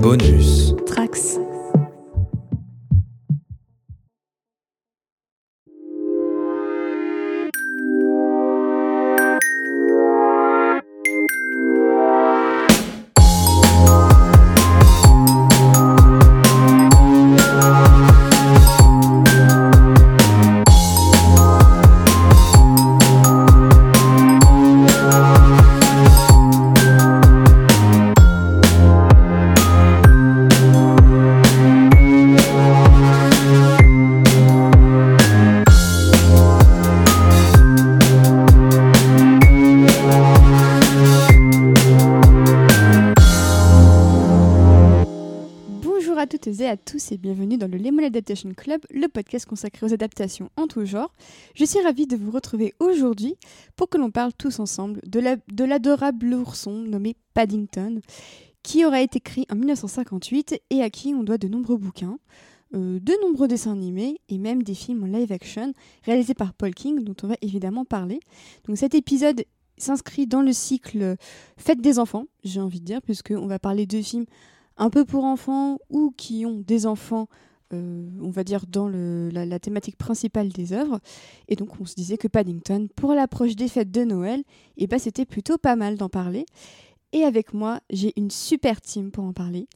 Bonus. Club, le podcast consacré aux adaptations en tout genre. Je suis ravie de vous retrouver aujourd'hui pour que l'on parle tous ensemble de la- de l'adorable ourson nommé Paddington, qui aura été écrit en 1958 et à qui on doit de nombreux bouquins, euh, de nombreux dessins animés et même des films en live action réalisés par Paul King dont on va évidemment parler. Donc cet épisode s'inscrit dans le cycle Fête des enfants, j'ai envie de dire, puisqu'on va parler de films un peu pour enfants ou qui ont des enfants, euh, on va dire, dans la thématique principale des œuvres. Et donc on se disait que Paddington, pour l'approche des fêtes de Noël, eh ben, c'était plutôt pas mal d'en parler. Et avec moi, j'ai une super team pour en parler.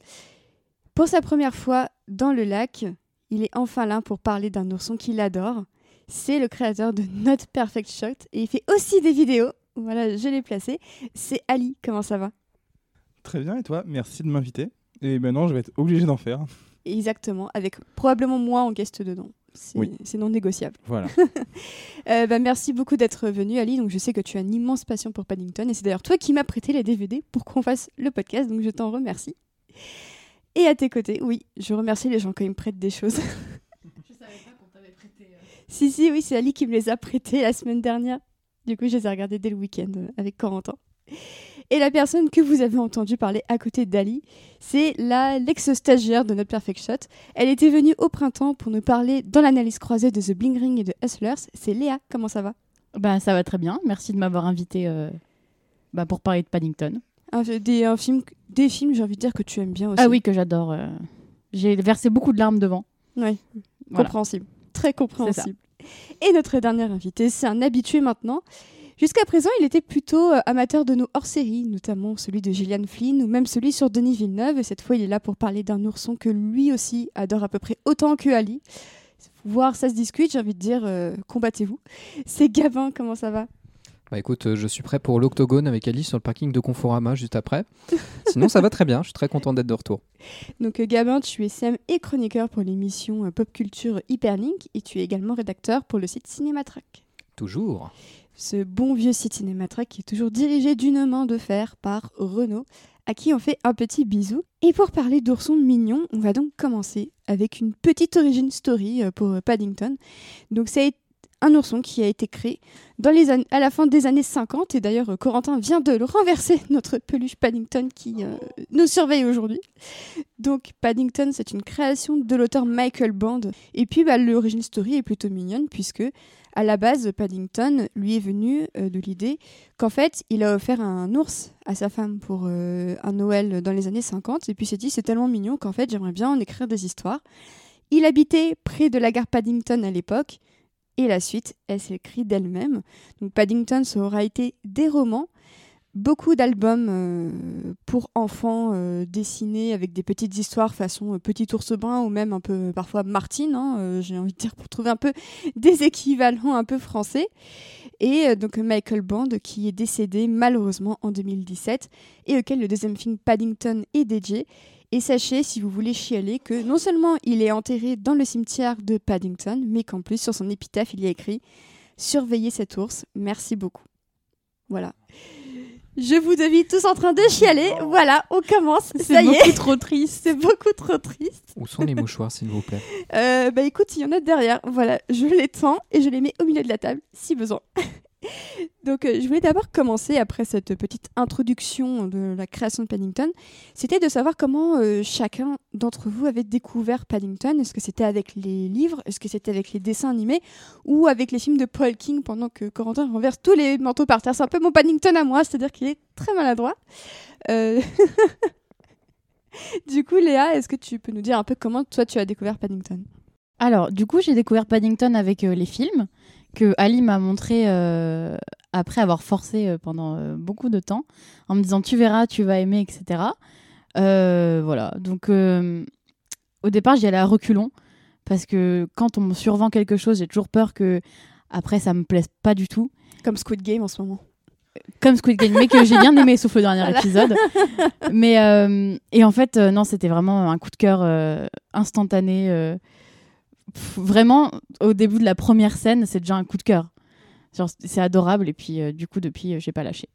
Pour sa première fois dans le lac, il est enfin là pour parler d'un ourson qu'il adore. C'est le créateur de Not Perfect Shot et il fait aussi des vidéos. Voilà, je l'ai placé. C'est Ali, comment ça va? Très bien, et toi? Merci de m'inviter. Et maintenant, je vais être obligé d'en faire. Exactement, avec probablement moi en guest dedans. C'est Oui. non négociable. Voilà. Euh, bah, merci beaucoup d'être venu, Ali. Donc, je sais que tu as une immense passion pour Paddington. Et c'est d'ailleurs toi qui m'as prêté les DVD pour qu'on fasse le podcast. Donc, je t'en remercie. Et à tes côtés, oui, je remercie les gens quand ils me prêtent des choses. Je savais pas qu'on t'avait prêté. euh, si, si, oui, c'est Ali qui me les a prêtés la semaine dernière. Du coup, je les ai regardés dès le week-end euh, avec Corentin. Et la personne que vous avez entendu parler à côté d'Ali, c'est la l'ex-stagiaire de notre Perfect Shot. Elle était venue au printemps pour nous parler dans l'analyse croisée de The Bling Ring et de Hustlers. C'est Léa, comment ça va? Bah, ça va très bien. Merci de m'avoir invité euh, bah, pour parler de Paddington. un, des, un film, Des films, j'ai envie de dire que tu aimes bien aussi. Ah oui, que j'adore. euh. J'ai versé beaucoup de larmes devant. Oui, Voilà. compréhensible. Très compréhensible. Et notre dernier invité, c'est un habitué maintenant. Jusqu'à présent, il était plutôt euh, amateur de nos hors-séries, notamment celui de Gillian Flynn ou même celui sur Denis Villeneuve. Et cette fois, il est là pour parler d'un ourson que lui aussi adore à peu près autant que Ali. Voir ça se discute, j'ai envie de dire, euh, combattez-vous. C'est Gavin, comment ça va? Bah écoute, euh, je suis prêt pour l'octogone avec Ali sur le parking de Conforama juste après. Sinon, ça va très bien. Je suis très content d'être de retour. Donc Gabin, tu es SEM et chroniqueur pour l'émission Pop Culture Hyperlink et tu es également rédacteur pour le site Cinématrack. Toujours. Ce bon vieux site Cinématrack qui est toujours dirigé d'une main de fer par Renaud, à qui on fait un petit bisou. Et pour parler d'oursons mignons, on va donc commencer avec une petite origin story euh, pour euh, Paddington. Donc c'est un ourson qui a été créé dans les à la fin des années 50 et d'ailleurs euh, Corentin vient de le renverser notre peluche Paddington qui nous surveille aujourd'hui. Donc Paddington c'est une création de l'auteur Michael Band et puis bah, l'origin story est plutôt mignonne puisque à la base, Paddington lui est venu euh, de l'idée qu'en fait, il a offert un ours à sa femme pour euh, un Noël dans les années 50. Et puis s'est dit, c'est tellement mignon qu'en fait, j'aimerais bien en écrire des histoires. Il habitait près de la gare Paddington à l'époque. Et la suite, elle s'écrit d'elle-même. Donc Paddington, ça aura été des romans, beaucoup d'albums euh, pour enfants euh, dessinés avec des petites histoires façon euh, Petit ours brun ou même un peu euh, parfois Martine, hein, j'ai envie de dire pour trouver un peu des équivalents un peu français. Et donc Michael Band qui est décédé malheureusement en 2017 et auquel le deuxième film Paddington est dédié. Et sachez, si vous voulez chialer, que non seulement il est enterré dans le cimetière de Paddington, mais qu'en plus sur son épitaphe il y a écrit Surveillez cet ours, merci beaucoup. Voilà. Je vous devine tous en train de chialer. Voilà, on commence. Ça C'est y est. beaucoup trop triste. C'est beaucoup trop triste. Où sont les mouchoirs, s'il vous plaît? Euh, bah écoute, il y en a derrière. Voilà, je les tends et je les mets au milieu de la table si besoin. Donc euh, je voulais d'abord commencer après cette petite introduction de la création de Paddington. C'était de savoir comment euh, chacun d'entre vous avait découvert Paddington. Est-ce que c'était avec les livres? Est-ce que c'était avec les dessins animés? Ou avec les films de Paul King pendant que Corentin renverse tous les manteaux par terre? C'est un peu mon Paddington à moi, c'est-à-dire qu'il est très maladroit. Euh, Du coup, Léa, est-ce que tu peux nous dire un peu comment toi tu as découvert Paddington? Alors, du coup, j'ai découvert Paddington avec les films que Ali m'a montré euh, après avoir forcé euh, pendant euh, beaucoup de temps, en me disant tu verras, tu vas aimer, etc. Euh, voilà. Donc, euh, au départ, j'y allais à reculons parce que quand on me survend quelque chose, j'ai toujours peur que après ça me plaise pas du tout. Comme Squid Game en ce moment. Comme Squid Game, mais que j'ai bien aimé sauf le dernier Voilà. épisode. Mais et en fait, non, c'était vraiment un coup de cœur instantané. Pff, vraiment, au début de la première scène, c'est déjà un coup de cœur. Genre, c'est adorable et puis euh, du coup, depuis, euh, j'ai pas lâché.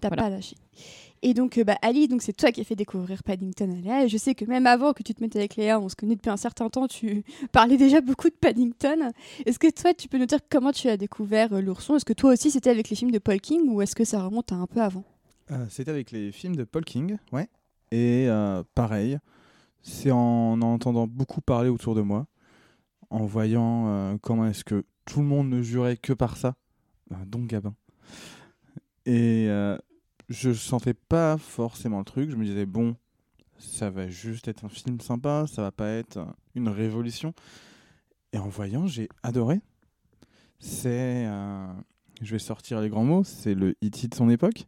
T'as Voilà. pas lâché. Et donc, euh, bah, Ali, donc c'est toi qui as fait découvrir Paddington à Léa. Et je sais que même avant que tu te mettes avec Léa, on se connaît depuis un certain temps, tu parlais déjà beaucoup de Paddington. Est-ce que toi, tu peux nous dire comment tu as découvert euh, l'ourson? Est-ce que toi aussi, c'était avec les films de Paul King ou est-ce que ça remonte à un peu avant? Euh, C'était avec les films de Paul King, ouais. Et euh, pareil, c'est en en entendant beaucoup parler autour de moi, en voyant euh, comment est-ce que tout le monde ne jurait que par ça, euh, donc Gabin. Et euh, je sentais pas forcément le truc, je me disais, bon, ça va juste être un film sympa, ça va pas être une révolution. Et en voyant, j'ai adoré. C'est, euh, je vais sortir les grands mots, c'est le E.T. de son époque.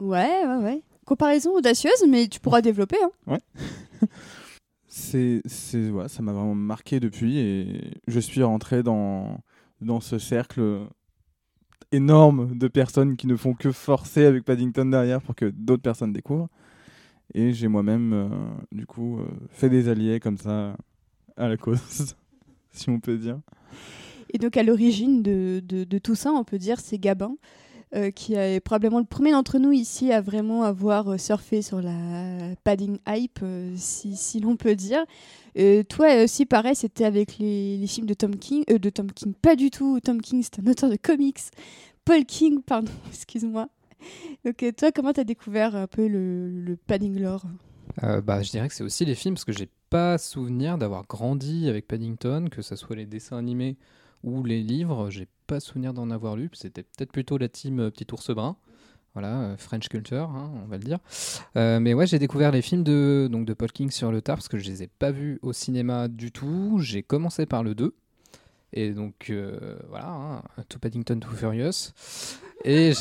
Ouais, ouais, ouais. Comparaison audacieuse, mais tu pourras développer. Hein. c'est c'est ouais, ça m'a vraiment marqué depuis et je suis rentré dans dans ce cercle énorme de personnes qui ne font que forcer avec Paddington derrière pour que d'autres personnes découvrent. Et j'ai moi-même euh, du coup euh, fait des alliés comme ça à la cause si on peut dire. Et donc, à l'origine de, de- de tout ça, on peut dire, c'est Gabin, euh, qui est probablement le premier d'entre nous ici à vraiment avoir euh, surfé sur la padding hype, euh, si, l'on peut dire. Toi aussi, pareil, c'était avec les, films de Tom King. de Tom King, pas du tout. Tom King, c'est un auteur de comics. Paul King, pardon, excuse-moi. Donc, toi, comment t'as découvert un peu le, le padding lore? Bah, je dirais que c'est aussi les films, parce que j'ai pas souvenir d'avoir grandi avec Paddington, que ce soit les dessins animés ou les livres. J'ai pas souvenir d'en avoir lu. C'était peut-être plutôt la team euh, Petit Ours Brun. Voilà, euh, French culture, hein, on va le dire. Euh, mais ouais, j'ai découvert les films de, donc de Paul King sur le tard parce que je les ai pas vus au cinéma du tout. J'ai commencé par le 2. Et donc, voilà, hein, To Paddington, To Furious. Et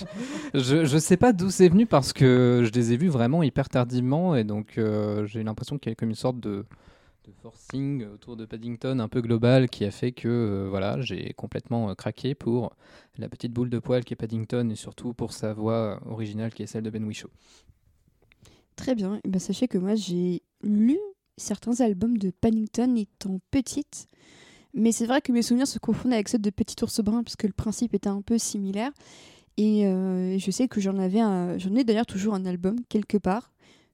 je, je sais pas d'où c'est venu parce que je les ai vus vraiment hyper tardivement. Et donc, j'ai l'impression qu'il y avait comme une sorte de, de forcing autour de Paddington un peu global qui a fait que euh, voilà, j'ai complètement euh, craqué pour la petite boule de poil qui est Paddington et surtout pour sa voix originale qui est celle de Ben Whishaw. Très bien. Eh ben, sachez que moi, j'ai lu certains albums de Paddington étant petite. Mais c'est vrai que mes souvenirs se confondent avec ceux de Petit Ours Brun, puisque le principe était un peu similaire. Et euh, je sais que j'en avais j'en ai d'ailleurs toujours un album quelque part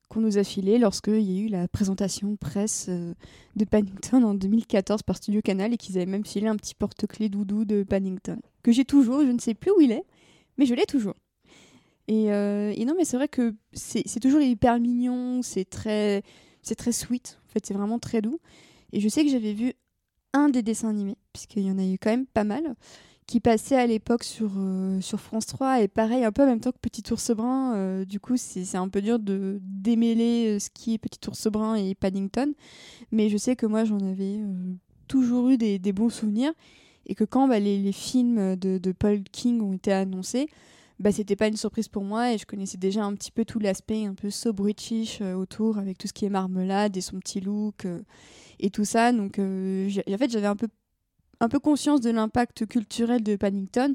qu'on nous a filé lorsqu'il y a eu la présentation presse euh, de Paddington en 2014 par Studio Canal et qu'ils avaient même filé un petit porte-clés doudou de Paddington que j'ai toujours, je ne sais plus où il est, mais je l'ai toujours. Et, euh, et non, mais c'est vrai que c'est toujours hyper mignon, c'est très, très sweet. En fait, c'est vraiment très doux. Et je sais que j'avais vu un des dessins animés, puisqu'il y en a eu quand même pas mal, qui passait à l'époque sur, euh, sur France 3. Et pareil, un peu en même temps que Petit Ours Brun. euh, du coup, c'est un peu dur de démêler euh, ce qui est Petit Ours Brun et Paddington. Mais je sais que moi, j'en avais toujours eu des, des bons souvenirs. Et que quand bah, les, les films de, de Paul King ont été annoncés, bah, c'était pas une surprise pour moi et je connaissais déjà un petit peu tout l'aspect un peu so autour avec tout ce qui est marmelade et son petit look et tout ça donc en fait j'avais un peu un peu conscience de l'impact culturel de Paddington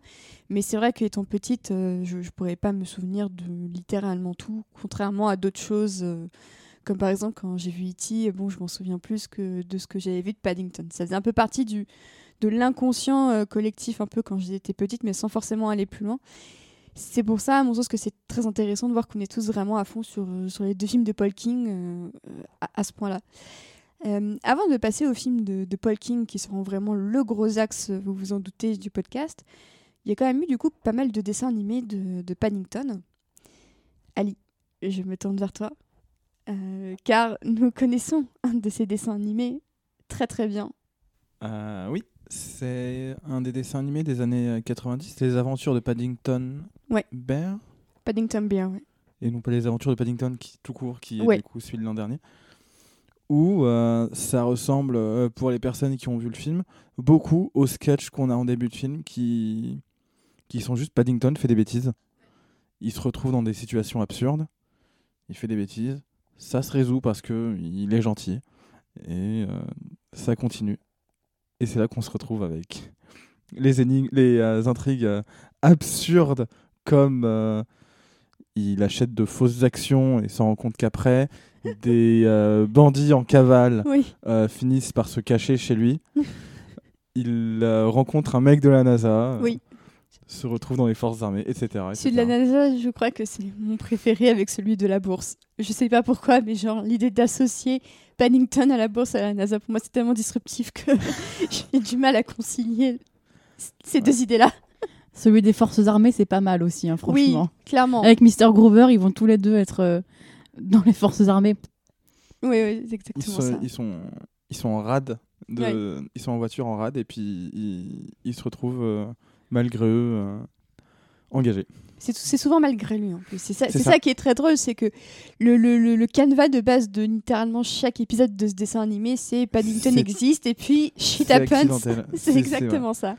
mais c'est vrai qu'étant petite euh, je, je pourrais pas me souvenir de littéralement tout contrairement à d'autres choses euh, comme par exemple quand j'ai vu E.T. bon je m'en souviens plus que de ce que j'avais vu de Paddington ça faisait un peu partie du de l'inconscient euh, collectif un peu quand j'étais petite mais sans forcément aller plus loin c'est pour ça, à mon sens, que c'est très intéressant de voir qu'on est tous vraiment à fond sur, sur les deux films de Paul King à ce point-là. Euh, avant de passer aux films de, de Paul King, qui seront vraiment le gros axe, vous vous en doutez, du podcast, il y a quand même eu du coup pas mal de dessins animés de, de Paddington. Ali, je me tourne vers toi, euh, car nous connaissons un de ces dessins animés très très bien. Euh, oui, c'est un des dessins animés des années euh, 90, les aventures de Paddington Ouais. Bear. Paddington Bear, ouais. et non pas les aventures de Paddington qui tout court qui est Ouais. du coup celui de l'an dernier où euh, ça ressemble euh, pour les personnes qui ont vu le film beaucoup aux sketchs qu'on a en début de film qui qui sont juste Paddington fait des bêtises. Il se retrouve dans des situations absurdes il fait des bêtises ça se résout parce que il est gentil et euh, ça continue. Et c'est là qu'on se retrouve avec les les intrigues absurdes comme il achète de fausses actions et s'en rend compte qu'après, des euh, bandits en cavale Oui. euh, finissent par se cacher chez lui. Il euh, rencontre un mec de la NASA, Oui. se retrouve dans les forces armées, etc. Celui de la. NASA, je crois que c'est mon préféré avec celui de la bourse. Je sais pas pourquoi, mais genre l'idée d'associer Paddington à la bourse à la NASA, pour moi c'est tellement disruptif que j'ai du mal à concilier ces deux idées-là. Celui des forces armées, c'est pas mal aussi, hein, Oui, franchement. clairement. Avec Mr. Groover, ils vont tous les deux être euh, dans les forces armées. Oui, oui, c'est Ils exactement sont, ça. ils, sont, ils sont en rade, de, ils sont en voiture en rade et puis ils, ils se retrouvent euh, malgré eux euh, engagés. C'est c'est souvent malgré lui en plus. C'est ça, qui est très drôle, c'est que le, le, le, le canevas de base de littéralement chaque épisode de ce dessin animé, c'est Paddington existe et puis shit C'est happens. C'est exactement ça.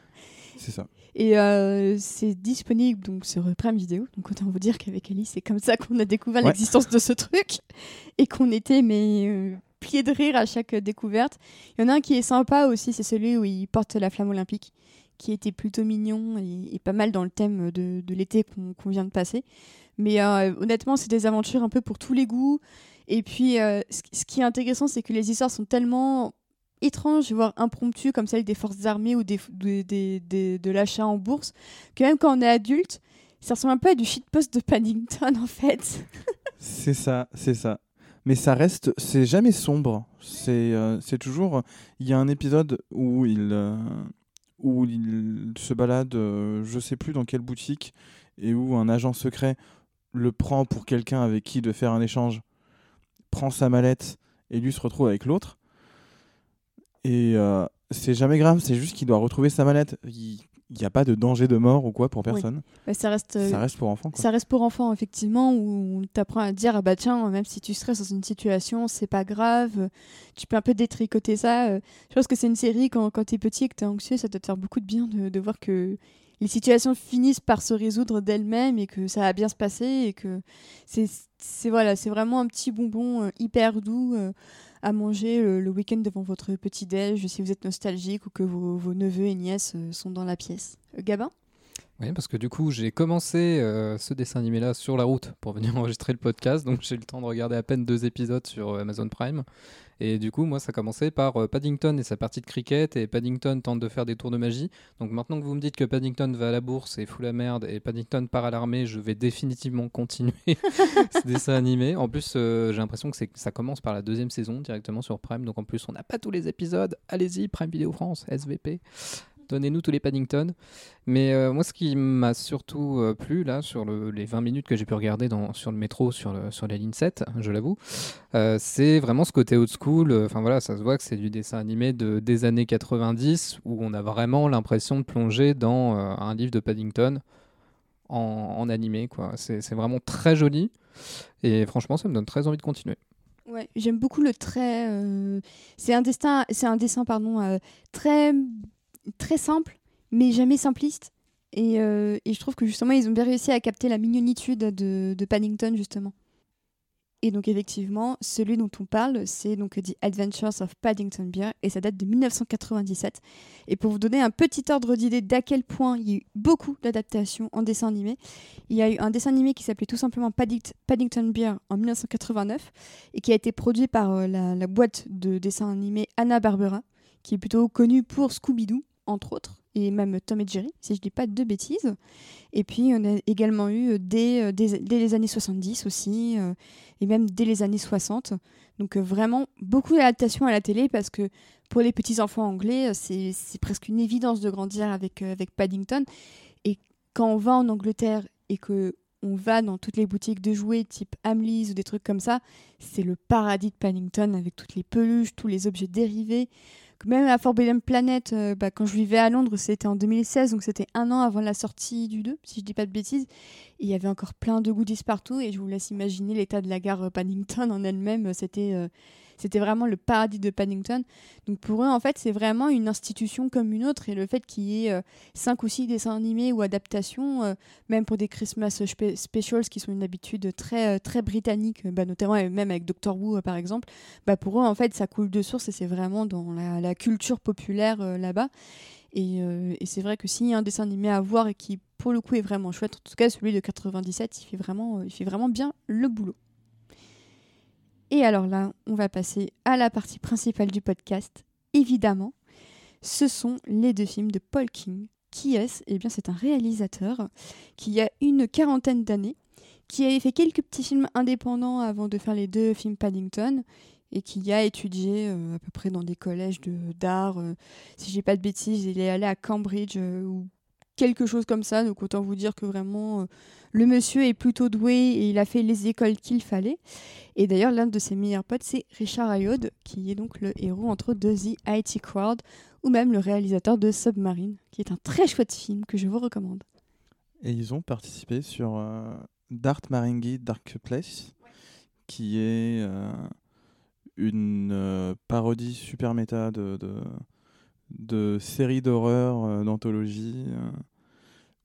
C'est ça. Et euh, c'est disponible donc sur Prime Video. Donc autant vous dire qu'avec Alice, c'est comme ça qu'on a découvert Ouais. l'existence de ce truc et qu'on était mais euh, pliés de rire à chaque découverte. Il y en a un qui est sympa aussi, c'est celui où il porte la flamme olympique, qui était plutôt mignon et, et pas mal dans le thème de, de l'été qu'on vient de passer. Mais euh, honnêtement, c'est des aventures un peu pour tous les goûts. Et puis, euh, ce qui est intéressant, c'est que les histoires sont tellement étranges, voire impromptues, comme celle des forces armées ou de l'achat en bourse, que même quand on est adulte, ça ressemble un peu à du shitpost de Paddington, en fait. C'est ça, c'est ça. Mais ça reste, c'est jamais sombre. C'est euh, toujours. Il y a un épisode où il, euh, où il se balade, euh, je sais plus dans quelle boutique, et où un agent secret le prend pour quelqu'un avec qui de faire un échange, prend sa mallette et lui se retrouve avec l'autre. Et euh, c'est jamais grave, c'est juste qu'il doit retrouver sa mallette. Il n'y a pas de danger de mort ou quoi pour Oui. personne. Bah, ça reste. euh, Ça reste pour enfants. Ça reste pour enfants, effectivement, où on t'apprend à dire, ah bah tiens, même si tu stresses dans une situation, c'est pas grave, tu peux un peu détricoter ça. euh. Je pense que c'est une série, quand, quand t'es petit et que t'es anxieux, ça doit te faire beaucoup de bien de, de voir que les situations finissent par se résoudre d'elles-mêmes et que ça va bien se passer et que c'est voilà, c'est vraiment un petit bonbon hyper doux euh, à manger le, week-end devant votre petit-déj si vous êtes nostalgique ou que vos, neveux et nièces euh, sont dans la pièce. Euh, Gabin? Oui, parce que du coup, j'ai commencé euh, ce dessin animé-là sur la route pour venir enregistrer le podcast, donc j'ai eu le temps de regarder à peine deux épisodes sur Amazon Prime. Et du coup, moi, ça a commencé par euh, Paddington et sa partie de cricket, et Paddington tente de faire des tours de magie. Donc maintenant que vous me dites que Paddington va à la bourse et fout la merde, et Paddington part à l'armée, je vais définitivement continuer ce dessin animé. En plus, euh, j'ai l'impression que ça commence par la deuxième saison directement sur Prime, donc en plus, on n'a pas tous les épisodes. Allez-y, Prime Video France, SVP. Donnez-nous tous les Paddington. Mais euh, moi, ce qui m'a surtout euh, plu, là, sur le- les 20 minutes que j'ai pu regarder dans, sur le métro, sur, le- sur la ligne 7, je l'avoue, euh, c'est vraiment ce côté old school. Enfin voilà, ça se voit que c'est du dessin animé de, des années 90, où on a vraiment l'impression de plonger dans un livre de Paddington en, animé. quoi. C'est vraiment très joli. Et franchement, ça me donne très envie de continuer. Ouais, j'aime beaucoup le trait. C'est un destin, c'est un dessin pardon très très simple, mais jamais simpliste. Et, euh, et je trouve que justement ils ont bien réussi à capter la mignonitude de, Paddington justement. Et donc effectivement, celui dont on parle, c'est donc The Adventures of Paddington Bear et ça date de 1997. Et pour vous donner un petit ordre d'idée d'à quel point il y a eu beaucoup d'adaptations en dessin animé, il y a eu un dessin animé qui s'appelait tout simplement Paddington Bear en 1989 et qui a été produit par euh, la, la boîte de dessin animé Hanna-Barbera, qui est plutôt connue pour Scooby-Doo, entre autres, et même Tom et Jerry, si je dis pas de bêtises. Et puis, on a également eu euh, dès, euh, dès- dès les années 70 aussi, euh, et même dès les années 60. Donc, vraiment, beaucoup d'adaptations à la télé, parce que pour les petits-enfants anglais, c'est presque une évidence de grandir avec, avec Paddington. Et quand on va en Angleterre et que on va dans toutes les boutiques de jouets type Hamleys ou des trucs comme ça, c'est le paradis de Paddington avec toutes les peluches, tous les objets dérivés. Même à Forbidden Planet, euh, bah, quand je vivais à Londres, c'était en 2016, donc c'était un an avant la sortie du 2, si je dis pas de bêtises. il y avait encore plein de goodies partout et je vous laisse imaginer l'état de la gare euh, Paddington en elle-même. C'était euh, c'était vraiment le paradis de Paddington. Donc pour eux, en fait, c'est vraiment une institution comme une autre. Et le fait qu'il y ait euh, cinq ou six dessins animés ou adaptations, même pour des Christmas specials qui sont une habitude très, très britannique, bah, notamment même avec Doctor Who par exemple, bah, pour eux, en fait, ça coule de source et c'est vraiment dans la, culture populaire là-bas. Euh, et, c'est vrai que s'il y a un dessin animé à voir et qui, pour le coup, est vraiment chouette, en tout cas celui de 97, il fait vraiment, euh, il fait vraiment bien le boulot. Et alors là, on va passer à la partie principale du podcast. Évidemment, ce sont les deux films de Paul King. Qui est-ce? Eh bien, c'est un réalisateur qui a une quarantaine d'années, qui avait fait quelques petits films indépendants avant de faire les deux films Paddington et qui a étudié euh, à peu près dans des collèges d'art. De, euh, si j'ai pas de bêtises, il est allé à Cambridge euh, ou quelque chose comme ça. Donc autant vous dire que vraiment le monsieur est plutôt doué et il a fait les écoles qu'il fallait. Et d'ailleurs, l'un de ses meilleurs potes, c'est Richard Ayoade, qui est donc le héros entre The IT Crowd ou même le réalisateur de Submarine, qui est un très chouette film que je vous recommande. Et ils ont participé sur Dark Maringi Dark Place, qui est une euh, parodie super méta de, de, de séries d'horreur, euh, d'anthologie, euh,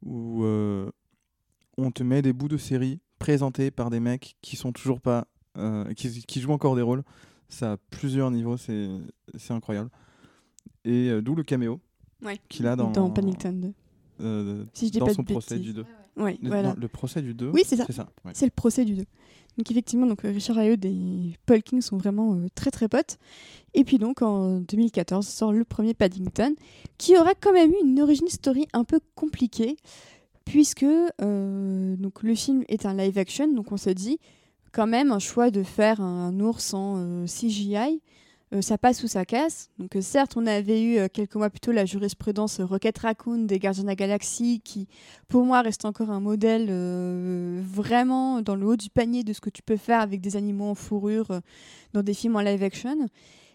où on te met des bouts de séries présentés par des mecs qui sont toujours pas. Qui, qui, jouent encore des rôles. Ça a plusieurs niveaux, c'est incroyable. Et d'où le caméo qu'il a dans, dans Paddington 2. si je dis dans son procès du 2. Ouais, le, voilà. le procès du 2 Oui, c'est ça. C'est le procès du 2. Donc effectivement, donc, Richard Ayoade et Paul King sont vraiment euh, très très potes. Et puis donc en 2014 sort le premier Paddington, qui aura quand même eu une origin story un peu compliquée, puisque euh, donc, le film est un live action, donc on se dit quand même un choix de faire un, ours en euh, CGI. Euh, ça passe ou ça casse. Donc euh, certes, on avait eu euh, quelques mois plus tôt la jurisprudence Rocket Raccoon des Gardiens de la Galaxie, qui pour moi reste encore un modèle vraiment dans le haut du panier de ce que tu peux faire avec des animaux en fourrure dans des films en live action.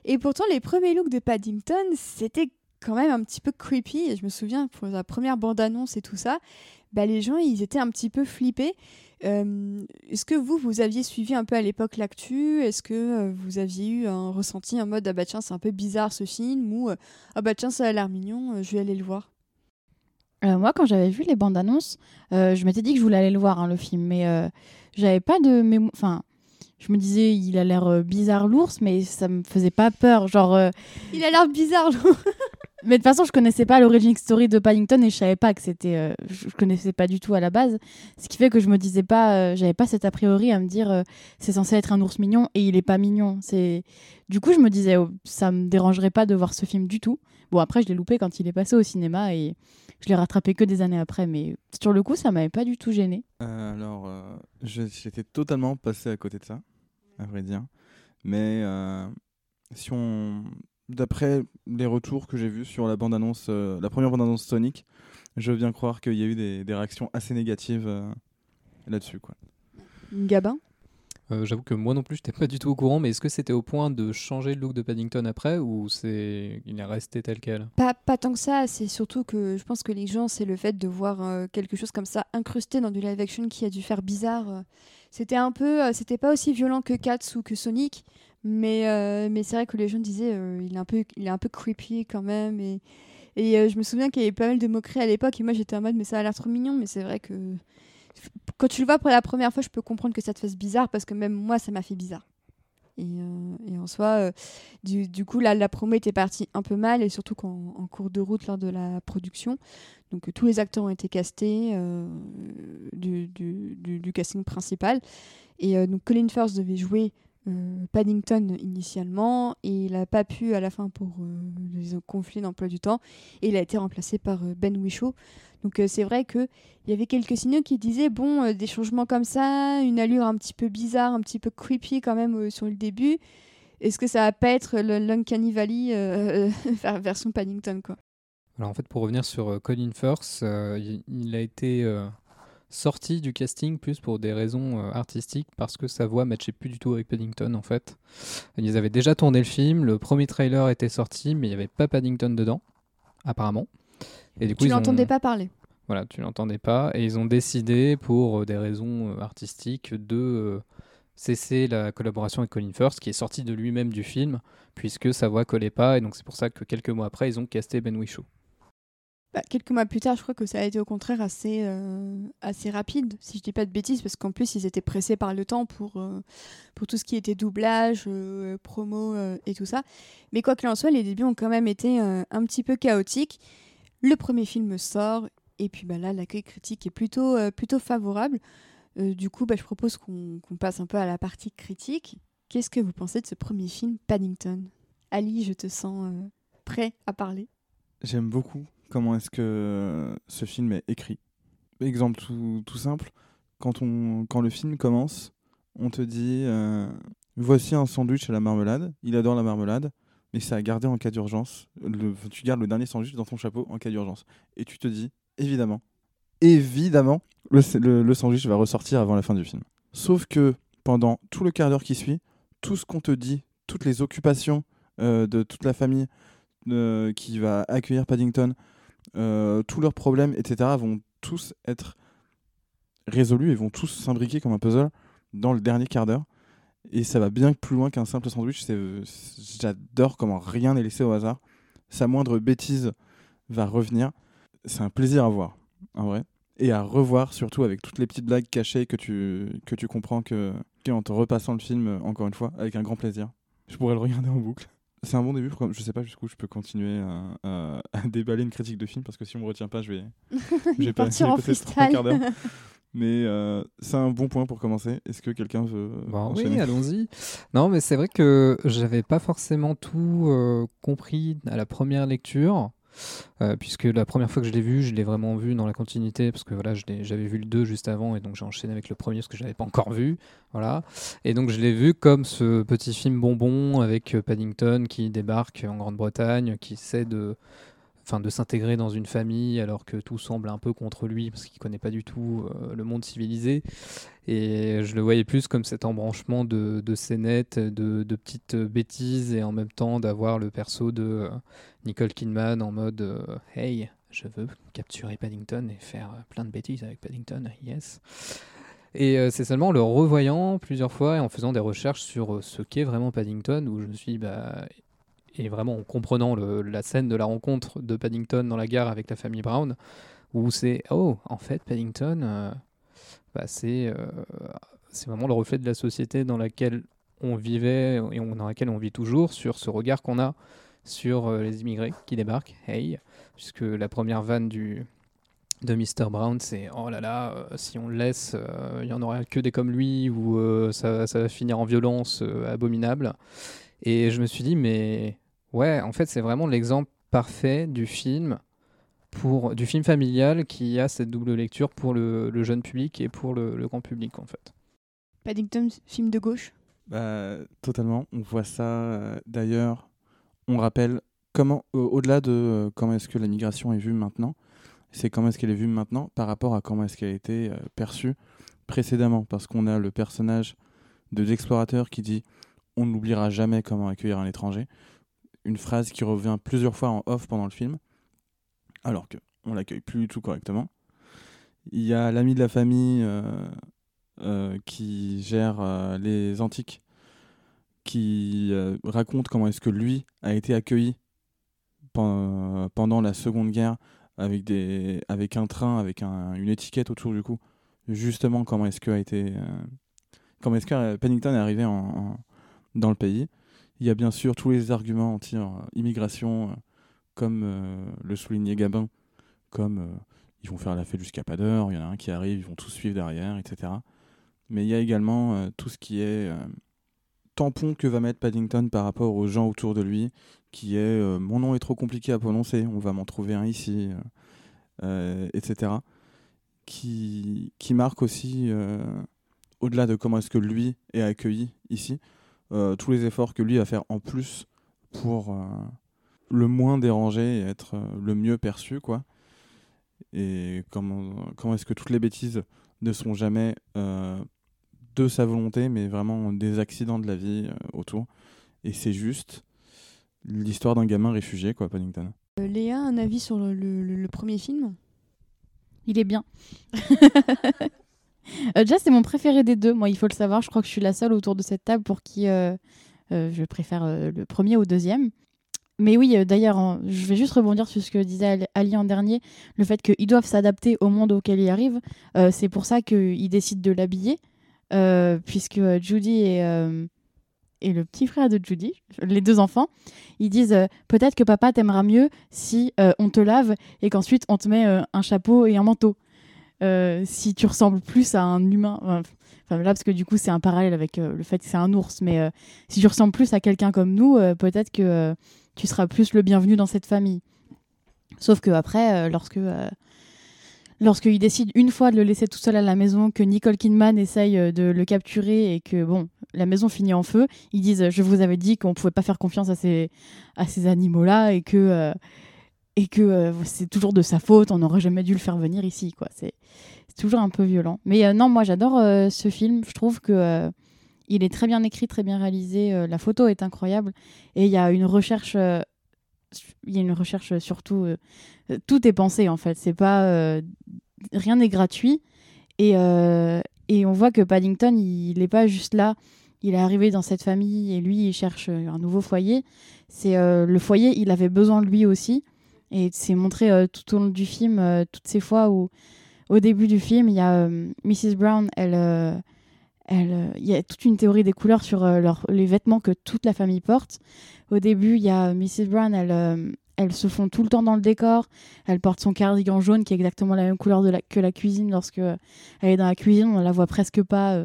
Et pourtant, les premiers looks de Paddington, c'était quand même un petit peu creepy. Et je me souviens, pour la première bande-annonce et tout ça, bah, les gens, ils étaient un petit peu flippés. Euh, est-ce que vous, vous aviez suivi un peu à l'époque l'actu? Est-ce que euh, vous aviez eu un ressenti en mode ah bah tiens c'est un peu bizarre ce film ou euh, ah bah tiens ça a l'air mignon, je vais aller le voir? Moi quand j'avais vu les bandes annonces, je m'étais dit que je voulais aller le voir hein, le film, mais j'avais pas de mémoire. Enfin, je me disais il a l'air bizarre l'ours, mais ça me faisait pas peur. Genre. Il a l'air bizarre l'ours mais de toute façon, je connaissais pas l'origin story de Paddington et je savais pas que c'était. Euh, je connaissais pas du tout à la base. Ce qui fait que je me disais pas. Euh, j'avais pas cet a priori à me dire euh, c'est censé être un ours mignon et il est pas mignon. C'est Du coup, je me disais oh, ça me dérangerait pas de voir ce film du tout. Bon, après, je l'ai loupé quand il est passé au cinéma et je l'ai rattrapé que des années après. Mais sur le coup, ça m'avait pas du tout gêné. alors, j'étais totalement passé à côté de ça, à vrai dire. Mais si on d'après les retours que j'ai vus sur la bande-annonce, euh, la première bande-annonce Sonic, je viens croire qu'il y a eu des, réactions assez négatives euh, là-dessus. Quoi. Gabin euh, J'avoue que moi non plus, je n'étais pas du tout au courant, mais est-ce que c'était au point de changer le look de Paddington après ou c'est il est resté tel quel? Pas, pas tant que ça, c'est surtout que je pense que les gens, c'est le fait de voir quelque chose comme ça incrusté dans du live action qui a dû faire bizarre. C'était un peu, c'était pas aussi violent que Cats ou que Sonic, mais, euh, mais c'est vrai que les gens disaient euh, il, est un peu, il est un peu creepy quand même. Et, et euh, je me souviens qu'il y avait pas mal de moqueries à l'époque. Et moi, j'étais en mode mais ça a l'air trop mignon. Mais c'est vrai que quand tu le vois pour la première fois, je peux comprendre que ça te fasse bizarre parce que même moi, ça m'a fait bizarre. Et, et en soi, du, du, coup, là, la promo était partie un peu mal. Et surtout qu'en en cours de route lors de la production. Donc tous les acteurs ont été castés du, du, du, casting principal. Et donc Colin Firth devait jouer euh, Paddington initialement et il n'a pas pu à la fin pour les euh, conflits d'emploi du temps et il a été remplacé par euh, Ben Whishaw. Donc c'est vrai qu'il y avait quelques signaux qui disaient bon des changements comme ça, une allure un petit peu bizarre, un petit peu creepy quand même sur le début. Est-ce que ça va pas être l'Uncanny Valley version Paddington quoi? Alors en fait pour revenir sur Colin Firth, il, a été sorti du casting plus pour des raisons euh, artistiques parce que sa voix matchait plus du tout avec Paddington en fait. Ils avaient déjà tourné le film, le premier trailer était sorti mais il n'y avait pas Paddington dedans apparemment. Et du coup, tu l'entendais pas parler Voilà, tu l'entendais pas. Et ils ont décidé, pour euh, des raisons euh, artistiques, de cesser la collaboration avec Colin Firth, qui est sorti de lui-même du film, puisque sa voix collait pas. Et donc c'est pour ça que quelques mois après, ils ont casté Ben Whishaw. Bah, quelques mois plus tard, je crois que ça a été au contraire assez, euh, assez rapide, si je dis pas de bêtises, parce qu'en plus, ils étaient pressés par le temps pour, euh, pour tout ce qui était doublage, euh, promo et tout ça. Mais quoi qu'il en soit, les débuts ont quand même été un petit peu chaotiques. Le premier film sort, et puis bah, là, l'accueil critique est plutôt, plutôt favorable. Du coup, bah, je propose qu'on passe un peu à la partie critique. Qu'est-ce que vous pensez de ce premier film, Paddington? Ali, je te sens prêt à parler? J'aime beaucoup comment est-ce que ce film est écrit. Exemple tout, simple, quand, le film commence, on te dit euh, voici un sandwich à la marmelade, il adore la marmelade, mais c'est à garder en cas d'urgence. Tu gardes le dernier sandwich dans ton chapeau en cas d'urgence. Et tu te dis, évidemment, évidemment, le sandwich va ressortir avant la fin du film. Sauf que pendant tout le quart d'heure qui suit, tout ce qu'on te dit, toutes les occupations euh, de toute la famille euh, qui va accueillir Paddington, euh, tous leurs problèmes, etc., vont tous être résolus et vont tous s'imbriquer comme un puzzle dans le dernier quart d'heure. Et ça va bien plus loin qu'un simple sandwich. J'adore comment rien n'est laissé au hasard. Sa moindre bêtise va revenir. C'est un plaisir à voir, en vrai. Et à revoir, surtout avec toutes les petites blagues cachées que tu, que tu comprends que, en te repassant le film, encore une fois, avec un grand plaisir. Je pourrais le regarder en boucle. C'est un bon début. Pour, je sais pas jusqu'où je peux continuer à, à- à déballer une critique de film parce que si on me retient pas, je vais, j'ai pas Partir en freestyle. quarts d'heure. Mais euh, c'est un bon point pour commencer. Est-ce que quelqu'un veut Bah enchaîner? oui, allons-y. Non, mais c'est vrai que j'avais pas forcément tout euh, compris à la première lecture. Euh, puisque la première fois que je l'ai vu, je l'ai vraiment vu dans la continuité, parce que voilà, j'avais vu le 2 juste avant, et donc j'ai enchaîné avec le premier parce que je l'avais pas encore vu. Voilà. Et donc je l'ai vu comme ce petit film bonbon avec euh, Paddington qui débarque en Grande-Bretagne, qui essaie de, de s'intégrer dans une famille alors que tout semble un peu contre lui, parce qu'il connaît pas du tout euh, le monde civilisé. Et je le voyais plus comme cet embranchement de, de scénettes, de, petites bêtises, et en même temps d'avoir le perso de euh, Nicole Kidman en mode euh, Hey, je veux capturer Paddington et faire plein de bêtises avec Paddington, yes. Et c'est seulement en le revoyant plusieurs fois et en faisant des recherches sur ce qu'est vraiment Paddington où je me suis dit, bah, et vraiment en comprenant la scène de la rencontre de Paddington dans la gare avec la famille Brown, où c'est oh, en fait, Paddington, euh, bah, c'est euh, c'est vraiment le reflet de la société dans laquelle on vivait et dans laquelle on vit toujours, sur ce regard qu'on a sur euh, les immigrés qui débarquent, hey, puisque la première vanne du, de Mr. Brown, c'est oh là là, si on le laisse, il y en aura que des comme lui, ou ça, ça va finir en violence abominable. Et je me suis dit, mais ouais, en fait, c'est vraiment l'exemple parfait du film pour du film familial qui a cette double lecture pour le, le jeune public et pour le, le grand public en fait. Paddington, film de gauche? Bah, Totalement. On voit ça. euh, D'ailleurs, on rappelle comment, au- au-delà de euh, comment est-ce que la migration est vue maintenant, c'est comment est-ce qu'elle est vue maintenant par rapport à comment est-ce qu'elle a été euh, perçue précédemment. Parce qu'on a le personnage de l'explorateur qui dit On n'oubliera jamais comment accueillir un étranger. Une phrase qui revient plusieurs fois en off pendant le film, alors que on l'accueille plus du tout correctement. Il y a l'ami de la famille euh, euh, qui gère euh, les antiques, qui raconte comment est-ce que lui a été accueilli pen- pendant la Seconde Guerre avec, des, avec un train, avec un- une étiquette autour du cou. Justement, comment est-ce que a été, comment est-ce que Pennington est arrivé dans le pays. Il y a bien sûr tous les arguments anti-immigration, euh, comme euh, le soulignait Gabin, comme euh, ils vont faire la fête jusqu'à pas d'heure, il y en a un qui arrive, ils vont tous suivre derrière, etc. Mais il y a également tout ce qui est tampon que va mettre Paddington par rapport aux gens autour de lui, qui est mon nom est trop compliqué à prononcer, on va m'en trouver un ici, etc. Qui, qui marque aussi, au-delà de comment est-ce que lui est accueilli ici, euh, tous les efforts que lui va faire en plus pour euh, le moins déranger et être euh, le mieux perçu, quoi. Et comment, comment est-ce que toutes les bêtises ne sont jamais euh, de sa volonté, mais vraiment des accidents de la vie euh, autour. Et c'est juste l'histoire d'un gamin réfugié, quoi, Paddington. Euh, Léa, un avis sur le, le- le premier film? Il est bien. Euh, déjà, c'est mon préféré des deux. Moi, il faut le savoir. Je crois que je suis la seule autour de cette table pour qui euh, euh, je préfère euh, le premier au deuxième. Mais oui, d'ailleurs, je vais juste rebondir sur ce que disait Ali- en dernier, le fait qu'ils doivent s'adapter au monde auquel ils arrivent. C'est pour ça qu'ils décident de l'habiller, puisque Judy et, le petit frère de Judy, les deux enfants, ils disent peut-être que papa t'aimera mieux si on te lave et qu'ensuite on te met un chapeau et un manteau. Euh, si tu ressembles plus à un humain, là parce que du coup c'est un parallèle avec euh, le fait que c'est un ours, mais euh, si tu ressembles plus à quelqu'un comme nous, peut-être que tu seras plus le bienvenu dans cette famille. Sauf que après, lorsque lorsqu'il décide une fois de le laisser tout seul à la maison, que Nicole Kidman essaye de le capturer et que bon, la maison finit en feu, ils disent je vous avais dit qu'on pouvait pas faire confiance à ces à ces animaux là et que et que c'est toujours de sa faute, on n'aurait jamais dû le faire venir ici quoi. C'est toujours un peu violent. Mais euh, non, moi j'adore euh, ce film. Je trouve que euh, il est très bien écrit, très bien réalisé. la photo est incroyable et il y a une recherche. il y a une recherche surtout. tout est pensé en fait. C'est pas rien n'est gratuit et et on voit que Paddington il n'est pas juste là. Il est arrivé dans cette famille et lui il cherche un nouveau foyer. C'est le foyer. Il avait besoin de lui aussi et c'est montré tout au long du film toutes ces fois où au début du film, il y a euh, Mrs. Brown, elle, euh, euh, il y a toute une théorie des couleurs sur les vêtements que toute la famille porte. Au début, il y a Mrs. Brown, elle, elle se fond tout le temps dans le décor. Elle porte son cardigan jaune qui est exactement la même couleur que la cuisine. Lorsque elle est dans la cuisine, on la voit presque pas.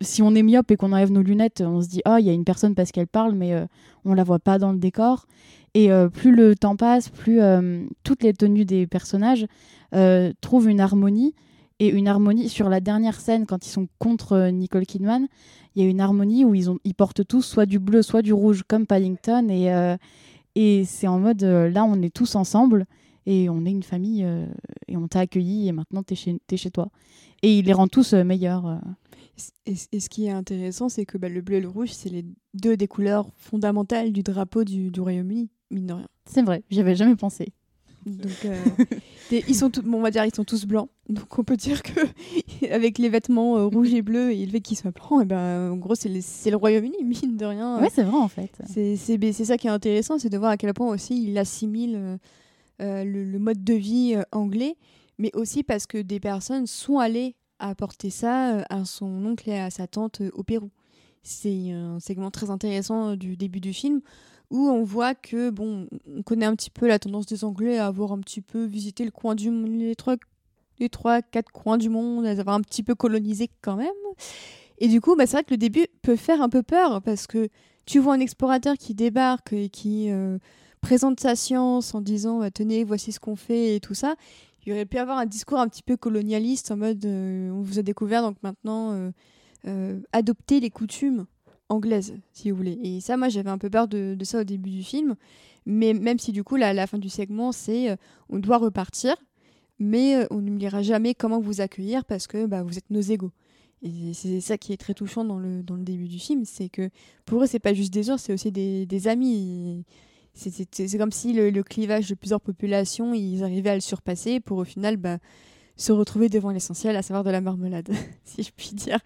si on est myope et qu'on enlève nos lunettes, on se dit ah il y a une personne parce qu'elle parle, mais on la voit pas dans le décor. Et plus le temps passe, plus toutes les tenues des personnages euh, trouvent une harmonie et une harmonie sur la dernière scène quand ils sont contre euh, Nicole Kidman. Il y a une harmonie où ils, ont, ils portent tous soit du bleu, soit du rouge comme Paddington et, euh, et c'est en mode euh, là on est tous ensemble et on est une famille euh, et on t'a accueilli et maintenant t'es chez, t'es chez toi. Et il les rend tous euh, meilleurs. euh. Et, et ce qui est intéressant, c'est que bah, le bleu et le rouge, c'est les deux des couleurs fondamentales du drapeau du, du Royaume-Uni, mine de rien. C'est vrai, j'y avais jamais pensé. Donc, euh, ils sont tous, bon, on va dire, ils sont tous blancs. Donc, on peut dire que avec les vêtements euh, rouges et bleus et le fait qu'ils soient blancs, et ben, en gros, c'est le Royaume-Uni, mine de rien. Ouais, c'est vrai en fait. C'est ça qui est intéressant, c'est de voir à quel point aussi il assimile euh, le, le mode de vie anglais, mais aussi parce que des personnes sont allées apporter ça à son oncle et à sa tante au Pérou. C'est un segment très intéressant du début du film où on voit que bon, on connaît un petit peu la tendance des Anglais à avoir un petit peu visité les trois les trois quatre coins du monde, à avoir un petit peu colonisé quand même. Et du coup, bah, c'est vrai que le début peut faire un peu peur parce que tu vois un explorateur qui débarque et qui euh, présente sa science en disant bah, tenez voici ce qu'on fait et tout ça il aurait pu avoir un discours un petit peu colonialiste en mode euh, on vous a découvert donc maintenant euh, adoptez les coutumes anglaises si vous voulez. Et ça moi j'avais un peu peur de, ça au début du film. Mais même si du coup la, la fin du segment c'est euh, on doit repartir mais euh, on n'oubliera jamais comment vous accueillir parce que bah, vous êtes nos égaux. Et c'est ça qui est très touchant dans le, dans le début du film, c'est que pour eux, c'est pas juste des ours, c'est aussi des, amis. C'est comme si le, le clivage de plusieurs populations, ils arrivaient à le surpasser pour au final bah, se retrouver devant l'essentiel, à savoir de la marmelade, si je puis dire.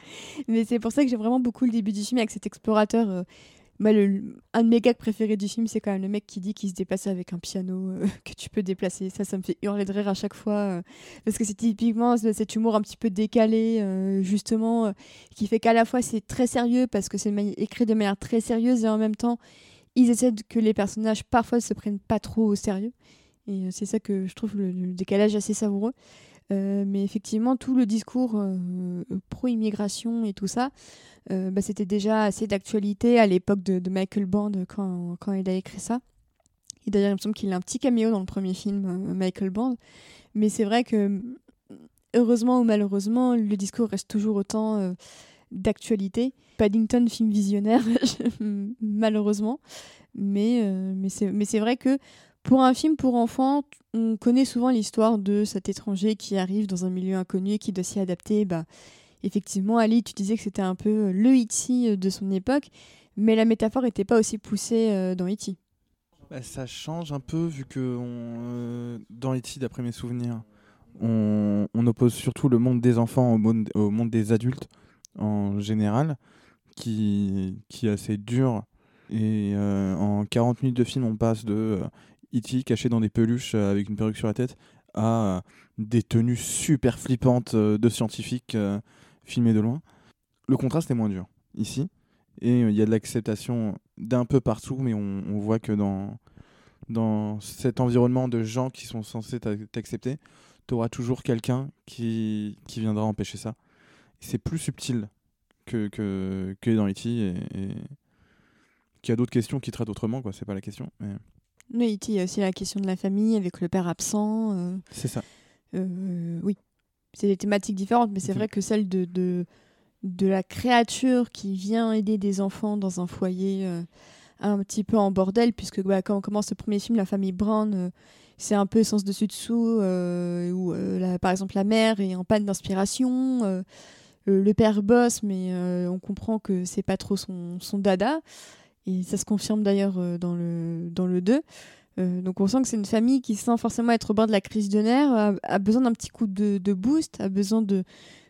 Mais c'est pour ça que j'ai vraiment beaucoup le début du film avec cet explorateur. euh, le- un de mes gags préférés du film, c'est quand même le mec qui dit qu'il se déplace avec un piano euh, que tu peux déplacer. Ça, ça me fait hurler de rire à chaque fois. euh, parce que c'est typiquement ce- cet humour un petit peu décalé, euh, justement, euh, qui fait qu'à la fois c'est très sérieux parce que c'est écrit de manière très sérieuse et en même temps, ils essaient que les personnages parfois se prennent pas trop au sérieux. Et euh, c'est ça que je trouve le décalage assez savoureux. Euh, mais effectivement, tout le discours euh, pro-immigration et tout ça, euh, bah, c'était déjà assez d'actualité à l'époque de, Michael Bond quand, quand il a écrit ça. Et d'ailleurs, il me semble qu'il a un petit caméo dans le premier film, Michael Bond. Mais c'est vrai que, heureusement ou malheureusement, le discours reste toujours autant d'actualité. Paddington, film visionnaire, malheureusement. Mais, mais c'est vrai que pour un film pour enfants, on connaît souvent l'histoire de cet étranger qui arrive dans un milieu inconnu et qui doit s'y adapter. Bah, effectivement, Ali, tu disais que c'était un peu le E.T. de son époque, mais la métaphore n'était pas aussi poussée euh, dans E.T. Bah, ça change un peu vu que euh, dans E.T., d'après mes souvenirs, on, oppose surtout le monde des enfants au monde, des adultes en général, qui, qui est assez dur. Et euh, en 40 minutes de film, on passe de euh, E.T. caché dans des peluches euh, avec une perruque sur la tête à euh, des tenues super flippantes euh, de scientifiques filmées de loin. Le contraste est moins dur ici. Et il y a de l'acceptation d'un peu partout, mais on, voit que dans, dans cet environnement de gens qui sont censés t'a- t'accepter, tu auras toujours quelqu'un qui, qui viendra empêcher ça. C'est plus subtil que, que, que dans E.T. et, et qu'il y a d'autres questions qui traitent autrement, quoi. C'est pas la question. Oui, il y a aussi la question de la famille avec le père absent. euh, c'est ça. euh, oui, c'est des thématiques différentes, mais c'est vrai que celle de, de, de la créature qui vient aider des enfants dans un foyer euh, un petit peu en bordel, puisque bah, quand on commence le premier film, la famille Brown, euh, c'est un peu sens dessus dessous, euh, où la- par exemple la mère est en panne d'inspiration, le père bosse, mais on comprend que c'est pas trop son, son dada, et ça se confirme d'ailleurs euh, dans, le, dans le 2. Euh, donc on sent que c'est une famille qui, sans forcément être au bord de la crise de nerfs, a, besoin d'un petit coup de, de boost, a besoin de,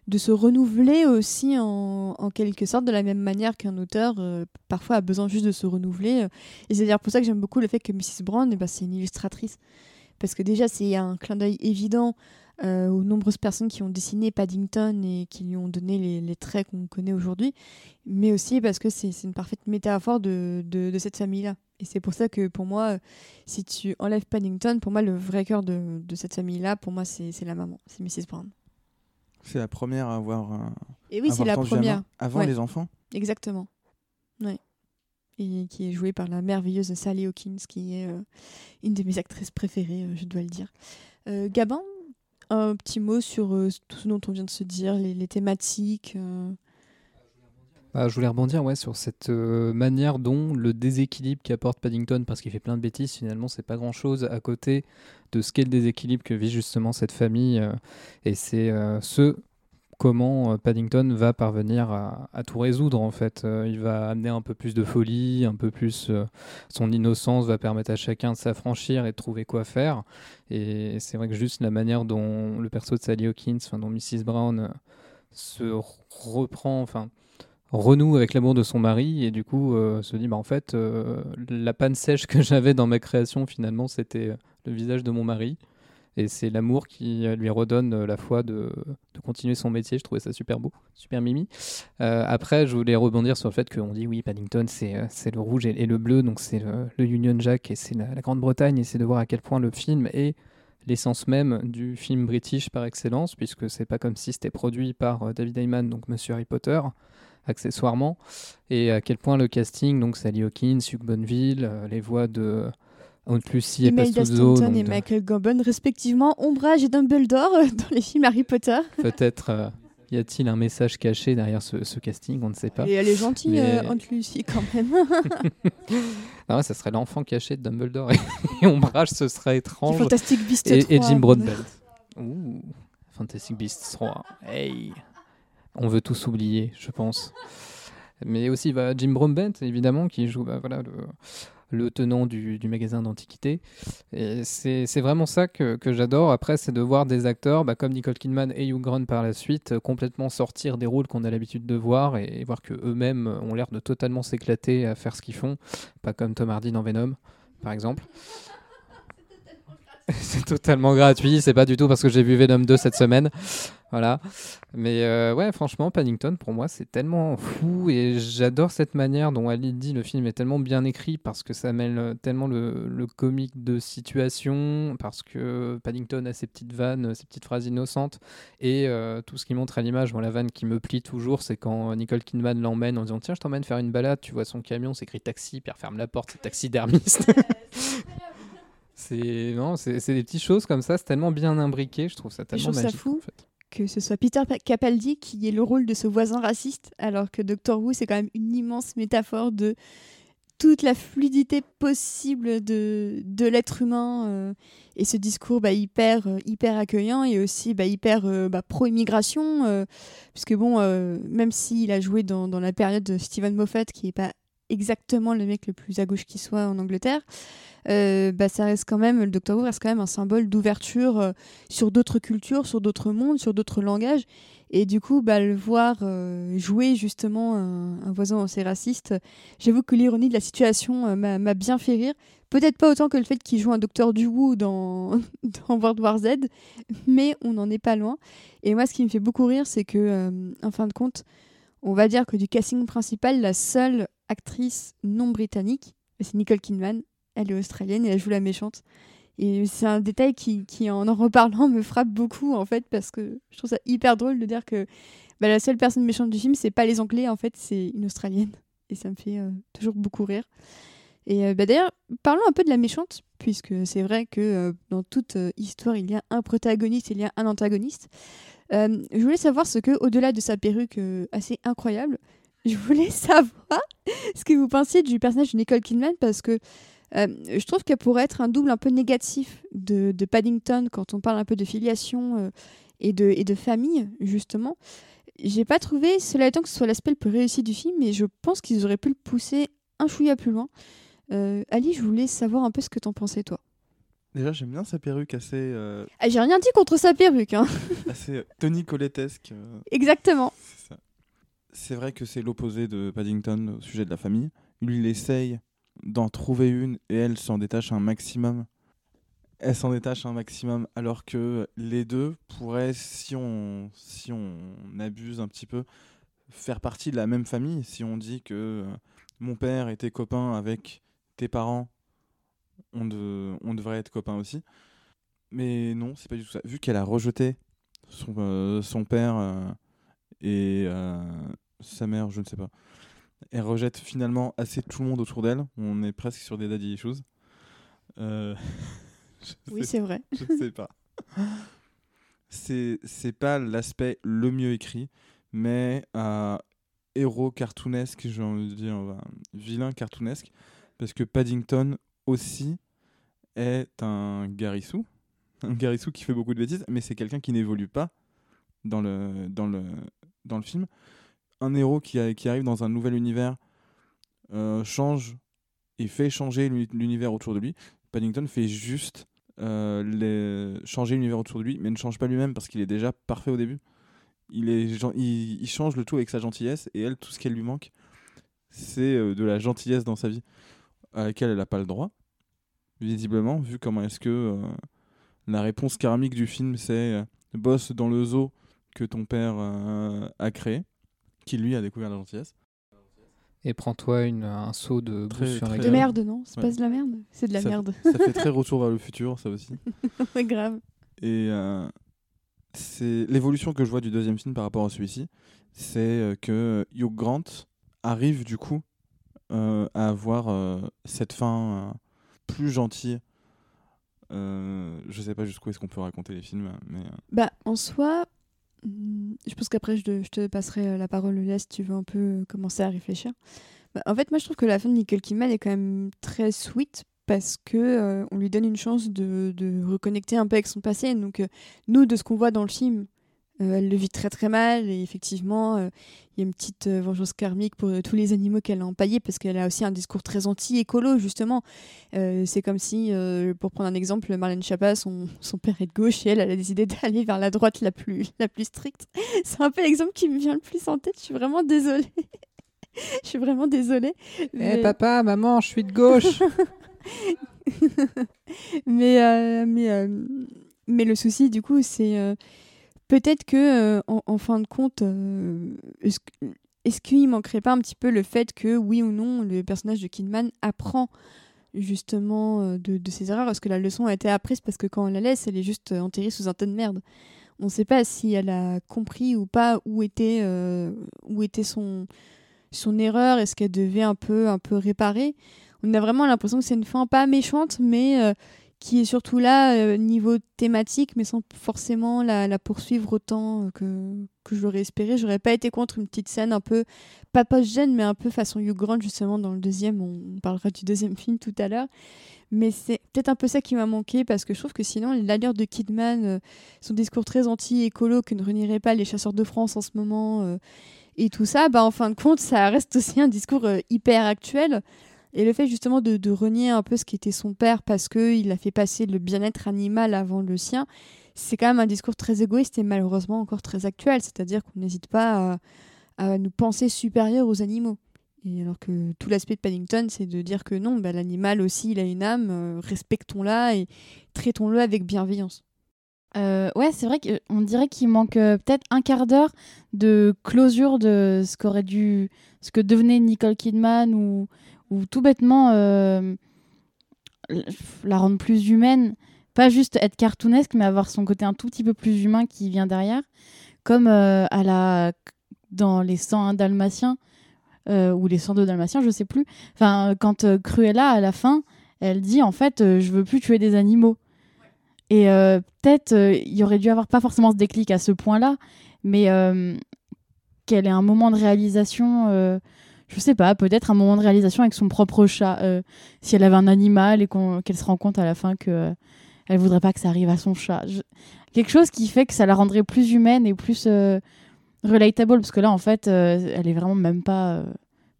de se renouveler aussi en, en quelque sorte, de la même manière qu'un auteur euh, parfois a besoin juste de se renouveler. Et c'est d'ailleurs pour ça que j'aime beaucoup le fait que Mrs. Brown, eh ben, c'est une illustratrice. Parce que déjà, c'est un clin d'œil évident euh, aux nombreuses personnes qui ont dessiné Paddington et qui lui ont donné les, les traits qu'on connaît aujourd'hui, mais aussi parce que c'est une parfaite métaphore de, de, de cette famille-là. Et c'est pour ça que pour moi, euh, si tu enlèves Paddington, pour moi, le vrai cœur de, de cette famille-là, pour moi, c'est la maman, c'est Mrs. Brown. C'est la première à avoir. euh, Et oui, c'est la première, Avant Ouais. les enfants exactement. Ouais. Et qui est jouée par la merveilleuse Sally Hawkins, qui est euh, une de mes actrices préférées, je dois le dire. Euh, Gabin, un petit mot sur euh, tout ce dont on vient de se dire, les, thématiques. euh, Bah, je voulais rebondir ouais, sur cette euh, manière dont le déséquilibre qu'apporte Paddington, parce qu'il fait plein de bêtises, finalement, c'est pas grand chose à côté de ce qu'est le déséquilibre que vit justement cette famille. et c'est ce comment euh, Paddington va parvenir à, tout résoudre en fait. Euh, il va amener un peu plus de folie, un peu plus euh, son innocence va permettre à chacun de s'affranchir et de trouver quoi faire. Et c'est vrai que juste la manière dont le perso de Sally Hawkins, enfin dont Mrs Brown se reprend, enfin renoue avec l'amour de son mari et du coup se dit bah en fait la panne sèche que j'avais dans ma création finalement c'était le visage de mon mari et c'est l'amour qui euh, lui redonne euh, la foi de, de continuer son métier. Je trouvais ça super beau super mimi. Euh, après je voulais rebondir sur le fait qu'on dit oui Paddington c'est le rouge et, le bleu. Donc c'est le, Union Jack et c'est la, Grande-Bretagne. Et c'est de voir à quel point le film est l'essence même du film british par excellence puisque c'est pas comme si c'était produit par David Heyman donc Monsieur Harry Potter accessoirement, et à quel point le casting, donc Sally Hawkins, Hugh Bonneville, les voix de Et Pastuzzo, Staunton donc et Michael Gambon, respectivement, Ombrage et Dumbledore euh, dans les films Harry Potter. peut-être euh, y a-t-il un message caché derrière ce, ce casting, on ne sait pas. Et elle est gentille, Mais- euh, Aunt Lucy, quand même. Ah ouais, ça serait l'enfant caché de Dumbledore et, et Ombrage, ce serait étrange. Fantastic Beasts Et, et 3, Jim Broadbent. Ouh, Fantastic Beasts 3. Hey. On veut tous oublier, je pense. Mais aussi bah, Jim Broadbent, évidemment, qui joue bah, voilà, le, le tenant du, magasin d'antiquités. Et c'est vraiment ça que, que j'adore. Après, c'est de voir des acteurs bah, comme Nicole Kidman et Hugh Grant par la suite euh, complètement sortir des rôles qu'on a l'habitude de voir et, et voir que eux-mêmes ont l'air de totalement s'éclater à faire ce qu'ils font. Pas comme Tom Hardy dans Venom, par exemple. c'est totalement gratuit, c'est pas du tout parce que j'ai vu Venom 2 cette semaine. Voilà. Mais euh, ouais, franchement, Paddington, pour moi, c'est tellement fou et j'adore cette manière dont Ali dit le film est tellement bien écrit parce que ça mêle euh, tellement le, comique de situation, parce que Paddington a ses petites vannes, ses petites phrases innocentes et euh, tout ce qui montre à l'image. Moi, la vanne qui me plie toujours, c'est quand Nicole Kidman l'emmène en disant Tiens, je t'emmène faire une balade, tu vois son camion, c'est écrit taxi, puis ferme la porte, c'est taxidermiste. C'est non, c'est des petites choses comme ça, c'est tellement bien imbriqué, je trouve ça tellement trouve ça magique. fou. en fait. que ce soit Peter Pa- Capaldi qui ait le rôle de ce voisin raciste, alors que Doctor Who, c'est quand même une immense métaphore de toute la fluidité possible de, de l'être humain euh, et ce discours bah, hyper, euh, hyper accueillant et aussi bah, hyper euh, bah, pro-immigration, puisque bon, même s'il a joué dans, dans la période de Stephen Moffat qui est pas exactement le mec le plus à gauche qui soit en Angleterre, euh, bah, ça reste quand même, le Docteur Who reste quand même un symbole d'ouverture euh, sur d'autres cultures, sur d'autres mondes, sur d'autres langages. Et du coup, bah, le voir euh, jouer justement un, voisin assez raciste, j'avoue que l'ironie de la situation m'a bien fait rire. Peut-être pas autant que le fait qu'il joue un Docteur du Who dans, dans World War Z, mais on n'en est pas loin. Et moi, ce qui me fait beaucoup rire, c'est que, en fin de compte, on va dire que du casting principal, la seule actrice non britannique, c'est Nicole Kidman. Elle est australienne et elle joue la méchante. Et c'est un détail qui, en en reparlant, me frappe beaucoup, en fait, parce que je trouve ça hyper drôle de dire que bah, la seule personne méchante du film, c'est pas les Anglais, en fait, c'est une Australienne. Et ça me fait euh, toujours beaucoup rire. Et euh, bah, d'ailleurs, parlons un peu de la méchante, puisque c'est vrai que euh, dans toute histoire, il y a un protagoniste, il y a un antagoniste. Je voulais savoir ce que, au-delà de sa perruque assez incroyable, je voulais savoir ce que vous pensiez du personnage de Nicole Kidman, parce que euh, je trouve qu'elle pourrait être un double un peu négatif de, de Paddington quand on parle un peu de filiation euh, et, de, et de famille, justement. J'ai pas trouvé, cela étant que ce soit l'aspect le plus réussi du film, mais je pense qu'ils auraient pu le pousser un chouïa plus loin. Euh, Ali, je voulais savoir un peu ce que t'en pensais, toi. Déjà, j'aime bien sa perruque assez, Ah, J'ai rien dit contre sa perruque, hein. assez Tony Collettesque. Exactement. C'est vrai que c'est l'opposé de Paddington au sujet de la famille. Lui, il essaye d'en trouver une et elle s'en détache un maximum. Elle s'en détache un maximum alors que les deux pourraient, si on, si on abuse un petit peu, faire partie de la même famille. Si on dit que euh, mon père était copain avec tes parents, on, de- on devrait être copains aussi. Mais non, c'est pas du tout ça. Vu qu'elle a rejeté son, euh, père euh, et sa mère, je ne sais pas, elle rejette finalement assez tout le monde autour d'elle. On est presque sur des daddy issues. Euh, Oui, c'est vrai. je sais pas. C'est c'est pas l'aspect le mieux écrit, mais un héros cartoonesque, j'ai envie de dire, un vilain cartoonesque, parce que Paddington aussi est un garissou, un garissou qui fait beaucoup de bêtises, mais c'est quelqu'un qui n'évolue pas dans le, dans, le, dans le film. Un héros qui, arrive dans un nouvel univers euh, change et fait changer l'uni- l'univers autour de lui. Paddington fait juste euh, changer l'univers autour de lui, mais ne change pas lui-même parce qu'il est déjà parfait au début. Il, change le tout avec sa gentillesse et elle, tout ce qu'elle lui manque, c'est euh, de la gentillesse dans sa vie à laquelle elle n'a pas le droit, visiblement, vu comment est-ce que la réponse karmique du film, c'est bosse dans le zoo que ton père a créé, qui lui a découvert la gentillesse. Et prends-toi une- un seau de Très- bouffe sur la De merde, non C'est Ouais. pas de la merde C'est de la Ça- merde. Ça fait très retour vers le futur, ça aussi. C'est grave. Et euh, c'est l'évolution que je vois du deuxième film par rapport à celui-ci, c'est euh, que Hugh Grant arrive du coup euh, à avoir euh, cette fin euh, plus gentille. Euh, je sais pas jusqu'où est-ce qu'on peut raconter les films, mais Bah, en soi, je pense qu'après, je, te- passerai euh, la parole, si tu veux un peu euh, commencer à réfléchir. Bah, en fait, moi, je trouve que la fin de Nicole Kidman est quand même très sweet parce que euh, on lui donne une chance de, de reconnecter un peu avec son passé. Donc, nous, de ce qu'on voit dans le film, euh, elle le vit très très mal et effectivement, euh, il y a une petite euh, vengeance karmique pour tous les animaux qu'elle a empaillés parce qu'elle a aussi un discours très anti-écolo, justement. C'est comme si, pour prendre un exemple, Marlène Schiappa, son, son père est de gauche et elle, elle a décidé d'aller vers la droite la plus, la plus stricte. C'est un peu l'exemple qui me vient le plus en tête. Je suis vraiment désolée. je suis vraiment désolée. Eh Mais- papa, maman, je suis de gauche. mais, mais, mais le souci, du coup, c'est peut-être que, euh, en, fin de compte, euh, est-ce qu'il manquerait pas un petit peu le fait que, oui ou non, le personnage de Kidman apprend justement euh, de, ses erreurs? Est-ce que la leçon a été apprise Parce que quand on la laisse, elle est juste enterrée sous un tas de merde? On ne sait pas si elle a compris ou pas où était, où était son, son erreur, est-ce qu'elle devait un peu, un peu réparer? On a vraiment l'impression que c'est une fin pas méchante, mais qui est surtout là euh, niveau thématique, mais sans forcément la, poursuivre autant euh, que, que je l'aurais espéré. J'aurais pas été contre une petite scène un peu, pas post-gène, mais un peu façon Hugh Grant, justement, dans le deuxième. On, parlera du deuxième film tout à l'heure. Mais c'est peut-être un peu ça qui m'a manqué, parce que je trouve que sinon, l'allure de Kidman, euh, son discours très anti-écolo que ne renierait pas les chasseurs de France en ce moment, Et tout ça, bah, en fin de compte, ça reste aussi un discours hyper actuel. Et le fait justement de, renier un peu ce qui était son père parce qu'il a fait passer le bien-être animal avant le sien, c'est quand même un discours très égoïste et malheureusement encore très actuel. C'est-à-dire qu'on n'hésite pas à, à, nous penser supérieurs aux animaux. Et alors que tout l'aspect de Paddington, c'est de dire que non, bah, l'animal aussi, il a une âme, euh, respectons-la et traitons-le avec bienveillance. Euh, ouais, c'est vrai qu'on dirait qu'il manque euh, peut-être un quart d'heure de closure de ce qu'aurait dû, ce que devenait Nicole Kidman ou, ou tout bêtement euh, la rendre plus humaine, pas juste être cartoonesque, mais avoir son côté un tout petit peu plus humain qui vient derrière, comme euh, à la dans les 101 dalmatiens euh, ou les 102 dalmatiens, je sais plus. Enfin, quand Cruella à la fin, elle dit en fait, je veux plus tuer des animaux. Et peut-être, il y aurait dû avoir pas forcément ce déclic à ce point-là, mais qu'elle ait un moment de réalisation, je sais pas, peut-être un moment de réalisation avec son propre chat. si elle avait un animal et qu'elle se rend compte à la fin que elle voudrait pas que ça arrive à son chat. Je... Quelque chose qui fait que ça la rendrait plus humaine et plus relatable, parce que là, en fait, elle est vraiment même pas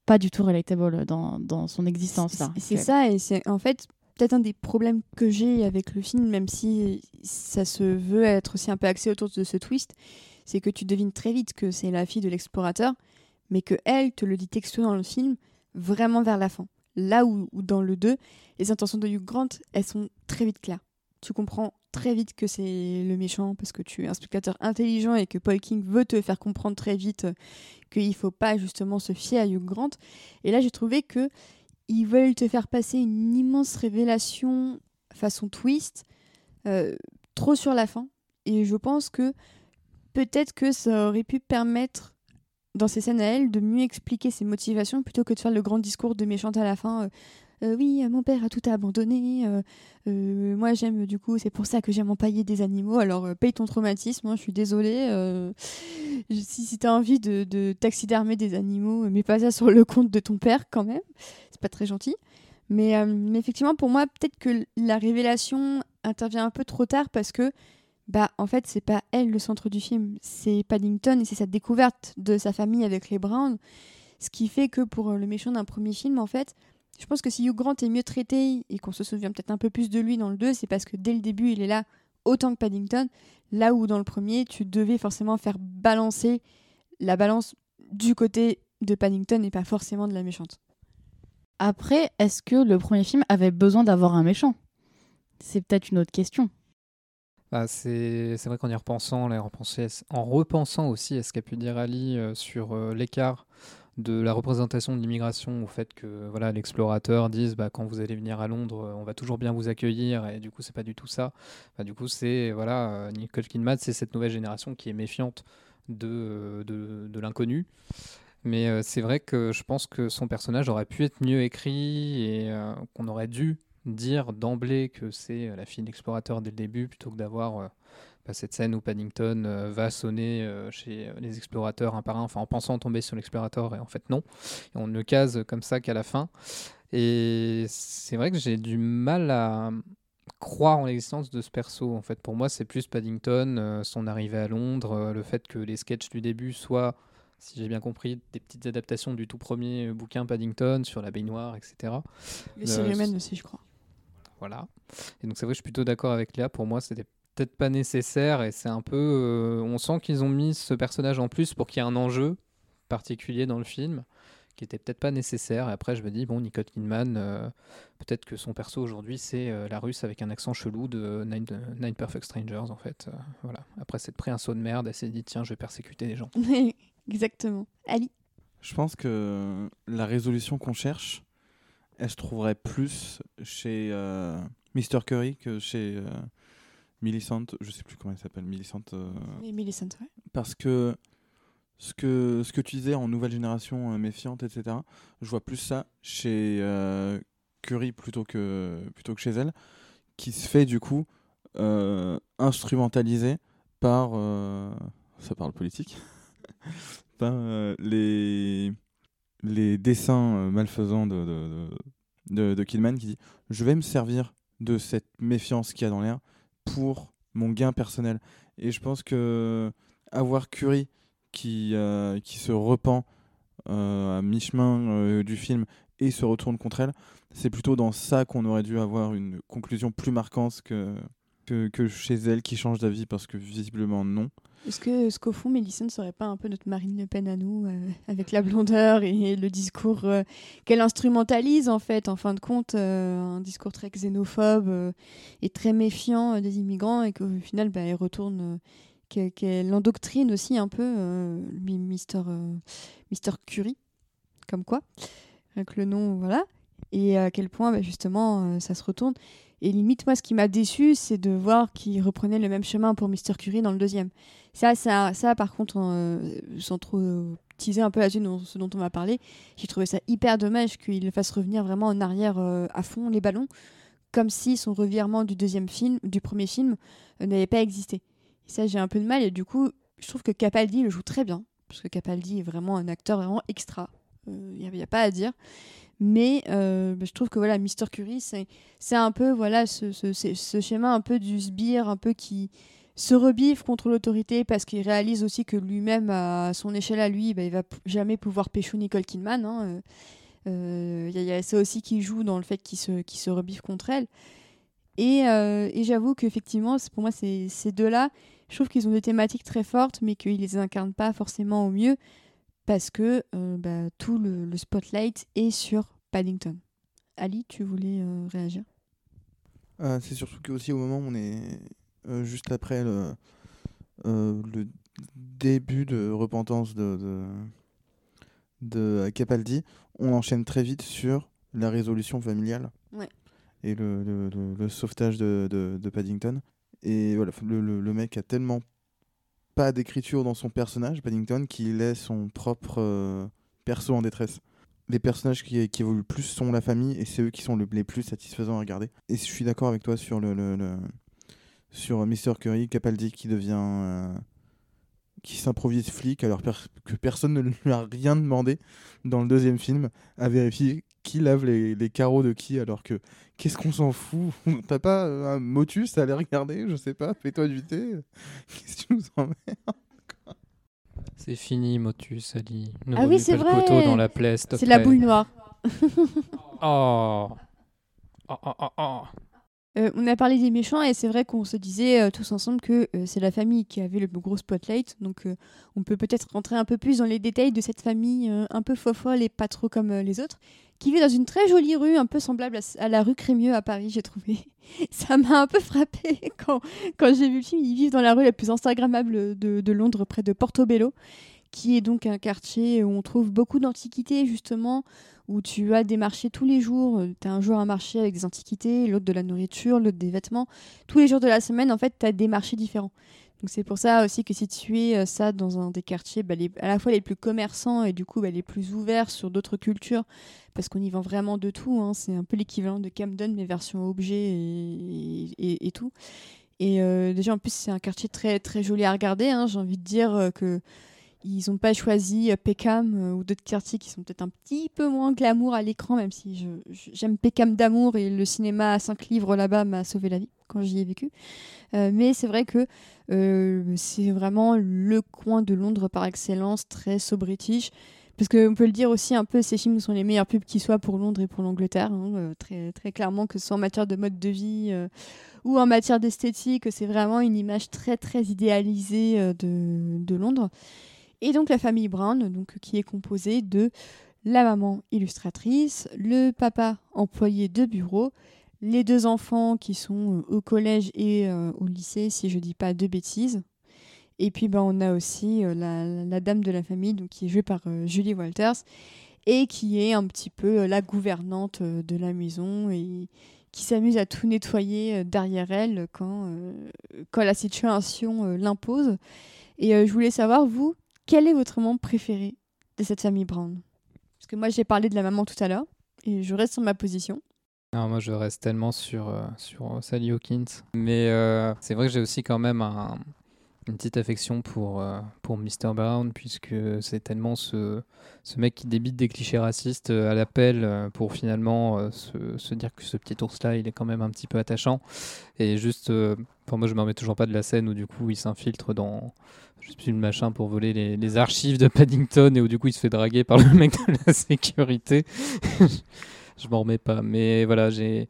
pas du tout relatable dans, dans son existence. C'est ça, et c'est en fait peut-être un des problèmes que j'ai avec le film, même si ça se veut être aussi un peu axé autour de ce twist, c'est que tu devines très vite que c'est la fille de l'explorateur, mais que elle te le dit textuellement dans le film, vraiment vers la fin. Là où, dans le 2, les intentions de Hugh Grant, elles sont très vite claires. Tu comprends très vite que c'est le méchant parce que tu es un spectateur intelligent et que Paul King veut te faire comprendre très vite qu'il ne faut pas justement se fier à Hugh Grant. Et là, j'ai trouvé que ils veulent te faire passer une immense révélation façon twist, euh, trop sur la fin. Et je pense que peut-être que ça aurait pu permettre, dans ces scènes à elle, de mieux expliquer ses motivations plutôt que de faire le grand discours de méchante à la fin. Euh, euh, oui, mon père a tout abandonné. moi, j'aime, du coup, c'est pour ça que j'aime empailler des animaux. Alors, paye ton traumatisme, hein, je suis désolée. si si tu as envie de, de taxidermer des animaux, mets pas ça sur le compte de ton père quand même pas très gentil. Euh, mais effectivement, pour moi, peut-être que la révélation intervient un peu trop tard parce que, bah, en fait, c'est pas elle le centre du film, c'est Paddington et c'est sa découverte de sa famille avec les Browns. Ce qui fait que pour le méchant d'un premier film, en fait, je pense que si Hugh Grant est mieux traité et qu'on se souvient peut-être un peu plus de lui dans le 2, c'est parce que dès le début, il est là autant que Paddington. Là où dans le premier, tu devais forcément faire balancer la balance du côté de Paddington et pas forcément de la méchante. Après, est-ce que le premier film avait besoin d'avoir un méchant? C'est peut-être une autre question. Bah, c'est vrai qu'en y repensant, en repensant aussi à ce qu'a pu dire Ali euh, sur euh, l'écart de la représentation de l'immigration au fait que voilà l'explorateur dise bah, quand vous allez venir à Londres euh, on va toujours bien vous accueillir et du coup c'est pas du tout ça. Bah, du coup c'est voilà Nicole Kidman c'est cette nouvelle génération qui est méfiante de, de, de l'inconnu. Mais c'est vrai que je pense que son personnage aurait pu être mieux écrit et qu'on aurait dû dire d'emblée que c'est euh, la fille d'explorateur dès le début plutôt que d'avoir bah, cette scène où Paddington va sonner chez les explorateurs un par un, enfin en pensant tomber sur l'explorateur et en fait non. Et on ne case comme ça qu'à la fin. Et c'est vrai que j'ai du mal à croire en l'existence de ce perso. En fait, pour moi, c'est plus Paddington, son arrivée à Londres, le fait que les sketchs du début soient si j'ai bien compris, des petites adaptations du tout premier bouquin Paddington sur la baignoire, etc. Les séries aussi, je crois. Voilà. Et donc c'est vrai, je suis plutôt d'accord avec Léa. Pour moi, c'était peut-être pas nécessaire et c'est un peu. Euh, on sent qu'ils ont mis ce personnage en plus pour qu'il y ait un enjeu particulier dans le film qui était peut-être pas nécessaire. Et après, je me dis, bon, Nicole Kidman, euh, peut-être que son perso aujourd'hui, c'est euh, la russe avec un accent chelou de Nine, Perfect Strangers, en fait. voilà. Après, c'est pris un saut de merde, elle s'est dit, tiens, je vais persécuter les gens. Exactement. Ali? Je pense que la résolution qu'on cherche, elle se trouverait plus chez euh, Mr. Curry que chez euh, Millicent. Je sais plus comment elle s'appelle, Millicent. Euh, Millicent, ouais. Parce que ce, que ce que tu disais en nouvelle génération méfiante, etc., je vois plus ça chez Curry plutôt que, plutôt que chez elle, qui se fait du coup instrumentaliser par. ça parle politique euh, les, les dessins euh, malfaisants de, de, de, de, Kidman qui dit Je vais me servir de cette méfiance qu'il y a dans l'air pour mon gain personnel. Et je pense que avoir Curie qui, euh, qui se repent euh, à mi-chemin euh, du film et se retourne contre elle. C'est plutôt dans ça qu'on aurait dû avoir une conclusion plus marquante que, que chez elle qui change d'avis parce que visiblement non. Est-ce que, ce qu'au fond, Mélissa ne serait pas un peu notre Marine Le Pen à nous, euh, avec la blondeur et le discours euh, qu'elle instrumentalise, en fait, en fin de compte, euh, un discours très xénophobe et très méfiant des immigrants, et qu'au final, bah, elle retourne, qu'elle, endoctrine aussi un peu mi- Mister, Mister Curie, comme quoi, avec le nom, voilà, et à quel point, bah, justement, ça se retourne. Et limite, moi, ce qui m'a déçu, c'est de voir qu'il reprenait le même chemin pour Mister Curie dans le deuxième. Ça, ça, ça par contre, euh, sans trop euh, teaser un peu là-dessus ce dont on va parler, j'ai trouvé ça hyper dommage qu'il fasse revenir vraiment en arrière euh, à fond les ballons, comme si son revirement du deuxième film, du premier film, n'avait pas existé. Et ça, j'ai un peu de mal. Et du coup, je trouve que Capaldi le joue très bien, parce que Capaldi est vraiment un acteur vraiment extra. Il n'y a, a pas à dire. Mais euh, bah, je trouve que voilà, Mister Curie, c'est un peu voilà ce, schéma un peu du sbire, un peu qui se rebiffe contre l'autorité parce qu'il réalise aussi que lui-même, à son échelle à lui, bah, il va jamais pouvoir pécho Nicole Kidman. hein, euh, euh, Il y, a- il ça aussi qui joue dans le fait qu'il se, rebiffe contre elle. Et, euh, et j'avoue qu'effectivement, pour moi, ces, deux-là, je trouve qu'ils ont des thématiques très fortes, mais qu'ils les incarnent pas forcément au mieux parce que euh, bah, tout le, le spotlight est sur Paddington. Ali, tu voulais euh, réagir? Euh, c'est surtout qu'aussi au moment où on est euh, juste après le, le début de repentance de, de, de Capaldi, on enchaîne très vite sur la résolution familiale Ouais. et le, le, le- le sauvetage de, de, de Paddington. Et voilà, le mec a tellement pas d'écriture dans son personnage, Paddington, qu'il est son propre euh, perso en détresse. Les personnages qui, évoluent le plus sont la famille et c'est eux qui sont le- les plus satisfaisants à regarder. Et je suis d'accord avec toi sur le, le, le- sur Mr. Curry, Capaldi qui devient euh, qui s'improvise flic alors per- que personne ne lui a rien demandé dans le deuxième film à vérifier qui lave les, les carreaux de qui alors que qu'est-ce qu'on s'en fout? T'as pas euh, un motus à aller regarder? Je sais pas, fais-toi du thé. Qu'est-ce que tu nous emmènes C'est fini, Motus, Ali. Ne Ah oui, c'est vrai. le couteau dans la plaie, s'il te C'est la boule noire. Oh. Oh, oh, oh, oh. Euh, on a parlé des méchants et c'est vrai qu'on se disait euh, tous ensemble que euh, c'est la famille qui avait le plus gros spotlight. Donc on peut peut-être rentrer un peu plus dans les détails de cette famille un peu fofolle et pas trop comme les autres, qui vit dans une très jolie rue, un peu semblable à la rue Crémieux à Paris, j'ai trouvé. Ça m'a un peu frappé quand, quand j'ai vu le film. Ils vivent dans la rue la plus instagrammable de, de Londres, près de Portobello, qui est donc un quartier où on trouve beaucoup d'antiquités justement où tu as des marchés tous les jours. Tu as un jour un marché avec des antiquités, l'autre de la nourriture, l'autre des vêtements. Tous les jours de la semaine, en fait, tu as des marchés différents. Donc c'est pour ça aussi que si tu es euh, ça dans un des quartiers bah, à la fois les plus commerçants et du coup bah, les plus ouverts sur d'autres cultures, parce qu'on y vend vraiment de tout, hein. c'est un peu l'équivalent de Camden mais version objet et, et- tout. Et euh, déjà en plus c'est un quartier très très joli à regarder, hein. j'ai envie de dire euh, que ils n'ont pas choisi euh, Peckham euh, ou d'autres quartiers qui sont peut-être un petit peu moins glamour à l'écran, même si j'aime Peckham d'amour et le cinéma à 5 livres là-bas m'a sauvé la vie quand j'y ai vécu. Euh, mais c'est vrai que c'est vraiment le coin de Londres par excellence, très so british. Parce qu'on peut le dire aussi un peu, ces films sont les meilleurs pubs qui soient pour Londres et pour l'Angleterre, hein, très, très clairement, que ce soit en matière de mode de vie ou en matière d'esthétique, c'est vraiment une image très très idéalisée de Londres. Et donc la famille Brown, donc, qui est composée de la maman illustratrice, le papa employé de bureau, les deux enfants qui sont euh, au collège et euh, au lycée, si je dis pas de bêtises. Et puis ben, on a aussi euh, la, dame de la famille, donc, qui est jouée par Julie Walters, et qui est un petit peu la gouvernante de la maison et qui s'amuse à tout nettoyer derrière elle quand, quand la situation l'impose. Et je voulais savoir, vous, quel est votre membre préféré de cette famille Brown? Parce que moi, j'ai parlé de la maman tout à l'heure, et je reste sur ma position. Non, moi je reste tellement sur, euh, sur Sally Hawkins. Mais euh, c'est vrai que j'ai aussi quand même un, une petite affection pour, euh, pour Mr. Brown, puisque c'est tellement ce, ce mec qui débite des clichés racistes euh, à l'appel euh, pour finalement se, se dire que ce petit ours-là, il est quand même un petit peu attachant. Et juste, pour moi, je me remets toujours pas de la scène où du coup il s'infiltre dans je plus le machin pour voler les, archives de Paddington et où du coup il se fait draguer par le mec de la sécurité. je m'en remets pas. Mais voilà, j'ai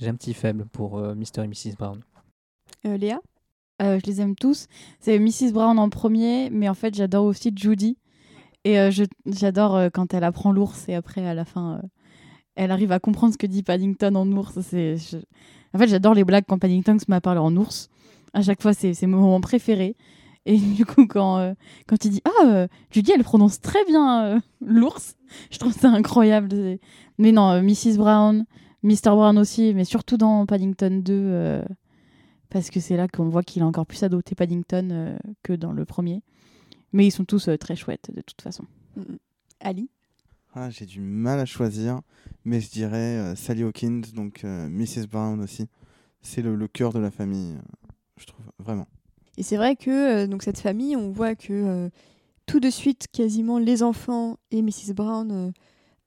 un petit faible pour Mr. et Mrs. Brown. Léa? Je les aime tous. C'est Mrs. Brown en premier, mais en fait, j'adore aussi Judy. Et euh, j'adore euh, quand elle apprend l'ours et après, à la fin, euh, elle arrive à comprendre ce que dit Paddington en ours. En fait, j'adore les blagues quand Paddington se met à parler en ours. À chaque fois, c'est mon moment préféré. Et du coup, quand, euh, quand il dit Ah, euh, Judy, elle prononce très bien euh, l'ours, je trouve ça incroyable. Mais non, euh, Mrs. Brown, Mr. Brown aussi, mais surtout dans Paddington 2. Parce que c'est là qu'on voit qu'il a encore plus adopté Paddington euh, que dans le premier. Mais ils sont tous euh, très chouettes de toute façon. Ali Ah, J'ai du mal à choisir, mais je dirais euh, Sally Hawkins, donc euh, Mrs. Brown aussi. C'est le, le cœur de la famille, euh, je trouve, vraiment. Et c'est vrai que euh, donc cette famille, on voit que euh, tout de suite, quasiment les enfants et Mrs. Brown euh,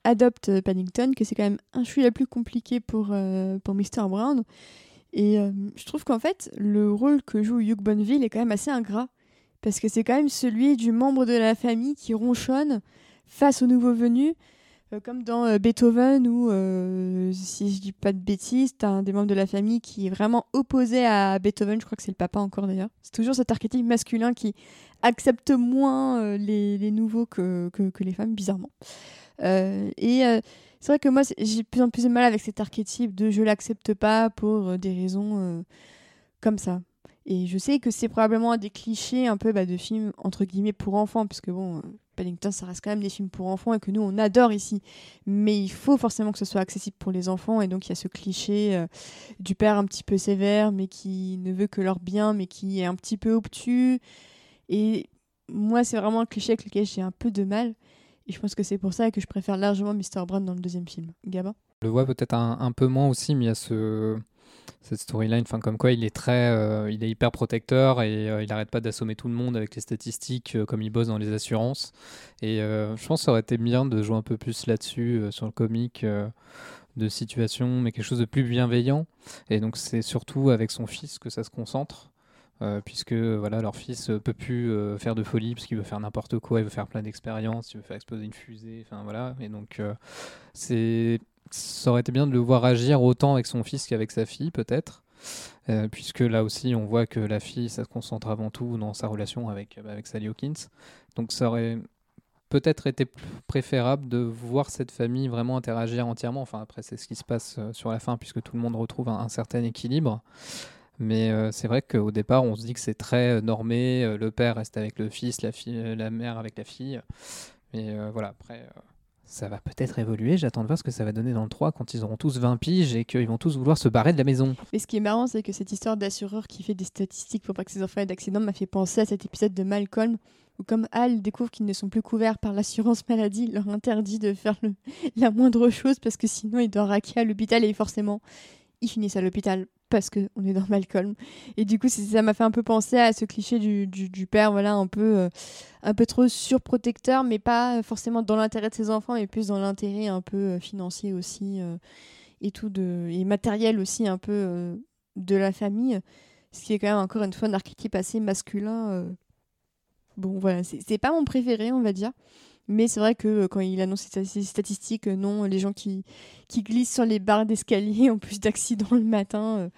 adoptent euh, Paddington, que c'est quand même un chouïa plus compliqué pour, euh, pour Mr. Brown. Et euh, je trouve qu'en fait, le rôle que joue Hugh Bonneville est quand même assez ingrat. Parce que c'est quand même celui du membre de la famille qui ronchonne face aux nouveaux venus. Euh, comme dans euh, Beethoven, où, si je dis pas de bêtises, t'as un des membres de la famille qui est vraiment opposé à Beethoven, je crois que c'est le papa encore d'ailleurs. C'est toujours cet archétype masculin qui accepte moins les, nouveaux que, que, que les femmes, bizarrement. Et c'est vrai que moi, j'ai de plus en plus de mal avec cet archétype de je l'accepte pas pour euh, des raisons euh, comme ça. Et je sais que c'est probablement des clichés un peu bah, de films entre guillemets pour enfants, parce que bon, euh, Paddington, ça reste quand même des films pour enfants et que nous, on adore ici. Mais il faut forcément que ce soit accessible pour les enfants, et donc il y a ce cliché du père un petit peu sévère, mais qui ne veut que leur bien, mais qui est un petit peu obtus. Et moi, c'est vraiment un cliché avec lequel j'ai un peu de mal. Et je pense que c'est pour ça que je préfère largement Mr. Brown dans le deuxième film. Gabin? Je le vois peut-être un, peu moins aussi, mais il y a ce, cette storyline, enfin comme quoi il est très, euh, il est hyper protecteur et euh, il arrête pas d'assommer tout le monde avec les statistiques, euh, comme il bosse dans les assurances. Et je pense que ça aurait été bien de jouer un peu plus là-dessus sur le comique. de situation, mais quelque chose de plus bienveillant. Et donc c'est surtout avec son fils que ça se concentre, euh, puisque voilà leur fils euh, peut plus euh, faire de folie parce qu'il veut faire n'importe quoi, il veut faire plein d'expériences, il veut faire exploser une fusée, enfin voilà. Et donc ça aurait été bien de le voir agir autant avec son fils qu'avec sa fille peut-être. Puisque là aussi on voit que la fille ça se concentre avant tout dans sa relation avec, euh, avec Sally Hawkins donc ça aurait peut-être été préférable de voir cette famille vraiment interagir entièrement enfin après c'est ce qui se passe sur la fin puisque tout le monde retrouve un certain équilibre mais euh, c'est vrai qu'au départ on se dit que c'est très euh, normé euh, le père reste avec le fils la, fille, la mère avec la fille mais voilà après ça va peut-être évoluer. J'attends de voir ce que ça va donner dans le 3 quand ils auront tous 20 piges et qu'ils vont tous vouloir se barrer de la maison. Mais ce qui est marrant, c'est que cette histoire d'assureur qui fait des statistiques pour pas que ses enfants aient d'accident m'a fait penser à cet épisode de Malcolm où comme Hal découvre qu'ils ne sont plus couverts par l'assurance maladie, il leur interdit de faire la moindre chose parce que sinon il doit raquer à l'hôpital et forcément ils finissent à l'hôpital parce que on est dans Malcolm. Et du coup, ça m'a fait un peu penser à ce cliché du, du, du père, voilà, un peu, euh, un peu trop surprotecteur, mais pas forcément dans l'intérêt de ses enfants, mais plus dans l'intérêt un peu euh, financier aussi euh, et tout de et matériel aussi un peu de la famille. Ce qui est quand même encore une fois un archétype assez masculin. Bon, voilà, c'est pas mon préféré, on va dire. Mais c'est vrai que euh, quand il annonce ces statistiques, euh, non, les gens qui, glissent sur les barres d'escalier en plus d'accidents le matin, euh,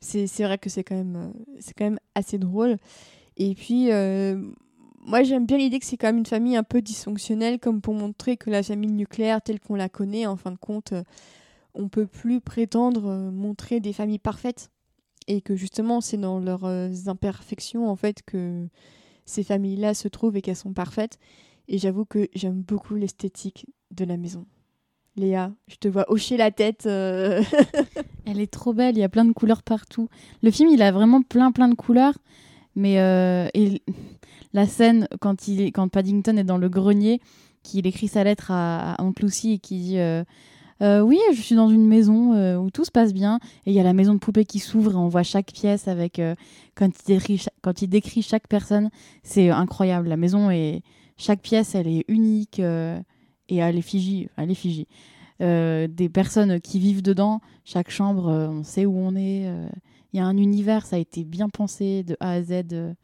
c'est vrai que c'est quand, même, quand même assez drôle. Et puis, moi j'aime bien l'idée que c'est quand même une famille un peu dysfonctionnelle, comme pour montrer que la famille nucléaire telle qu'on la connaît, en fin de compte, on peut plus prétendre montrer des familles parfaites. Et que justement, c'est dans leurs imperfections, en fait, que ces familles-là se trouvent et qu'elles sont parfaites. Et j'avoue que j'aime beaucoup l'esthétique de la maison. Léa, je te vois hocher la tête. euh. Elle est trop belle, il y a plein de couleurs partout. Le film, il a vraiment plein plein de couleurs, mais euh, la scène quand Paddington est dans le grenier, qu'il écrit sa lettre à, Aunt Lucy et qui dit euh, oui, je suis dans une maison où tout se passe bien et il y a la maison de poupée qui s'ouvre et on voit chaque pièce avec quand il décrit quand il décrit chaque personne, c'est incroyable. La maison est chaque pièce, elle est unique euh, et à l'effigie, à l'effigie. Euh, des personnes qui vivent dedans, chaque chambre, euh, on sait où on est. euh, Il y a un univers, ça a été bien pensé de A à Z. euh,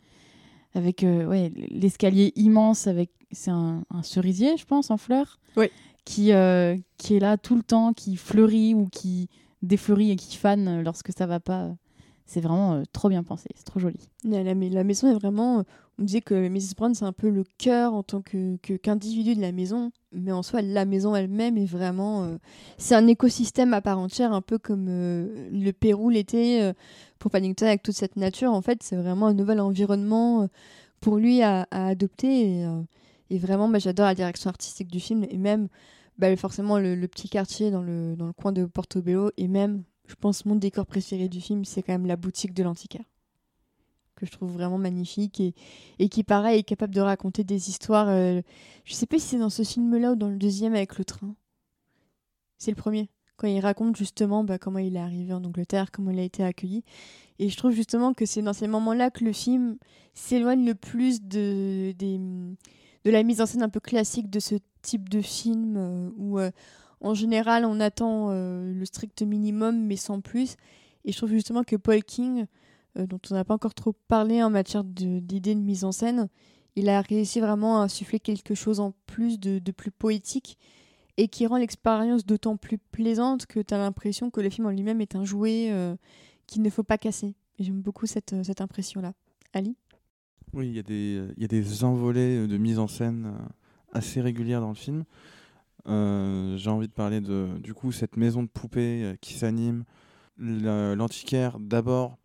avec ouais, l'escalier immense, avec c'est un, un cerisier, je pense, en fleurs, Oui. qui, qui est là tout le temps, qui fleurit ou qui défleurit et qui fane lorsque ça va pas. C'est vraiment euh, trop bien pensé, c'est trop joli. La, la maison est vraiment. On disait que Mrs. Brown, c'est un peu le cœur en tant que qu'individu de la maison. Mais en soi, la maison elle-même est vraiment. euh, c'est un écosystème à part entière, un peu comme euh, le Pérou l'était euh, pour Paddington avec toute cette nature. En fait, c'est vraiment un nouvel environnement pour lui à, adopter. Et, vraiment, bah, j'adore la direction artistique du film. Et même, bah, forcément, le, le petit quartier dans le, dans le coin de Portobello. Et même, je pense, mon décor préféré du film, c'est quand même la boutique de l'antiquaire que je trouve vraiment magnifique et, et qui, pareil, est capable de raconter des histoires. euh, je sais pas si c'est dans ce film-là ou dans le deuxième avec le train. C'est le premier. Quand il raconte justement bah, comment il est arrivé en Angleterre, comment il a été accueilli. Et je trouve justement que c'est dans ces moments-là que le film s'éloigne le plus de, de la mise en scène un peu classique de ce type de film euh, où, euh, en général, on attend euh, le strict minimum mais sans plus. Et je trouve justement que Paul King, dont on n'a pas encore trop parlé en matière d'idées de, mise en scène, il a réussi vraiment à insuffler quelque chose en plus de, plus poétique et qui rend l'expérience d'autant plus plaisante que tu as l'impression que le film en lui-même est un jouet euh, qu'il ne faut pas casser. J'aime beaucoup cette, euh, cette impression-là. Ali? Oui, il y, a des, euh, y a des envolées euh, de mise en scène euh, assez régulières dans le film. Euh, J'ai envie de parler de du coup cette maison de poupées euh, qui s'anime, l'antiquaire d'abord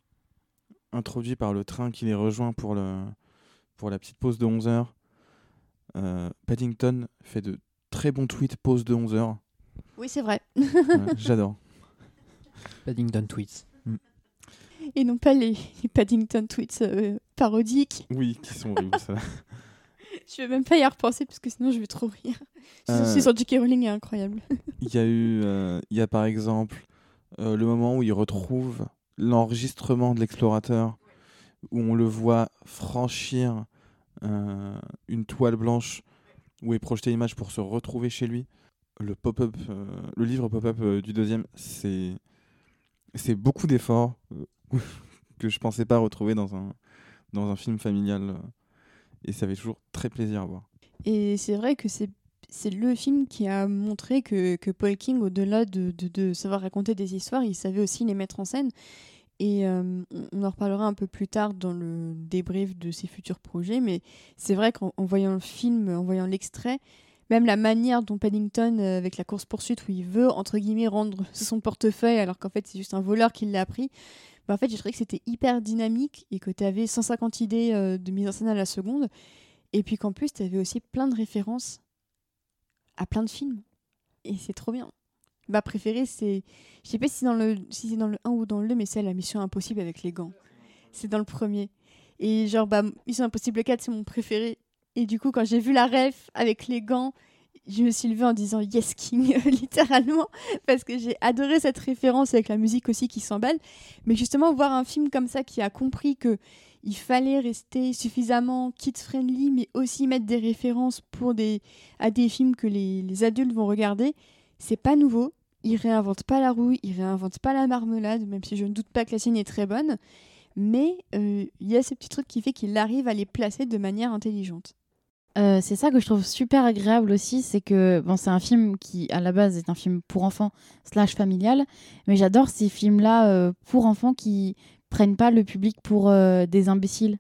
introduit par le train qui les rejoint pour, le, pour la petite pause de 11 heures. Euh, Paddington fait de très bons tweets pause de 11 heures. Oui, c'est vrai. Ouais, J'adore. Paddington Tweets. Et non pas les, les Paddington tweets euh, parodiques. Oui, qui sont horribles ça. Je vais même pas y repenser parce que sinon je vais trop rire. Euh. C'est sur J.K. Rowling est incroyable. Il y a eu, euh, il y a par exemple euh, le moment où il retrouve l'enregistrement de l'explorateur, où on le voit franchir euh, une toile blanche où est projetée l'image pour se retrouver chez lui. Le pop-up, euh, le livre pop-up euh, du deuxième, c'est c'est beaucoup d'efforts que je pensais pas retrouver dans un dans un film familial et ça fait toujours très plaisir à voir. Et c'est vrai que c'est c'est le film qui a montré que, que Paul King, au-delà de, de, savoir raconter des histoires, il savait aussi les mettre en scène. Et euh, on- en reparlera un peu plus tard dans le débrief de ses futurs projets, mais c'est vrai qu'en en voyant le film, en voyant l'extrait, même la manière dont Paddington, euh, avec la course-poursuite, où il veut, entre guillemets, rendre son portefeuille, alors qu'en fait c'est juste un voleur qui l'a pris, bah, en fait j'ai trouvé que c'était hyper dynamique et que tu avais 150 idées euh, de mise en scène à la seconde. Et puis qu'en plus, tu avais aussi plein de références à plein de films. Et c'est trop bien. Ma préférée, c'est. Je sais pas si c'est dans le, si dans le 1 ou dans le 2, mais c'est la Mission Impossible avec les gants. C'est dans le premier. Et genre, bah, Mission Impossible 4, c'est mon préféré. Et du coup, quand j'ai vu la ref avec les gants, je me suis levée en disant Yes King, littéralement, parce que j'ai adoré cette référence avec la musique aussi qui s'emballe. Mais justement, voir un film comme ça qui a compris que il fallait rester suffisamment kid-friendly, mais aussi mettre des références pour des, à des films que les, les adultes vont regarder, c'est pas nouveau. Il réinvente pas la roue, il réinvente pas la marmelade, même si je ne doute pas que la sienne est très bonne. Mais euh, il y a ce petit truc qui fait qu'il arrive à les placer de manière intelligente. Euh, c'est ça que je trouve super agréable aussi, c'est que bon, c'est un film qui à la base est un film pour enfants slash familial, mais j'adore ces films-là euh, pour enfants qui prennent pas le public pour euh, des imbéciles.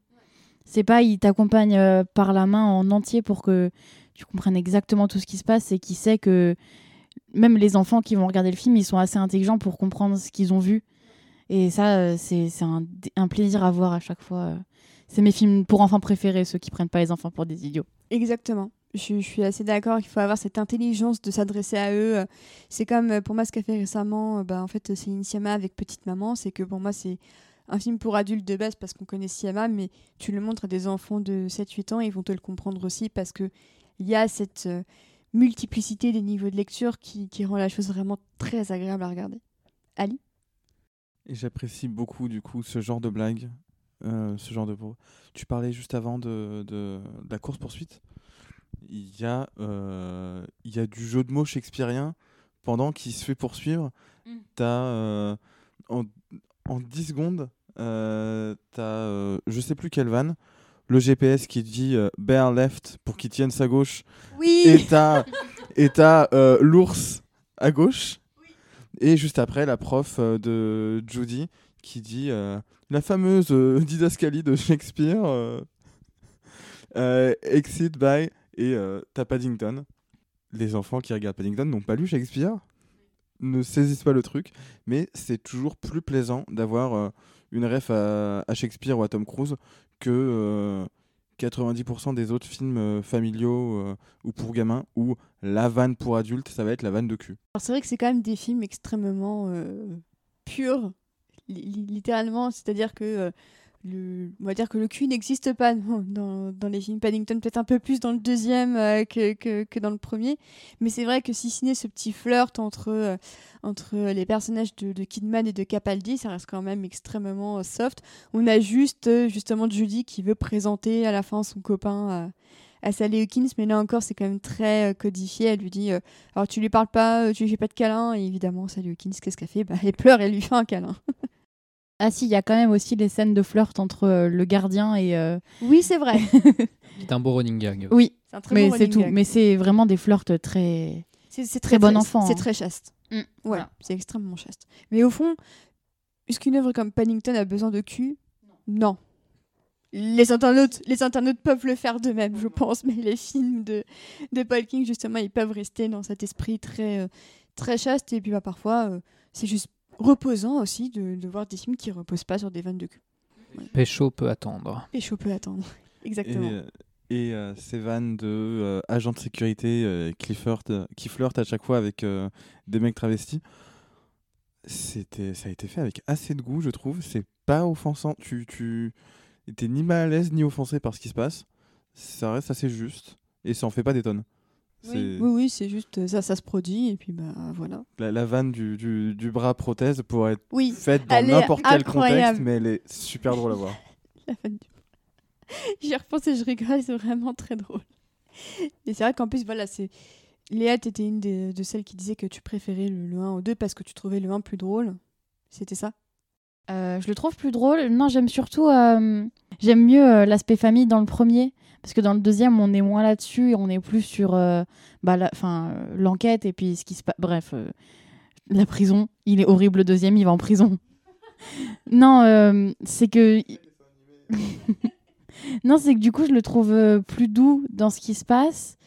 C'est pas ils t'accompagnent euh, par la main en entier pour que tu comprennes exactement tout ce qui se passe et qui sait que même les enfants qui vont regarder le film, ils sont assez intelligents pour comprendre ce qu'ils ont vu. Et ça, euh, c'est un, un plaisir à voir à chaque fois. C'est mes films pour enfants préférés, ceux qui prennent pas les enfants pour des idiots. Exactement. Je, suis assez d'accord qu'il faut avoir cette intelligence de s'adresser à eux. C'est comme pour moi ce qu'a fait récemment, bah, en fait, c'est Siama avec Petite Maman. C'est que pour moi, c'est un film pour adultes de base parce qu'on connaît Siama, mais tu le montres à des enfants de 7-8 ans, ils vont te le comprendre aussi parce que il y a cette. euh, multiplicité des niveaux de lecture qui, qui rend la chose vraiment très agréable à regarder. Ali? Et j'apprécie beaucoup du coup ce genre de blague, euh, ce genre de. Tu parlais juste avant de, de, de la course poursuite. Il y a euh, il y a du jeu de mots shakespearien pendant qu'il se fait poursuivre. Mm. T'as euh, en, en 10 secondes, euh, t'as euh, je sais plus quelle vanne. Le GPS qui dit euh, bear left pour qu'il tienne sa gauche. Oui. Et t'as et t'as, l'ours à gauche. Et juste après la prof de Judy qui dit la fameuse didascalie de Shakespeare exit by et t'as Paddington. Les enfants qui regardent Paddington n'ont pas lu Shakespeare. Ne saisissent pas le truc mais c'est toujours plus plaisant d'avoir une ref à, à Shakespeare ou à Tom Cruise que euh, 90% des autres films euh, familiaux euh, ou pour gamins où la vanne pour adultes, ça va être la vanne de cul. Alors, c'est vrai que c'est quand même des films extrêmement euh, purs, li- li- littéralement. C'est-à-dire que euh, on va dire que le cul n'existe pas dans, dans, les films Paddington, peut-être un peu plus dans le deuxième euh, que, que, dans le premier. Mais c'est vrai que si ce n'est ce petit flirt entre, euh, entre les personnages de, Kidman et de Capaldi, ça reste quand même extrêmement euh, soft. On a juste justement Judy qui veut présenter à la fin son copain à, Sally Hawkins, mais là encore c'est quand même très codifié. Elle lui dit alors tu lui parles pas, tu lui fais pas de câlin, et évidemment Sally Hawkins qu'est-ce qu'elle fait? Bah, Elle pleure et elle lui fait un câlin. Ah si, il y a quand même aussi les scènes de flirt entre euh, le gardien et... euh, Oui c'est vrai. C'est un beau running gag. Oui, C'est un très mais bon c'est running tout. gag. Mais c'est vraiment des flirts très... C'est c'est très bon chaste. enfant, C'est hein. très chaste. Mm, voilà. c'est extrêmement chaste. Mais au fond, est-ce qu'une œuvre comme Paddington a besoin de cul? Non. Les internautes, les internautes peuvent le faire d'eux-mêmes, je pense, mais les films de, de Paul King, justement, ils peuvent rester dans cet esprit très, euh, très chaste. Et puis bah, parfois, euh, c'est juste reposant aussi de, de voir des films qui reposent pas sur des vannes de cul. Pécho peut attendre. Chaud peut attendre. Exactement. euh, et euh, ces vannes de euh, agents de sécurité euh, qui, flirtent, qui flirtent à chaque fois avec euh, des mecs travestis, c'était, ça a été fait avec assez de goût, je trouve. C'est pas offensant. Tu, tu t'es ni mal à l'aise ni offensé par ce qui se passe. Ça reste assez juste et ça en fait pas des tonnes. Oui, oui, oui, c'est juste euh, ça, ça se produit et puis bah voilà. La, la vanne du, du, du bras prothèse pourrait être Oui, faite dans n'importe quel contexte, mais elle est super drôle à voir. La vanne du- J'y repense et je rigole, c'est vraiment très drôle. Et c'est vrai qu'en plus, voilà, c'est. Léa, t'étais une des- de celles qui disait que tu préférais le, le 1 au 2 parce que tu trouvais le 1 plus drôle. C'était ça? Je le trouve plus drôle. Non, j'aime surtout... euh, j'aime mieux euh, l'aspect famille dans le premier. Parce que dans le deuxième, on est moins là-dessus et on est plus sur euh, bah, euh, l'enquête et puis ce qui se passe. Bref, euh, la prison. Il est horrible le deuxième, il va en prison. non, euh, c'est que. non, c'est que du coup, je le trouve euh, plus doux dans ce qui se passe.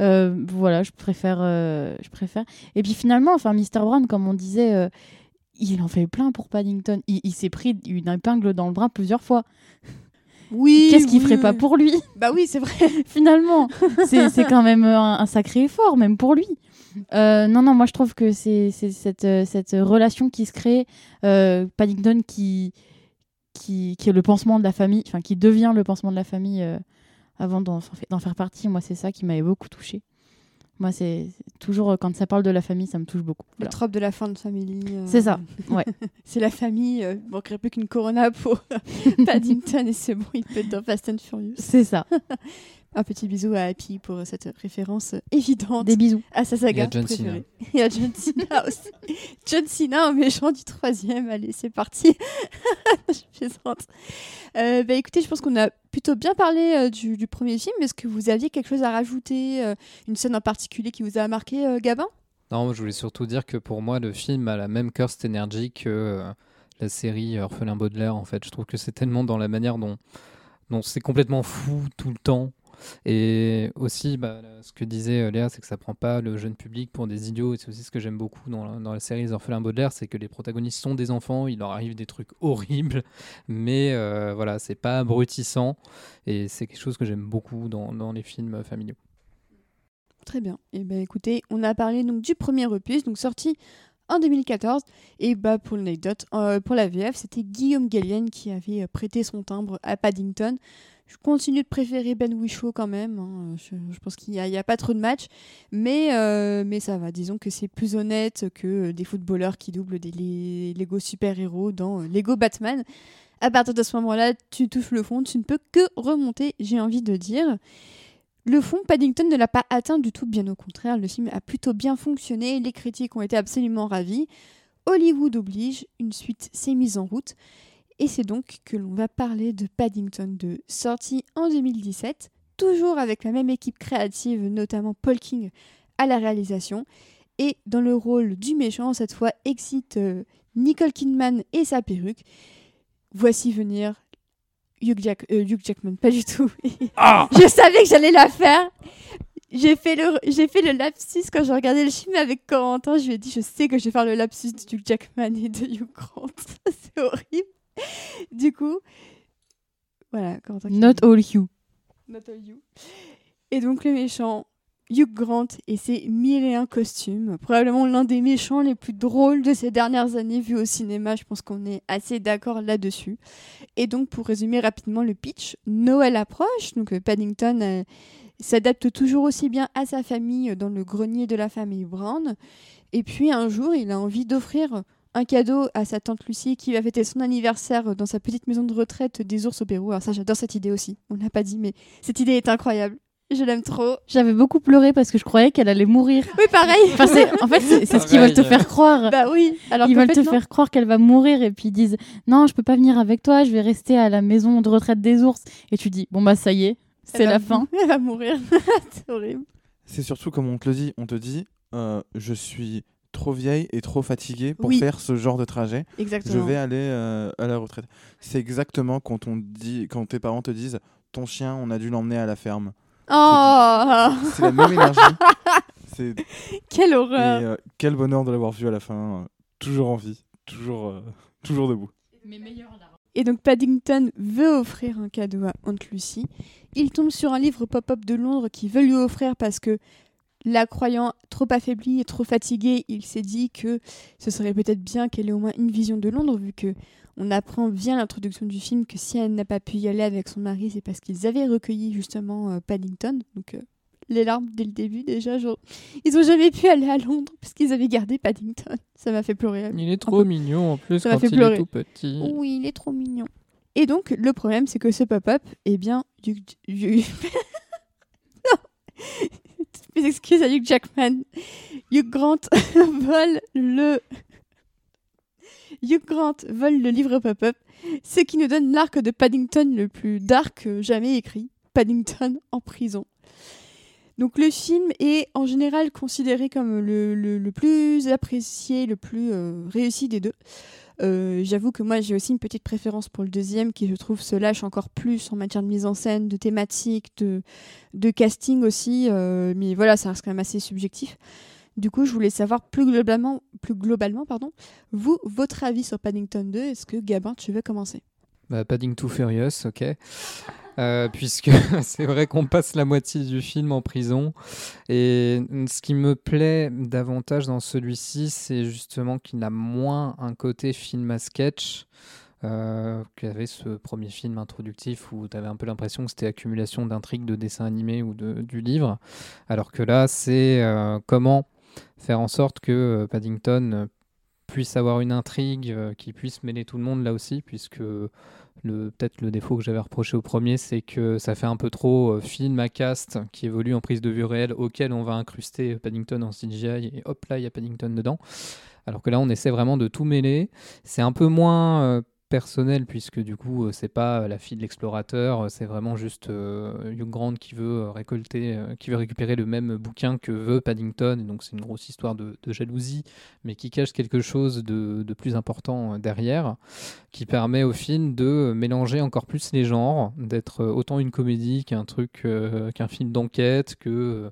Euh, voilà, je préfère, euh, je préfère. Et puis finalement, enfin, Mr. Brown, comme on disait, euh, il en fait plein pour Paddington. Il, il s'est pris une épingle dans le bras plusieurs fois. Oui. Qu'est-ce qu'il oui, ferait pas pour lui? Bah oui, c'est vrai. finalement C'est quand même un, un sacré effort, même pour lui. Euh, non, non, moi je trouve que c'est cette, cette relation qui se crée, euh, Paddington qui, qui, qui est le pansement de la famille, enfin qui devient le pansement de la famille euh, avant d'en faire partie. Moi, c'est ça qui m'avait beaucoup touché. Moi, c'est toujours euh, quand ça parle de la famille, ça me touche beaucoup. Le trope de la fin de famille. euh, C'est ça, ouais. c'est la famille. Euh, il manquerait plus qu'une Corona pour Paddington et c'est bon, il peut être dans Fast and Furious. C'est ça. Un petit bisou à Happy pour cette référence évidente Des bisous. à sa saga Et à John préférée. Et à John Cena aussi. John Cena, un méchant du troisième. Allez, c'est parti. je plaisante. Euh, bah, écoutez, je pense qu'on a plutôt bien parlé euh, du, du premier film. Est-ce que vous aviez quelque chose à rajouter euh, Une scène en particulier qui vous a marqué, euh, Gabin? Non, moi, je voulais surtout dire que pour moi, le film a la même Cursed Energy que euh, la série Orphelin Baudelaire. En fait, je trouve que c'est tellement dans la manière dont, dont c'est complètement fou tout le temps. Et aussi, bah, ce que disait euh, Léa, c'est que ça prend pas le jeune public pour des idiots. Et c'est aussi ce que j'aime beaucoup dans la, série Les Orphelins Baudelaire, c'est que les protagonistes sont des enfants, il leur arrive des trucs horribles, mais euh, voilà, c'est pas abrutissant. Et c'est quelque chose que j'aime beaucoup dans, les films familiaux. Très bien. Et ben écoutez, on a parlé donc du premier opus, donc sorti en 2014. Et bah pour l'anecdote, euh, pour la VF, c'était Guillaume Gallienne qui avait euh, prêté son timbre à Paddington. Je continue de préférer Ben Whishaw quand même. hein. Je, pense qu'il n'y a, pas trop de matchs. Mais, euh, mais ça va. Disons que c'est plus honnête que des footballeurs qui doublent des Lego super-héros dans euh, Lego Batman. À partir de ce moment-là, tu touches le fond. Tu ne peux que remonter, j'ai envie de dire. Le fond, Paddington ne l'a pas atteint du tout, bien au contraire. Le film a plutôt bien fonctionné. Les critiques ont été absolument ravis. Hollywood oblige, une suite s'est mise en route. Et c'est donc que l'on va parler de Paddington 2, sorti en 2017, toujours avec la même équipe créative, notamment Paul King à la réalisation. Et dans le rôle du méchant, cette fois, excite euh, Nicole Kidman et sa perruque. Voici venir Hugh, Jack- euh, Hugh Jackman, pas du tout. je savais que j'allais la faire. J'ai fait, le, j'ai fait le lapsus quand j'ai regardé le film avec Corentin. Je lui ai dit, je sais que je vais faire le lapsus de Hugh Jackman et de Hugh Grant. C'est horrible. Du coup, voilà, Not all you. Not all you. Et donc le méchant, Hugh Grant et ses mille et un costumes. Probablement l'un des méchants les plus drôles de ces dernières années vus au cinéma. Je pense qu'on est assez d'accord là-dessus. Et donc pour résumer rapidement le pitch, Noël approche. Donc euh, Paddington euh, s'adapte toujours aussi bien à sa famille euh, dans le grenier de la famille Brown. Et puis un jour, il a envie d'offrir un cadeau à sa tante Lucie qui va fêter son anniversaire dans sa petite maison de retraite des ours au Pérou. Alors ça, j'adore cette idée aussi. On l'a pas dit, mais cette idée est incroyable. Je l'aime trop. J'avais beaucoup pleuré parce que je croyais qu'elle allait mourir. Oui, pareil. Enfin, c'est- en fait, c'est ce qu'ils veulent te faire croire. bah oui. Alors ils veulent fait, te non. faire croire qu'elle va mourir et puis ils disent non, je peux pas venir avec toi, je vais rester à la maison de retraite des ours. Et tu dis bon bah ça y est, c'est la fin. Elle va mourir. c'est horrible. C'est surtout comme on te le dit, on te dit, euh, je suis trop vieille et trop fatiguée pour Oui. faire ce genre de trajet. Exactement. Je vais aller euh, à la retraite. C'est exactement quand on dit, quand tes parents te disent, ton chien, on a dû l'emmener à la ferme. Oh, C'est la même énergie. Quelle et, horreur. euh, quel bonheur de l'avoir vu à la fin. euh, toujours en vie, toujours, euh, toujours debout. Et donc Paddington veut offrir un cadeau à Aunt Lucy. Il tombe sur un livre pop-up de Londres qui veut lui offrir parce que la croyant trop affaiblie et trop fatiguée, il s'est dit que ce serait peut-être bien qu'elle ait au moins une vision de Londres vu que on apprend via l'introduction du film que si elle n'a pas pu y aller avec son mari, c'est parce qu'ils avaient recueilli justement euh, Paddington. Donc euh, les larmes dès le début déjà, genre ils ont jamais pu aller à Londres parce qu'ils avaient gardé Paddington. Ça m'a fait pleurer. Il est trop mignon en plus Ça quand fait il pleurer. est tout petit. Oui, il est trop mignon. Et donc, le problème, c'est que ce pop-up, eh bien. Hugh- non Mes excuses à Hugh Jackman. Hugh Grant vole le... Hugh Grant vole le livre pop-up, ce qui nous donne l'arc de Paddington le plus dark jamais écrit. Paddington en prison. Donc le film est en général considéré comme le plus apprécié, le plus euh, réussi des deux. Euh, J'avoue que moi j'ai aussi une petite préférence pour le deuxième qui je trouve se lâche encore plus en matière de mise en scène, de thématique, de, casting aussi. euh, mais voilà, ça reste quand même assez subjectif. Du coup, je voulais savoir plus globalement, plus globalement pardon, vous, votre avis sur Paddington 2. Est-ce que Gabin, tu veux commencer? Bah, Padding Too Furious, ok. Euh, puisque c'est vrai qu'on passe la moitié du film en prison. Et ce qui me plaît davantage dans celui-ci, c'est justement qu'il a moins un côté film à sketch. Euh, qu'avait ce premier film introductif où tu avais un peu l'impression que c'était accumulation d'intrigues de dessins animés ou de, du livre. Alors que là, c'est euh, comment faire en sorte que Paddington puisse avoir une intrigue qui puisse mêler tout le monde là aussi, puisque peut-être le défaut que j'avais reproché au premier, c'est que ça fait un peu trop euh, film à cast qui évolue en prise de vue réelle, auquel on va incruster Paddington en CGI et hop là il y a Paddington dedans. Alors que là on essaie vraiment de tout mêler. C'est un peu moins euh, personnel puisque du coup euh, c'est pas la fille de l'explorateur, euh, c'est vraiment juste euh, Hugh Grant qui veut euh, récolter, euh, qui veut récupérer le même bouquin que veut Paddington. Et donc c'est une grosse histoire de, jalousie, mais qui cache quelque chose de, plus important euh, derrière qui permet au film de mélanger encore plus les genres, d'être euh, autant une comédie qu'un truc, euh, qu'un film d'enquête, que euh,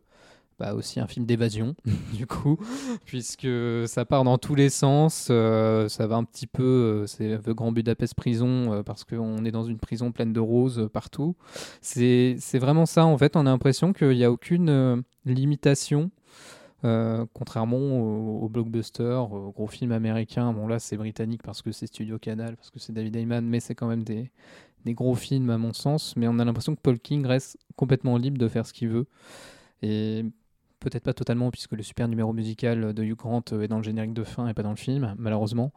bah, aussi un film d'évasion, du coup, puisque ça part dans tous les sens, euh, ça va un petit peu, euh, c'est The Grand Budapest Prison, euh, parce qu'on est dans une prison pleine de roses partout. C'est vraiment ça, en fait, on a l'impression qu'il n'y a aucune limitation. Contrairement au, au blockbuster, au gros film américain, bon là c'est britannique parce que c'est Studio Canal, parce que c'est David Ayman, mais c'est quand même des, des gros films à mon sens, mais on a l'impression que Paul King reste complètement libre de faire ce qu'il veut. Peut-être pas totalement, puisque le super numéro musical de Hugh Grant est dans le générique de fin et pas dans le film, malheureusement.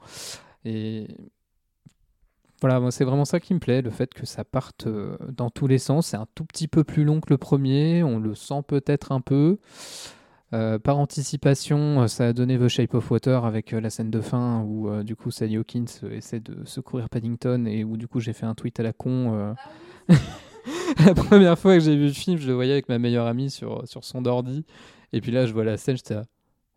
Et voilà, moi c'est vraiment ça qui me plaît, le fait que ça parte euh, dans tous les sens. C'est un tout petit peu plus long que le premier, on le sent peut-être un peu. Euh, par anticipation, euh, ça a donné The Shape of Water avec la scène de fin où du coup Sally Hawkins essaie de secourir Paddington et où du coup j'ai fait un tweet à la con. la première fois que j'ai vu le film, je le voyais avec ma meilleure amie sur, sur son ordi. Et puis là, je vois la scène, j'étais là,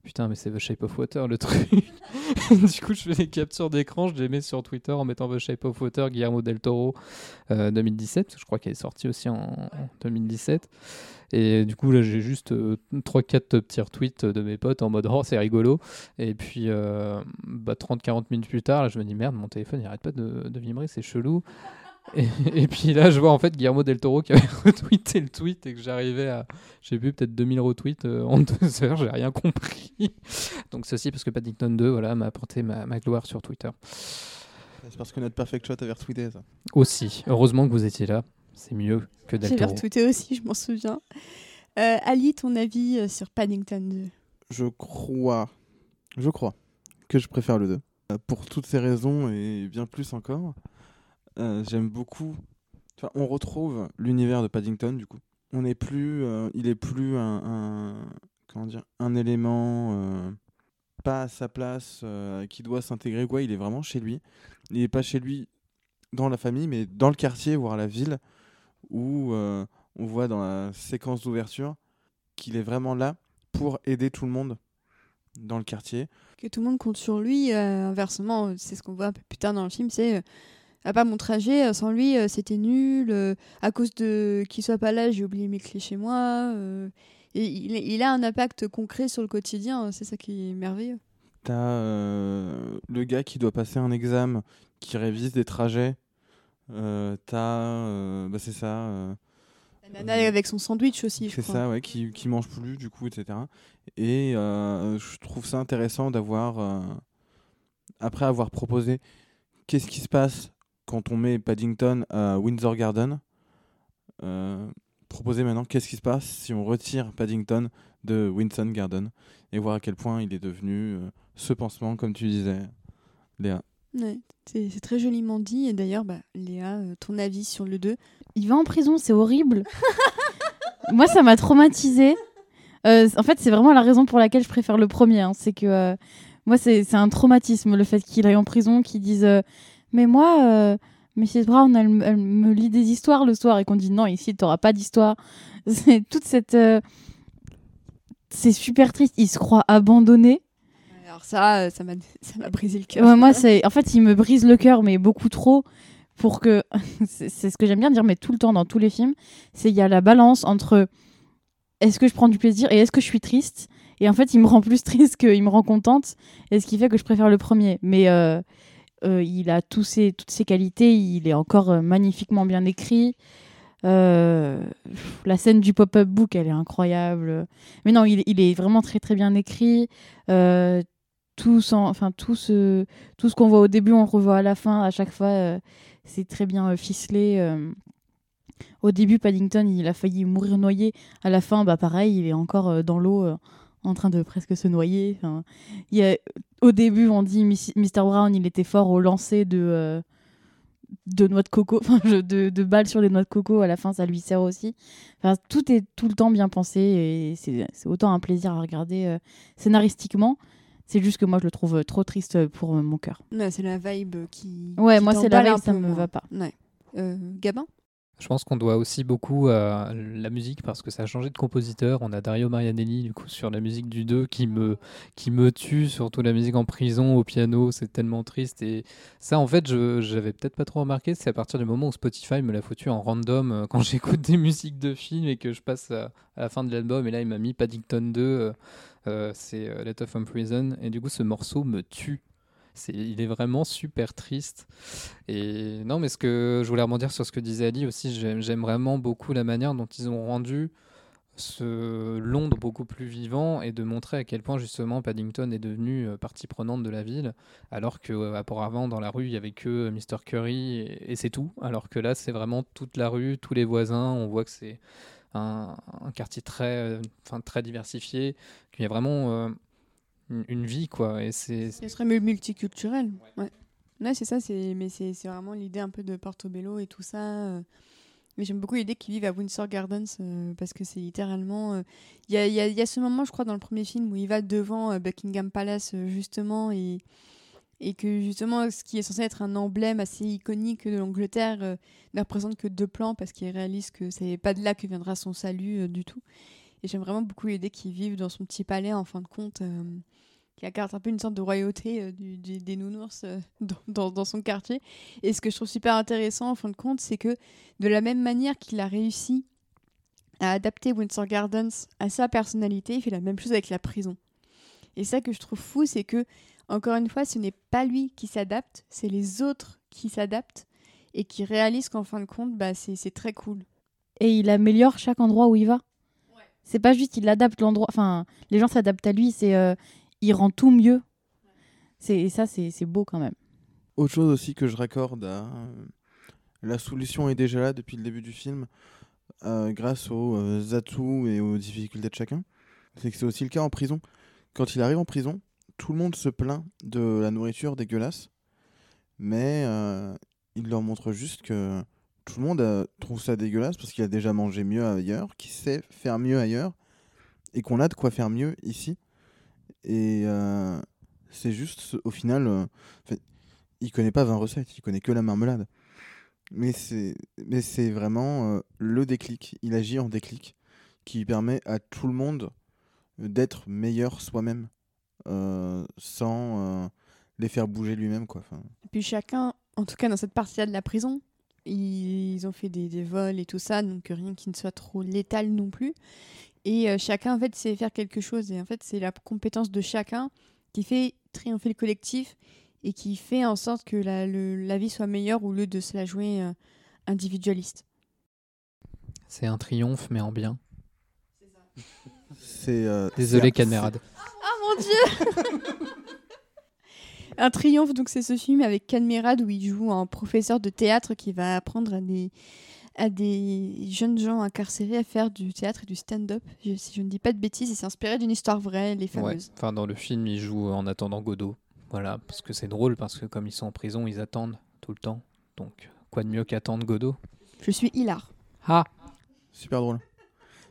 Putain, mais c'est The Shape of Water le truc. du coup, je fais des captures d'écran, je les mets sur Twitter en mettant The Shape of Water, Guillermo del Toro 2017, parce que je crois qu'elle est sortie aussi en, 2017. Et du coup, là, j'ai juste 3-4 euh, petits retweets de mes potes en mode oh, c'est rigolo. Et puis, euh, bah, 30-40 minutes plus tard, là, je me dis merde, mon téléphone il arrête pas de, de vibrer, c'est chelou. Et, puis là, je vois en fait Guillermo del Toro qui avait retweeté le tweet et que j'arrivais à. J'ai vu peut-être 2000 retweets euh, en deux heures, j'ai rien compris. Donc, ceci parce que Paddington 2 voilà, m'a apporté ma, ma, gloire sur Twitter. C'est parce que notre Perfect Shot avait retweeté ça. Aussi. Heureusement que vous étiez là. C'est mieux que del Toro. J'ai retweeté aussi, je m'en souviens. Euh, Ali, ton avis euh, sur Paddington 2 Je crois. Je crois que je préfère le 2. Pour toutes ces raisons et bien plus encore. Euh, j'aime beaucoup. on retrouve l'univers de Paddington du coup. On est plus, euh, il est plus un, comment dire, un élément euh, pas à sa place qui doit s'intégrer quoi. Il est vraiment chez lui. Il n'est pas chez lui dans la famille, mais dans le quartier, voire la ville, où on voit dans la séquence d'ouverture qu'il est vraiment là pour aider tout le monde dans le quartier. Que tout le monde compte sur lui. inversement, c'est ce qu'on voit un peu plus tard dans le film, c'est ah bah mon trajet, euh, sans lui, euh, c'était nul. Euh, à cause de qu'il soit pas là, j'ai oublié mes clés chez moi. et il, a un impact concret sur le quotidien, c'est ça qui est merveilleux. T'as le gars qui doit passer un examen, qui révise des trajets. T'as, bah c'est ça. La nana avec son sandwich aussi, je crois. C'est ça, ouais, qui, qui mange plus, du coup, etc. Et je trouve ça intéressant d'avoir, après avoir proposé qu'est-ce qui se passe quand on met Paddington à Windsor Garden, euh, proposer maintenant qu'est-ce qui se passe si on retire Paddington de Windsor Garden et voir à quel point il est devenu euh, ce pansement, comme tu disais, Léa. Ouais, c'est très joliment dit. Et d'ailleurs, bah, Léa, euh, ton avis sur le 2 Il va en prison, c'est horrible. Moi, ça m'a traumatisé. en fait, c'est vraiment la raison pour laquelle je préfère le premier. Hein. C'est que moi, c'est un traumatisme le fait qu'il aille en prison, qu'il dise mais moi, euh, Mrs. Brown, elle, me lit des histoires le soir et qu'on dit non, ici, tu n'auras pas d'histoire. C'est toute cette. Euh, c'est super triste. Il se croit abandonné. Alors, ça, euh, ça m'a brisé le cœur. moi, c'est. En fait, il me brise le cœur, mais beaucoup trop. Pour que. c'est ce que j'aime bien dire, mais tout le temps dans tous les films. C'est il y a la balance entre est-ce que je prends du plaisir et est-ce que je suis triste? Et en fait il me rend plus triste qu'il me rend contente et ce qui fait que je préfère le premier mais euh, il a tous ses, toutes ses qualités, il est encore euh, magnifiquement bien écrit. Euh, la scène du pop-up book, elle est incroyable. Mais non, il, est vraiment très très bien écrit. tout, enfin, tout ce, tout ce qu'on voit au début, on revoit à la fin. À chaque fois, c'est très bien ficelé. Au début, Paddington, il a failli mourir noyé. À la fin, bah pareil, il est encore dans l'eau en train de presque se noyer. il y a, au début, on dit Mr. Brown, il était fort au lancer de, euh, de noix de coco, de, de, balles sur les noix de coco. À la fin, ça lui sert aussi. Enfin, tout est tout le temps bien pensé et c'est autant un plaisir à regarder euh, scénaristiquement. C'est juste que moi, je le trouve trop triste pour mon cœur. c'est la vibe qui. Ouais, moi, c'est la vibe, ça me va pas. Euh, Gabin? Je pense qu'on doit aussi beaucoup à la musique parce que ça a changé de compositeur. On a Dario Marianelli du coup sur la musique du 2 qui me, qui me tue, surtout la musique en prison au piano, c'est tellement triste. Et ça en fait, je j'avais peut-être pas trop remarqué, c'est à partir du moment où Spotify me l'a foutu en random euh, quand j'écoute des musiques de films et que je passe à, la fin de l'album et là il m'a mis Paddington 2, euh, euh, c'est Let of Prison et du coup ce morceau me tue il est vraiment super triste. Et non, mais ce que je voulais rebondir sur ce que disait Ali aussi, j'aime vraiment beaucoup la manière dont ils ont rendu ce Londres beaucoup plus vivant et de montrer à quel point justement Paddington est devenu euh, partie prenante de la ville, alors que euh, avant dans la rue il y avait que Mr Curry et, c'est tout, alors que là c'est vraiment toute la rue, tous les voisins, on voit que c'est un, quartier très, euh, très diversifié, qu'il y a vraiment euh, une, une vie quoi, et c'est Ce serait mu- multiculturel. Ouais. Ouais, c'est ça, c'est mais c'est c'est vraiment l'idée un peu de Portobello et tout ça. euh. Mais j'aime beaucoup l'idée qu'ils vivent à Windsor Gardens euh, parce que c'est littéralement. euh, Il y, a, il y a- il y a ce moment, je crois, dans le premier film où il va devant euh, Buckingham Palace euh, justement et, et que justement ce qui est censé être un emblème assez iconique de l'Angleterre euh, ne représente que deux plans parce qu'il réalise que c'est pas de là que viendra son salut euh, du tout. Et j'aime vraiment beaucoup l'idée qu'ils vivent dans son petit palais en fin de compte. euh, qui incarne un peu une sorte de royauté euh, des nounours euh, dans, dans- son quartier. Et ce que je trouve super intéressant en fin de compte, c'est que de la même manière qu'il a réussi à adapter Windsor Gardens à sa personnalité, il fait la même chose avec la prison. Et ça que je trouve fou, c'est que, encore une fois, ce n'est pas lui qui s'adapte, c'est les autres qui s'adaptent et qui réalisent qu'en fin de compte, bah, c'est très cool. Et il améliore chaque endroit où il va. C'est pas juste il adapte l'endroit. Enfin, les gens s'adaptent à lui. C'est euh, il rend tout mieux. C'est et ça, c'est beau quand même. Autre chose aussi que je raccorde à. euh, La solution est déjà là depuis le début du film, euh, grâce aux euh, atouts et aux difficultés de chacun. C'est que c'est aussi le cas en prison. Quand il arrive en prison, tout le monde se plaint de la nourriture dégueulasse, mais il leur montre juste que tout le monde euh, trouve ça dégueulasse parce qu'il a déjà mangé mieux ailleurs, qu'il sait faire mieux ailleurs, et qu'on a de quoi faire mieux ici. Et euh, c'est juste, au final, euh, fait, il connaît pas 20 recettes, il connaît que la marmelade. Mais c'est, vraiment euh, le déclic. Il agit en déclic qui permet à tout le monde d'être meilleur soi-même sans les faire bouger lui-même. Et puis chacun, en tout cas dans cette partie-là de la prison, ils ont fait des, des vols et tout ça, donc rien qui ne soit trop létal non plus. Et euh, chacun, en fait, sait faire quelque chose. Et en fait, c'est la compétence de chacun qui fait triompher le collectif et qui fait en sorte que la, le- la vie soit meilleure au lieu de se la jouer euh, individualiste. c'est un triomphe mais en bien. c'est, euh, Désolé Cadmerade. Ah mon dieu Un triomphe, donc c'est ce film avec Cadmerade où il joue un professeur de théâtre qui va apprendre à des, à des jeunes gens incarcérés à faire du théâtre et du stand-up. Je- si je ne dis pas de bêtises, et c'est inspiré d'une histoire vraie, les Ouais. fameuses. Enfin, dans le film, il joue en attendant Godot. Voilà, parce que c'est drôle, parce que comme ils sont en prison, ils attendent tout le temps. Donc, quoi de mieux qu'attendre Godot? Je suis hilar. Ah Super drôle.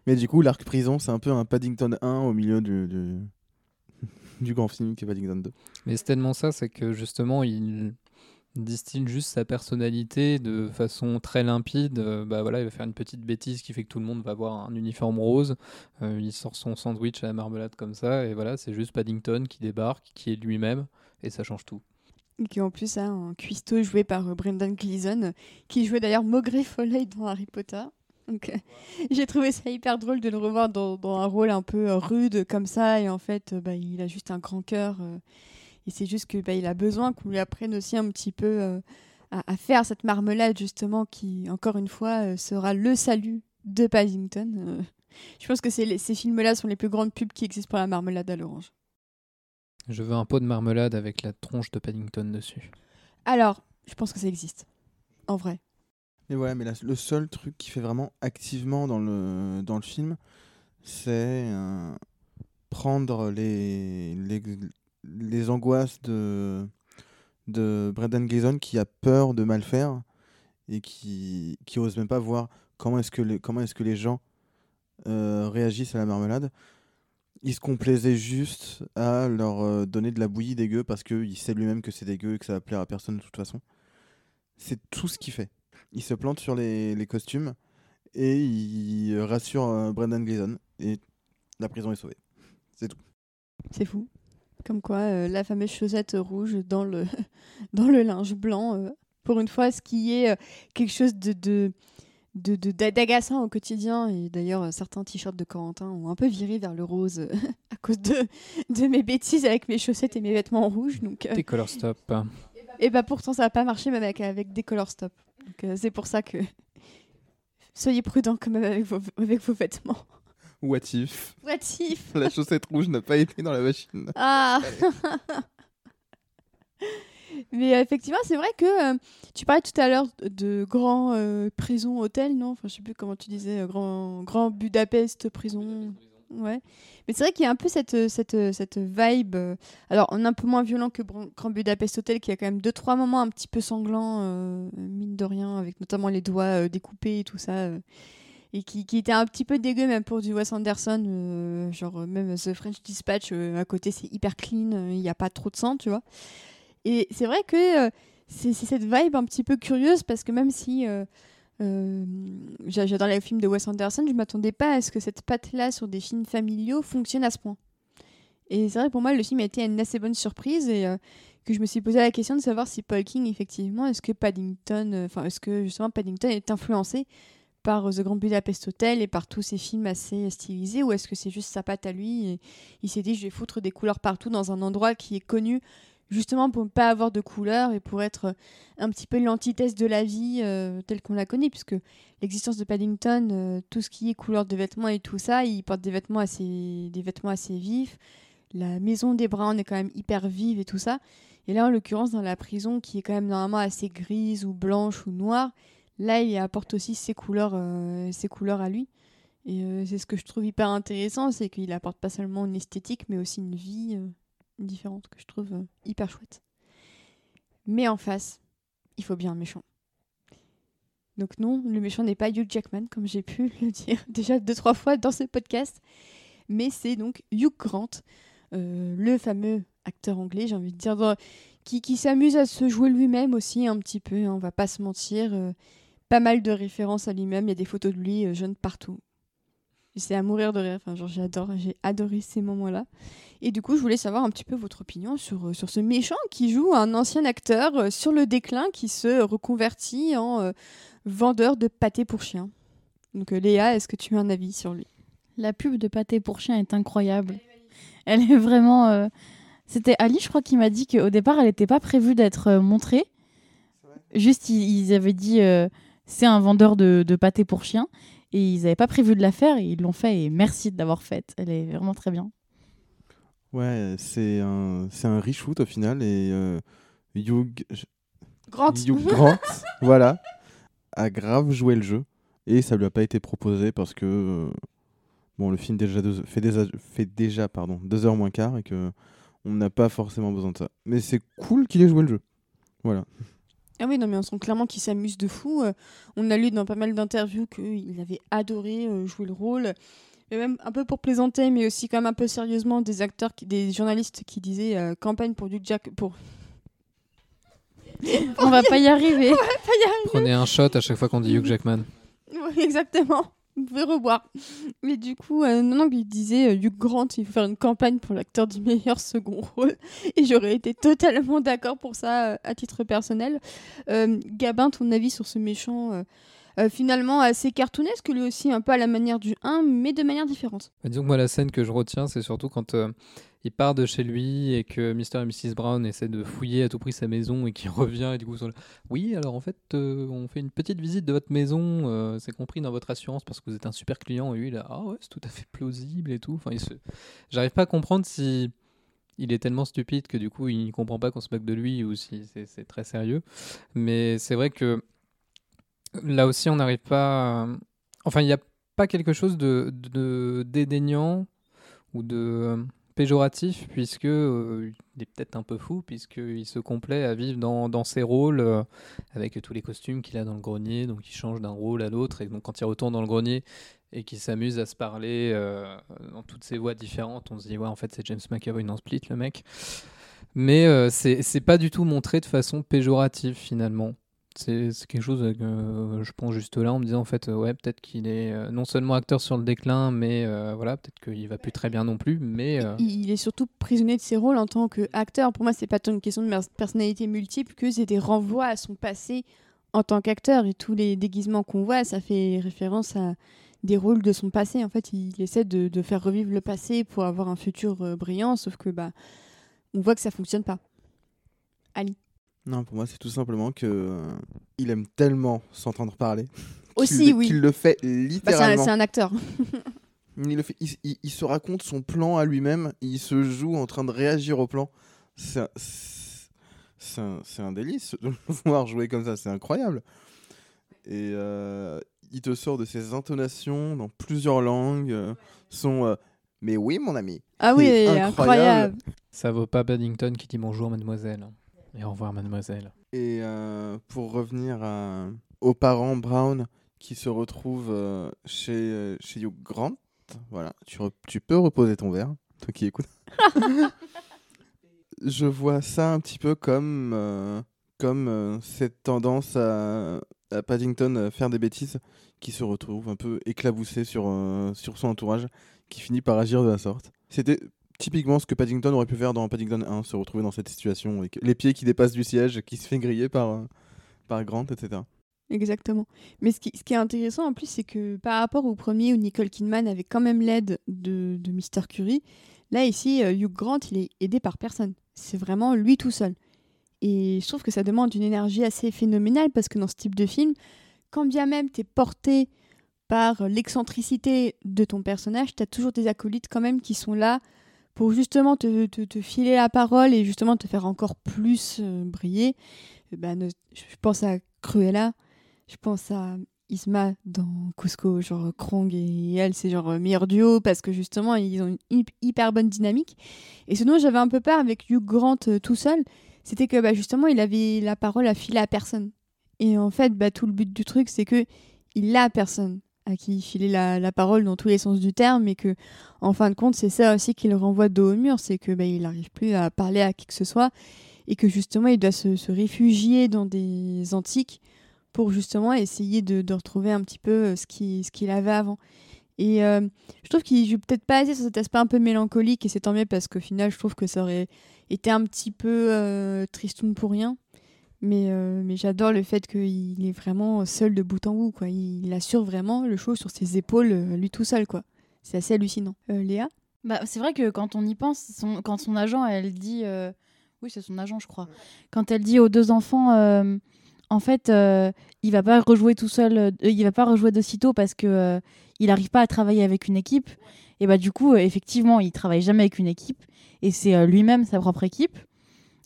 Mais du coup, l'arc prison, c'est un peu un Paddington 1 au milieu du, du, du grand film qui est Paddington 2. Mais c'est tellement ça, c'est que justement, il distille juste sa personnalité de façon très limpide. Euh, bah voilà, il va faire une petite bêtise qui fait que tout le monde va avoir un uniforme rose. Euh, il sort son sandwich à la marmelade comme ça, et voilà, c'est juste Paddington qui débarque, qui est lui-même, et ça change tout. Et qui en plus a un cuistot joué par euh, Brendan Gleeson, qui jouait d'ailleurs Maugrey Foley dans Harry Potter. Donc euh, j'ai trouvé ça hyper drôle de le revoir dans, dans un rôle un peu euh, rude comme ça, et en fait, euh, bah, il a juste un grand cœur. euh, et c'est juste que bah, il a besoin qu'on lui apprenne aussi un petit peu euh, à, à faire cette marmelade justement, qui encore une fois sera le salut de Paddington. Je pense que les- ces films-là sont les plus grandes pubs qui existent pour la marmelade à l'orange. Je veux un pot de marmelade avec la tronche de Paddington dessus. Alors, je pense que ça existe, en vrai. Mais voilà, mais le seul truc qui fait vraiment activement dans le, dans le film, c'est euh, prendre les, les, les angoisses de, de Brendan Gleeson qui a peur de mal faire et qui, qui ose même pas voir comment est-ce que, les- comment est-ce que les gens euh, réagissent à la marmelade. Il se complaisait juste à leur euh, donner de la bouillie dégueu parce qu'il sait lui-même que c'est dégueu et que ça va plaire à personne de toute façon. C'est tout ce qu'il fait il se plante sur les, les costumes et il rassure euh, Brendan Gleeson et la prison est sauvée. C'est fou. Comme quoi, euh, la fameuse chaussette rouge dans le, dans le linge blanc, euh, pour une fois, ce qui est euh, quelque chose de, de, de, de- d'agaçant au quotidien. Et d'ailleurs, euh, certains t-shirts de Corentin ont un peu viré vers le rose euh, à cause de, de mes bêtises avec mes chaussettes et mes vêtements rouges. Donc, euh, Des color stop. Et bah pourtant, ça n'a pas marché même avec, avec des color stop. Donc, euh, c'est pour ça que soyez prudents quand même avec vos, avec vos vêtements. What if? What if? La chaussette rouge n'a pas été dans la machine. Ah Mais effectivement, c'est vrai que euh, tu parlais tout à l'heure de grands euh, prisons hôtels, non? Enfin, je sais plus comment tu disais, euh, grand, grand Budapest prison. Ouais. Mais c'est vrai qu'il y a un peu cette, euh, cette, euh, cette vibe. euh, alors, on est un peu moins violent que Grand Budapest Hotel, qui a quand même deux, trois moments un petit peu sanglants, mine de rien, avec notamment les doigts découpés et tout ça. et qui, qui était un petit peu dégueu, même pour du Wes Anderson. genre, même The French Dispatch, à côté, c'est hyper clean, il n'y a pas trop de sang, tu vois. Et c'est vrai que c'est cette vibe un petit peu curieuse, parce que même si. Euh, j'a- J'adore les films de Wes Anderson. Je m'attendais pas à ce que cette patte-là sur des films familiaux fonctionne à ce point. Et c'est vrai que pour moi, le film a été une assez bonne surprise et euh, que je me suis posé la question de savoir si Paul King, effectivement, est-ce que Paddington, euh, enfin, est-ce que justement Paddington est influencé par euh, The Grand Budapest Hotel et par tous ces films assez stylisés ou est-ce que c'est juste sa patte à lui et il s'est dit je vais foutre des couleurs partout dans un endroit qui est connu justement pour ne pas avoir de couleurs et pour être euh, un petit peu l'antithèse de la vie euh, telle qu'on la connaît puisque l'existence de Paddington euh, tout ce qui est couleur de vêtements et tout ça il porte des vêtements assez des vêtements assez vifs. La maison des Browns est quand même hyper vive et tout ça. Et là en l'occurrence dans la prison qui est quand même normalement assez grise ou blanche ou noire là il apporte aussi ses couleurs ses couleurs à lui. Et c'est ce que je trouve hyper intéressant c'est qu'il apporte pas seulement une esthétique mais aussi une vie différente que je trouve euh, hyper chouette mais en face il faut bien un méchant donc non, le méchant n'est pas Hugh Jackman, comme j'ai pu le dire déjà deux, trois fois dans ce podcast, mais c'est donc Hugh Grant, euh, le fameux acteur anglais, j'ai envie de dire, qui s'amuse à se jouer lui-même aussi un petit peu, hein, on va pas se mentir. euh, pas mal de références à lui-même, il y a des photos de lui euh, jeune partout. C'est à mourir de rire, enfin, genre, j'adore, j'ai adoré ces moments-là. Et du coup, je voulais savoir un petit peu votre opinion sur, euh, sur ce méchant qui joue un ancien acteur euh, sur le déclin qui se reconvertit en euh, vendeur de pâté pour chien. Donc Léa, est-ce que tu as un avis sur lui? La pub de pâté pour chien est incroyable. Elle est vraiment. euh, C'était Ali, je crois, qui m'a dit qu'au départ, elle n'était pas prévue d'être montrée. Juste, ils, ils avaient dit euh, c'est un vendeur de, de pâté pour chien. Et ils n'avaient pas prévu de la faire et ils l'ont fait. Et merci de l'avoir faite. Elle est vraiment très bien. Ouais, c'est un, c'est un reshoot au final et euh, Hugh, Grant Hugh Grant, voilà, a grave joué le jeu et ça lui a pas été proposé parce que euh, bon, le film déjà deux- fait déjà, fait déjà pardon deux heures moins quart et que on n'a pas forcément besoin de ça. Mais c'est cool qu'il ait joué le jeu. Voilà. Ah oui, non, mais on sent clairement qu'il s'amuse de fou. Euh, on a lu dans pas mal d'interviews qu'il avait adoré euh, jouer le rôle. Et même un peu pour plaisanter, mais aussi quand même un peu sérieusement, des acteurs, qui- des journalistes qui disaient euh, campagne pour du Jack. Pour... On va pas y arriver. Prenez un shot à chaque fois qu'on dit Hugh Jackman. Ouais, exactement. Vous pouvez revoir. Mais du coup, euh, non, non, il disait euh, Hugh Grant, il faut faire une campagne pour l'acteur du meilleur second rôle. Et j'aurais été totalement d'accord pour ça euh, à titre personnel. Euh, Gabin, ton avis sur ce méchant euh, finalement assez cartoonesque, lui aussi, un peu à la manière du 1, mais de manière différente. Bah, disons que moi, la scène que je retiens, c'est surtout quand euh, il part de chez lui et que Mr. et Mrs. Brown essaient de fouiller à tout prix sa maison et qu'il revient et du coup, sont là, oui, alors en fait, euh, on fait une petite visite de votre maison, c'est compris dans votre assurance parce que vous êtes un super client. Et lui, là, ah ouais, c'est tout à fait plausible et tout. Enfin. J'arrive pas à comprendre si il est tellement stupide que du coup, il ne comprend pas qu'on se moque de lui ou si c'est très sérieux. Mais c'est vrai que là aussi, on n'arrive pas. Enfin, il n'y a pas quelque chose de, dédaignant ou de péjoratif, puisque euh, il est peut-être un peu fou, puisqu'il se complaît à vivre dans, ses rôles, euh, avec tous les costumes qu'il a dans le grenier, donc il change d'un rôle à l'autre, et donc quand il retourne dans le grenier et qu'il s'amuse à se parler euh, dans toutes ses voix différentes, on se dit, ouais, en fait, c'est James McAvoy dans Split, le mec. Mais c'est pas du tout montré de façon péjorative, finalement. C'est quelque chose que euh, je prends juste là en me disant en fait euh, ouais peut-être qu'il est euh, non seulement acteur sur le déclin mais euh, voilà peut-être qu'il va plus très bien non plus mais euh, Il est surtout prisonnier de ses rôles en tant qu'acteur. Pour moi, c'est pas tant une question de personnalité multiple que c'est des renvois à son passé en tant qu'acteur. Et tous les déguisements qu'on voit, ça fait référence à des rôles de son passé. En fait, il essaie de, de faire revivre le passé pour avoir un futur brillant, sauf que bah, on voit que ça fonctionne pas. Ali. Non, pour moi, c'est tout simplement que euh, il aime tellement s'entendre parler. qu'il Aussi, le- oui. Qu'il le fait Bah, c'est un- littéralement. c'est un, acteur. Il, le fait, il, il- il se raconte son plan à lui-même, il se joue en train de réagir au plan. C'est un- c'est un, c'est un délice de le voir jouer comme ça, c'est incroyable. Et euh, il te sort de ses intonations dans plusieurs langues. euh, son euh, Mais oui, mon ami. Ah oui, incroyable. Ça vaut pas Paddington qui dit bonjour mademoiselle. Et au revoir mademoiselle. Et euh, pour revenir à- aux parents Brown qui se retrouvent euh, chez, euh, chez Hugh Grant, voilà, tu, re- tu peux reposer ton verre, toi qui écoutes. Je vois ça un petit peu comme, euh, comme euh, cette tendance à, à Paddington faire des bêtises qui se retrouve un peu éclaboussé sur, euh, sur son entourage, qui finit par agir de la sorte. C'était typiquement ce que Paddington aurait pu faire dans Paddington 1, se retrouver dans cette situation, avec les pieds qui dépassent du siège, qui se fait griller par, euh, par Grant, etc. Exactement. Mais ce qui, est intéressant en plus, c'est que par rapport au premier où Nicole Kidman avait quand même l'aide de, de Mr. Curie, là ici, euh, Hugh Grant, il est aidé par personne. C'est vraiment lui tout seul. Et je trouve que ça demande une énergie assez phénoménale parce que dans ce type de film, quand bien même tu es porté par l'excentricité de ton personnage, tu as toujours des acolytes quand même qui sont là pour justement te, te- te filer la parole et justement te faire encore plus euh, briller. Ben, ne- je pense à Cruella, je pense à Isma dans Cusco, genre Krong et elle, c'est genre euh, meilleur duo parce que justement ils ont une hy- hyper bonne dynamique. Et ce dont j'avais un peu peur avec Hugh Grant euh, tout seul, c'était que bah, justement il avait la parole à filer à personne. Et en fait, bah, tout le but du truc, c'est que il a personne à qui filer la, la parole dans tous les sens du terme et que en fin de compte c'est ça aussi qui le renvoie dos au mur c'est que bah, il n'arrive plus à parler à qui que ce soit et que justement il doit se, se réfugier dans des antiques pour justement essayer de, de retrouver un petit peu euh, ce qu'il ce qu'il avait avant. Et euh, je trouve qu'il joue peut-être pas assez sur cet aspect un peu mélancolique et c'est tant mieux parce qu'au final je trouve que ça aurait été un petit peu euh, tristoun pour rien mais, euh, mais j'adore le fait qu'il est vraiment seul de bout en bout. Quoi. Il, assure vraiment le show sur ses épaules, euh, lui tout seul. quoi. C'est assez hallucinant. Euh, Léa? Bah, c'est vrai que quand on y pense, quand son agent, elle dit. Oui, c'est son agent, je crois. Quand elle dit aux deux enfants, en fait, il va pas rejouer tout seul, il va pas rejouer de sitôt parce que il arrive pas à travailler avec une équipe. Et bah, du coup, effectivement, il travaille jamais avec une équipe. Et c'est lui-même sa propre équipe.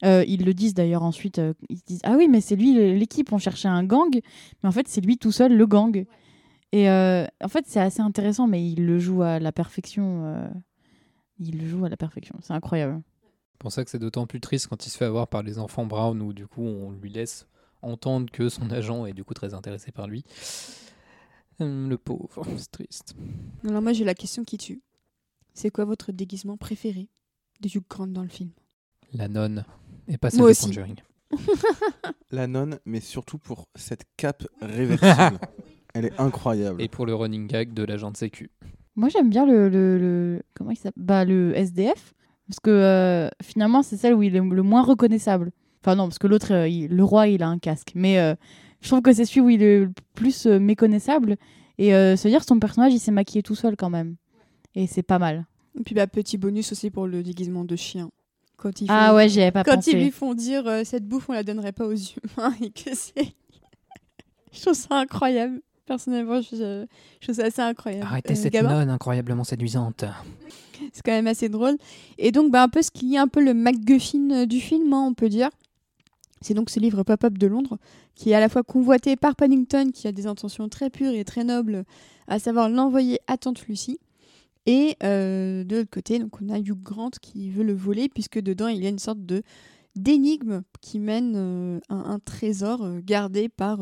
Euh, ils le disent d'ailleurs ensuite. euh, ils se disent Ah oui, mais c'est lui l'équipe, on cherchait un gang. Mais en fait, c'est lui tout seul le gang. Et euh, en fait, c'est assez intéressant, mais il le joue à la perfection. euh, il le joue à la perfection. C'est incroyable. C'est pour ça que c'est d'autant plus triste quand il se fait avoir par les enfants Brown où du coup on lui laisse entendre que son agent est du coup très intéressé par lui. Hum, Le pauvre, c'est triste. Alors moi j'ai la question qui tue. C'est quoi votre déguisement préféré de Hugh Grant dans le film? La nonne et pas celle Moi de aussi. Conjuring. La nonne, mais surtout pour cette cape réversible. Elle est incroyable. Et pour le running gag de l'agent de sécu. Moi, j'aime bien le, le, le- comment il s'appelle? Bah, le SDF parce que euh, finalement, c'est celle où il est le moins reconnaissable. Enfin non, parce que l'autre, euh, il- le roi, il a un casque. Mais euh, je trouve que c'est celui où il est le plus euh, méconnaissable. Et euh, se dire son personnage, il s'est maquillé tout seul quand même. Et c'est pas mal. Et puis bah, petit bonus aussi pour le déguisement de chien. Quand ils Ah font- ouais, j'y avais pas Quand pensé. ils lui font dire euh, cette bouffe on la donnerait pas aux humains et que c'est... je trouve ça incroyable. Personnellement, je, je trouve ça assez incroyable. Arrêtez Euh, cette Gabin nonne incroyablement séduisante. C'est quand même assez drôle. Et donc, bah, un peu ce qui est un peu le MacGuffin euh, du film, hein, on peut dire. C'est donc ce livre Pop-Up de Londres, qui est à la fois convoité par Paddington, qui a des intentions très pures et très nobles, à savoir l'envoyer à Tante Lucie. Et euh, de l'autre côté, donc on a Hugh Grant qui veut le voler, puisque dedans il y a une sorte de d'énigme qui mène euh, un, trésor euh, gardé par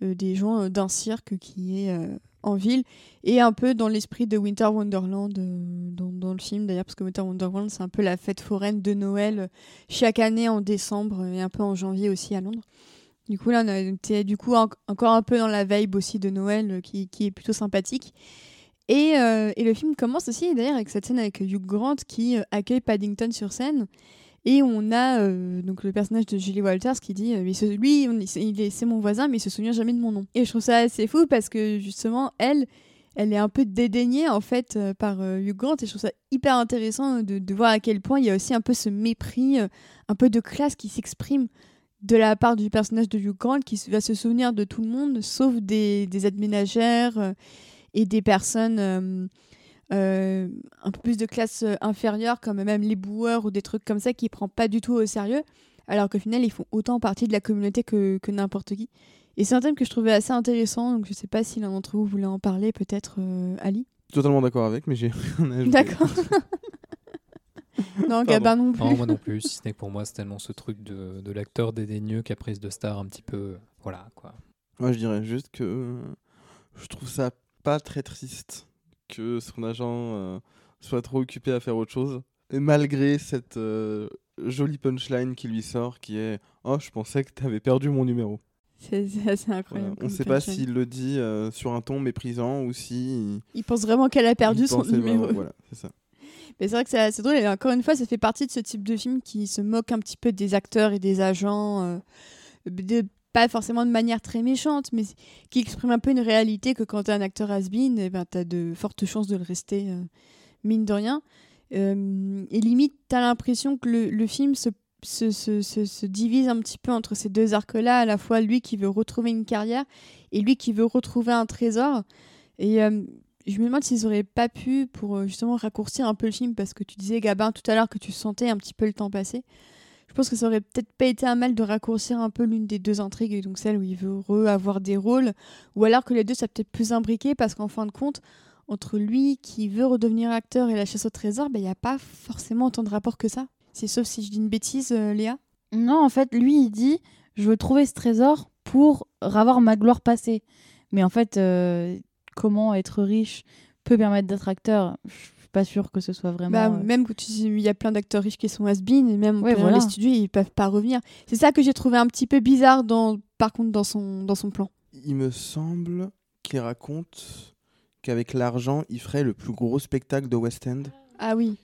des gens d'un cirque qui est en ville et un peu dans l'esprit de Winter Wonderland dans, dans le film d'ailleurs parce que Winter Wonderland c'est un peu la fête foraine de Noël chaque année en décembre et un peu en janvier aussi à Londres. Du coup là on été du coup en- encore un peu dans la vibe aussi de Noël qui, qui est plutôt sympathique. Et, euh, et le film commence aussi d'ailleurs avec cette scène avec Hugh Grant qui euh, accueille Paddington sur scène. Et on a euh, donc le personnage de Julie Walters qui dit euh, lui, c'est mon voisin, mais il se souvient jamais de mon nom. Et je trouve ça assez fou parce que justement, elle, elle est un peu dédaignée en fait par Hugh Grant. Et je trouve ça hyper intéressant de, de voir à quel point il y a aussi un peu ce mépris, un peu de classe qui s'exprime de la part du personnage de Hugh Grant qui va se souvenir de tout le monde, sauf des, des aides ménagères et des personnes. euh, euh, un peu plus de classe euh, inférieure, comme même les boueurs ou des trucs comme ça, qui prend pas du tout au sérieux, alors qu'au final, ils font autant partie de la communauté que, que n'importe qui. Et c'est un thème que je trouvais assez intéressant, donc je sais pas si l'un d'entre vous voulait en parler, peut-être euh, Ali. Totalement d'accord avec, mais j'ai rien à ajouter. D'accord. non, Gabin non plus. Non, moi non plus, si ce n'est que pour moi, c'est tellement ce truc de, de l'acteur dédaigneux, caprice de star, un petit peu. Voilà, quoi. Moi, je dirais juste que je trouve ça pas très triste que son agent euh, soit trop occupé à faire autre chose. Et malgré cette euh, jolie punchline qui lui sort, qui est Oh, je pensais que t'avais perdu mon numéro. C'est assez incroyable. On comme sait pas s'il le dit euh, sur un ton méprisant ou si. Il pense vraiment qu'elle a perdu son numéro. vraiment- Voilà, c'est ça. Mais c'est vrai que c'est assez drôle. Et encore une fois, ça fait partie de ce type de film qui se moque un petit peu des acteurs et des agents. euh, pas forcément de manière très méchante, mais qui exprime un peu une réalité que quand t'es un acteur has-been, eh ben, t'as de fortes chances de le rester, euh, mine de rien. Euh, et limite, t'as l'impression que le, film se, se, se, se- se divise un petit peu entre ces deux arcs-là, à la fois lui qui veut retrouver une carrière et lui qui veut retrouver un trésor. Et euh, je me demande s'ils auraient pas pu, pour justement raccourcir un peu le film, parce que tu disais, Gabin, tout à l'heure que tu sentais un petit peu le temps passer. Je pense que ça aurait peut-être pas été un mal de raccourcir un peu l'une des deux intrigues, donc celle où il veut re-avoir des rôles, ou alors que les deux, ça peut-être plus imbriqué, parce qu'en fin de compte, entre lui qui veut redevenir acteur et la chasse au trésor, il n'y a pas forcément autant de rapport que ça. C'est sauf si je dis une bêtise, euh, Léa. Non, en fait, lui, il dit Je veux trouver ce trésor pour avoir ma gloire passée. Mais en fait, euh, comment être riche peut permettre d'être acteur? Pas sûre que ce soit vraiment. Bah, euh, Même que tu il y a plein d'acteurs riches qui sont has-been, et même Ouais, dans voilà. les studios, ils peuvent pas revenir. C'est ça que j'ai trouvé un petit peu bizarre, dans, par contre, dans son, dans son plan. Il me semble qu'il raconte qu'avec l'argent, il ferait le plus gros spectacle de West End. Ah oui.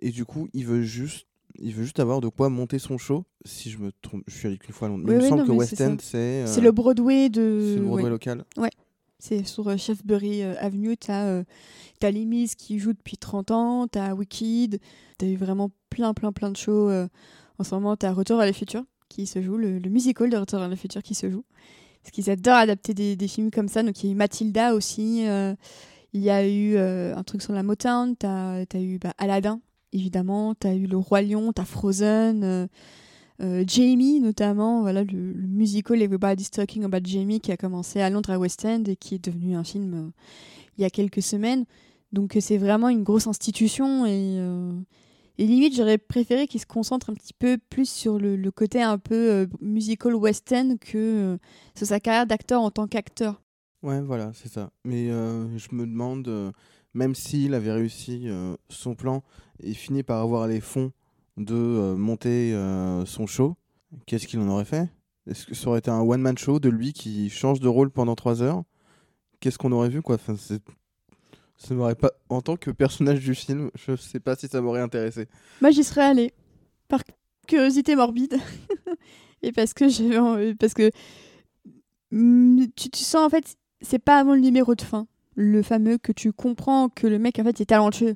Et du coup, il veut juste, il veut juste avoir de quoi monter son show. Si je me trompe, je suis allé qu'une fois à Londres. Mais Oui, il me oui, semble non, que West. End, c'est. C'est euh, le Broadway de. c'est le Broadway ouais. local. C'est sur euh, Shaftesbury euh, Avenue, t'as euh, t'as Les Mis qui joue depuis 30 ans, t'as Wicked, t'as eu vraiment plein plein plein de shows. euh, en ce moment, t'as Retour vers le futur qui se joue, le, musical de Retour vers le futur qui se joue. Parce qu'ils adorent adapter des, films comme ça. Donc il y a eu Mathilda aussi, il y a eu un truc sur la Motown, t'as as eu bah, Aladdin, évidemment, t'as eu Le Roi Lion, t'as Frozen. Euh, Jamie notamment, voilà le, le musical Everybody's Talking About Jamie qui a commencé à Londres à West End et qui est devenu un film euh, il y a quelques semaines. Donc euh, c'est vraiment une grosse institution et, euh, limite j'aurais préféré qu'il se concentre un petit peu plus sur le, le côté un peu musical West End que sur sa carrière d'acteur en tant qu'acteur. Ouais, voilà, c'est ça. Mais je me demande, même s'il avait réussi son plan et fini par avoir les fonds de euh, monter euh, son show, qu'est-ce qu'il en aurait fait? Est-ce que ça aurait été un one-man show de lui qui change de rôle pendant trois heures? Qu'est-ce qu'on aurait vu, quoi? Enfin, ça m'aurait pas... En tant que personnage du film, je sais pas si ça m'aurait intéressé. Moi j'y serais allée par curiosité morbide et parce que en- parce que mm, tu, tu sens en fait c'est pas avant le numéro de fin le fameux que tu comprends que le mec en fait est talentueux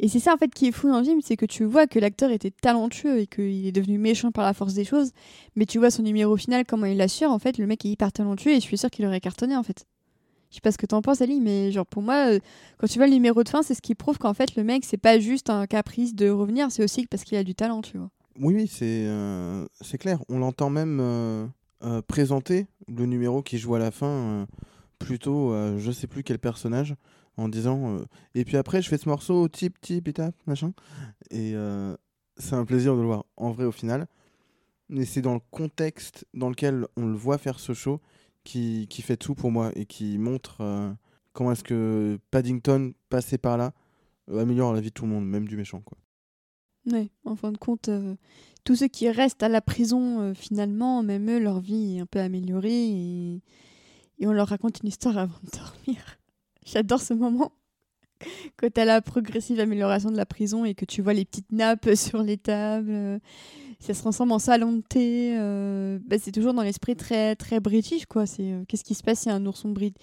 et c'est ça en fait qui est fou dans le film c'est que tu vois que l'acteur était talentueux et qu'il est devenu méchant par la force des choses mais tu vois son numéro final comment il l'assure en fait le mec est hyper talentueux et je suis sûre qu'il aurait cartonné en fait je sais pas ce que t'en penses Ali mais genre pour moi euh, quand tu vois le numéro de fin c'est ce qui prouve qu'en fait le mec c'est pas juste un caprice de revenir c'est aussi parce qu'il a du talent tu vois Oui, oui, c'est euh, clair. On l'entend même euh, présenter le numéro qui joue à la fin, plutôt je sais plus quel personnage, en disant euh, Et puis après, je fais ce morceau, type, type, et machin. Et euh, c'est un plaisir de le voir en vrai au final. Mais c'est dans le contexte dans lequel on le voit faire ce show qui, qui fait tout pour moi et qui montre euh, comment est-ce que Paddington, passé par là, améliore la vie de tout le monde, même du méchant. Quoi. Ouais, en fin de compte, tous ceux qui restent à la prison, finalement, même eux, leur vie est un peu améliorée et on leur raconte une histoire avant de dormir. J'adore ce moment. Quand t'as la progressive amélioration de la prison et que tu vois les petites nappes sur les tables, euh, ça se transforme en salon de thé. euh, bah, c'est toujours dans l'esprit très, très british, quoi. C'est euh, qu'est-ce qui se passe si un ourson brit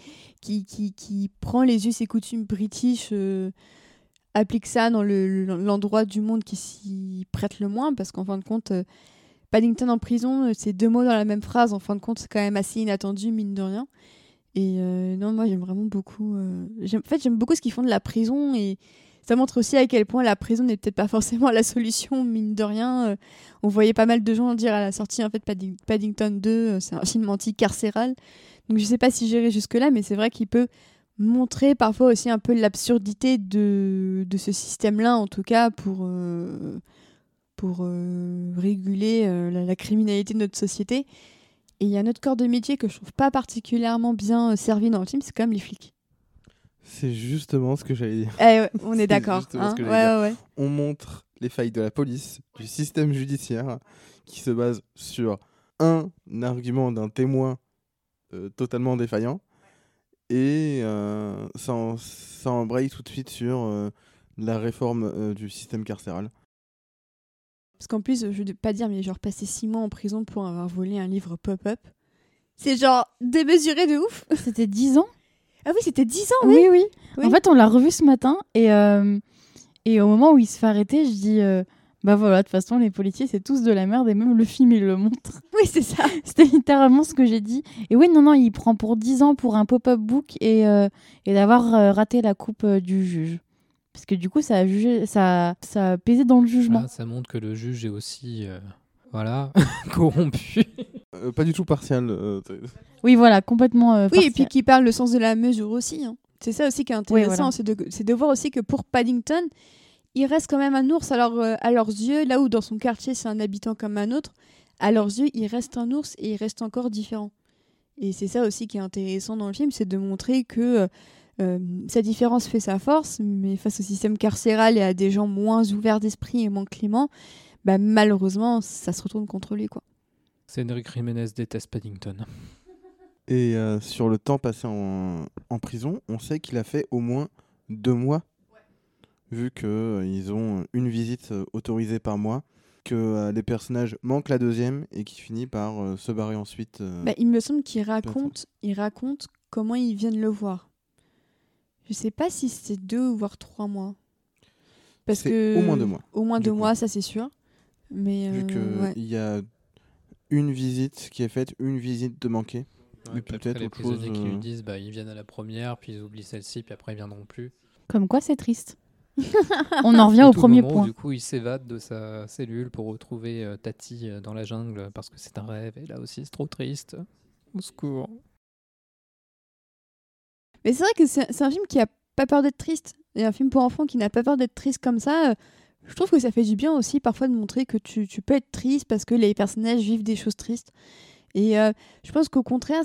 qui, qui, qui prend les us et coutumes british applique ça dans le- le- l'endroit du monde qui s'y prête le moins, parce qu'en fin de compte, Paddington en prison, c'est deux mots dans la même phrase, en fin de compte, c'est quand même assez inattendu, mine de rien. Et euh, non, moi j'aime vraiment beaucoup. euh, en fait, j'aime beaucoup ce qu'ils font de la prison et ça montre aussi à quel point la prison n'est peut-être pas forcément la solution, mine de rien. Euh, on voyait pas mal de gens dire à la sortie en fait Padding- Paddington 2, euh, c'est un film anti-carcéral. Donc je sais pas si j'irai jusque-là, mais c'est vrai qu'il peut montrer parfois aussi un peu l'absurdité de, ce système-là, en tout cas pour, réguler la criminalité de notre société. Et il y a un autre corps de métier que je trouve pas particulièrement bien euh, servi dans le film, c'est même les flics. C'est justement ce que j'allais dire. Eh on est d'accord. hein. ouais, ouais. On montre les failles de la police, du système judiciaire, qui se base sur un argument d'un témoin euh, totalement défaillant, et euh, ça, en- ça embraye tout de suite sur euh, la réforme du système carcéral. Parce qu'en plus, je vais pas dire, mais genre passer six mois en prison pour avoir volé un livre pop-up. C'est genre démesuré de ouf. C'était 10 ans? Ah oui, c'était 10 ans, oui. Oui, oui. Oui. En fait, on l'a revu ce matin et, euh, et au moment où il se fait arrêter, je dis euh, Bah voilà, de toute façon, les policiers, c'est tous de la merde et même le film, il le montre. Oui, c'est ça. C'était littéralement ce que j'ai dit. Et oui, non, non, il prend pour 10 ans pour un pop-up book et, euh, et d'avoir raté la coupe du juge. Parce que du coup, ça a, jugé, ça, ça a pesé dans le jugement. Voilà, ça montre que le juge est aussi euh, voilà, corrompu. Euh, pas du tout partial. euh, Oui, voilà, complètement. euh, Oui, et puis qui parle le sens de la mesure aussi. hein. C'est ça aussi qui est intéressant, voilà. c'est de, voir aussi que pour Paddington, il reste quand même un ours alors, euh, à leurs yeux, là où dans son quartier c'est un habitant comme un autre, à leurs yeux il reste un ours et il reste encore différent. Et c'est ça aussi qui est intéressant dans le film, c'est de montrer que euh, euh, sa différence fait sa force, mais face au système carcéral et à des gens moins ouverts d'esprit et moins cléments, bah, malheureusement ça se retourne contre lui. quoi. Cédric Jiménez déteste Paddington. Et euh, sur le temps passé en, en prison, on sait qu'il a fait au moins deux mois, vu qu'ils ont une visite euh, autorisée par mois, que euh, les personnages manquent la deuxième et qui finit par euh, se barrer ensuite. euh. Bah, il me semble qu'il raconte, il raconte comment ils viennent le voir. Je sais pas si c'est deux voire trois mois. Parce que au moins deux mois, Au moins deux coup. mois, ça c'est sûr. Mais vu euh, ouais. y a une visite qui est faite, une visite de manquée. Ouais, Et puis peut-être les autre chose, prisonniers qui lui euh. disent bah, ils viennent à la première, puis ils oublient celle-ci, puis après ils viendront plus. Comme quoi, c'est triste. On en revient au premier moment point. du coup, il s'évade de sa cellule pour retrouver euh, Tati euh, dans la jungle parce que c'est un rêve. Et là aussi, c'est trop triste. Au secours. Mais c'est vrai que c'est un film qui a pas peur d'être triste. Et un film pour enfants qui n'a pas peur d'être triste comme ça. euh, Je trouve que ça fait du bien aussi parfois de montrer que tu, tu peux être triste parce que les personnages vivent des choses tristes. Et euh, je pense qu'au contraire,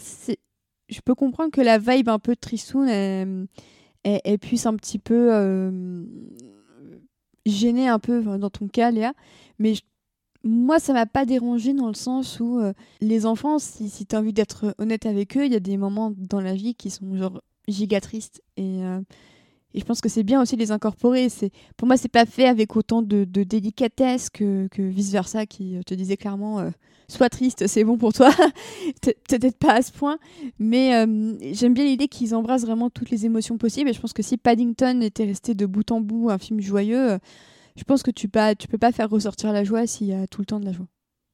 je peux comprendre que la vibe un peu tristoun, elle, puisse un petit peu euh, gêner un peu dans ton cas, Léa. Mais moi, ça m'a pas dérangé dans le sens où les enfants, si, si tu as envie d'être honnête avec eux, il y a des moments dans la vie qui sont genre giga tristes. Et, euh, et je pense que c'est bien aussi de les incorporer. C'est Pour moi, c'est pas fait avec autant de, délicatesse que, que vice-versa, qui euh, te disait clairement euh, Sois triste, c'est bon pour toi. Pe- Peut-être pas à ce point. Mais euh, j'aime bien l'idée qu'ils embrassent vraiment toutes les émotions possibles. Et je pense que si Paddington était resté de bout en bout un film joyeux, je pense que tu peux, tu peux pas faire ressortir la joie s'il y a tout le temps de la joie.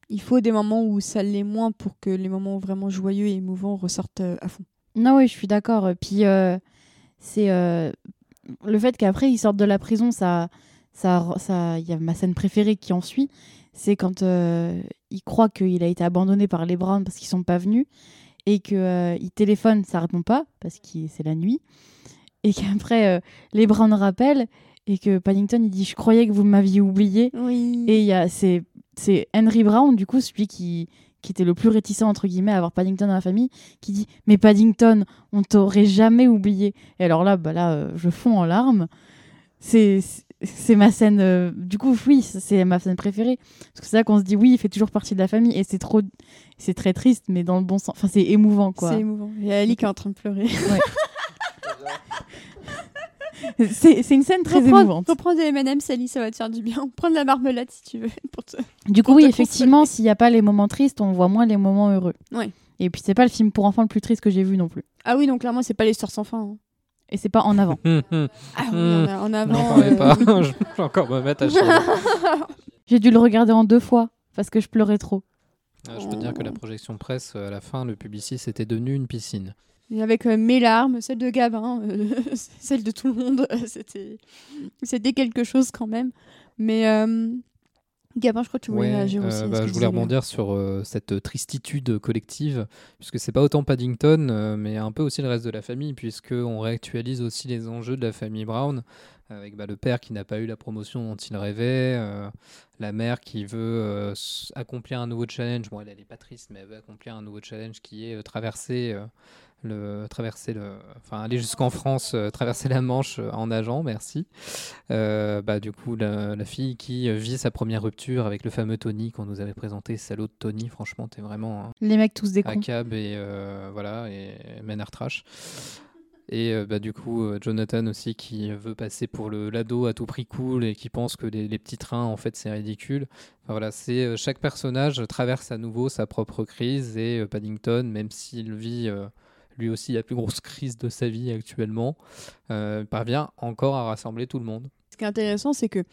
Il faut des moments où ça l'est moins pour que les moments vraiment joyeux et émouvants ressortent à fond. Non, oui, je suis d'accord. Puis euh, c'est euh, le fait qu'après ils sortent de la prison, ça, ça, ça, il y a ma scène préférée qui en suit. C'est quand euh, il croit qu'il a été abandonné par les Browns parce qu'ils sont pas venus et que il téléphone, ça répond pas parce que c'est la nuit et qu'après les Browns rappellent et que Paddington il dit je croyais que vous m'aviez oublié Oui. et il y a c'est c'est Henry Brown du coup celui qui qui était le plus réticent entre guillemets à avoir Paddington dans la famille qui dit mais Paddington on t'aurait jamais oublié. Et alors là bah là euh, je fonds en larmes. C'est c'est ma scène euh, du coup oui c'est ma scène préférée. Parce que c'est là qu'on se dit oui il fait toujours partie de la famille et c'est trop c'est très triste mais dans le bon sens enfin c'est émouvant quoi. C'est émouvant. Il y a Ali qui est en train de pleurer. c'est c'est une scène très reprends, émouvante reprends des M&M, Sally, ça va te faire du bien. Prends de la marmelade si tu veux. Pour te... Du coup, pour oui, te effectivement, s'il n'y a pas les moments tristes, on voit moins les moments heureux. Ouais. Et puis, c'est pas le film pour enfants le plus triste que j'ai vu non plus. Ah oui, donc clairement, c'est pas l'histoire sans fin. hein. Et c'est pas en avant. Ah oui, Hmm. en, avant. parlez euh, pas. Je vais encore me mettre à j'ai dû le regarder en deux fois parce que je pleurais trop. Ah, Je peux dire que la projection presse, euh, à la fin, le Publicis était devenu une piscine. Et avec euh, mes larmes, celles de Gavin, euh, celles de tout le monde, c'était c'était quelque chose quand même. Mais euh, Gavin, je crois que tu voulais Ouais, réagir aussi. bah, je voulais rebondir sur cette tristitude collective, puisque c'est pas autant Paddington, mais un peu aussi le reste de la famille, puisque on réactualise aussi les enjeux de la famille Brown, avec bah, le père qui n'a pas eu la promotion dont il rêvait, euh, la mère qui veut euh, accomplir un nouveau challenge. Bon, elle, elle est pas triste, mais elle veut accomplir un nouveau challenge qui est euh, traverser le traverser le enfin aller jusqu'en France euh, traverser la Manche euh, en nageant merci. Euh, bah du coup la, la fille qui vit sa première rupture avec le fameux Tony qu'on nous avait présenté salaud de Tony franchement t'es vraiment un, Les mecs tous des cons. cab et voilà et Menard Trash. Et bah, du coup Jonathan aussi qui veut passer pour le l'ado à tout prix cool et qui pense que les, les petits trains en fait c'est ridicule. Enfin, voilà c'est chaque personnage traverse à nouveau sa propre crise et Paddington même s'il vit euh, lui aussi la plus grosse crise de sa vie actuellement euh, parvient encore à rassembler tout le monde. Ce qui est intéressant, c'est que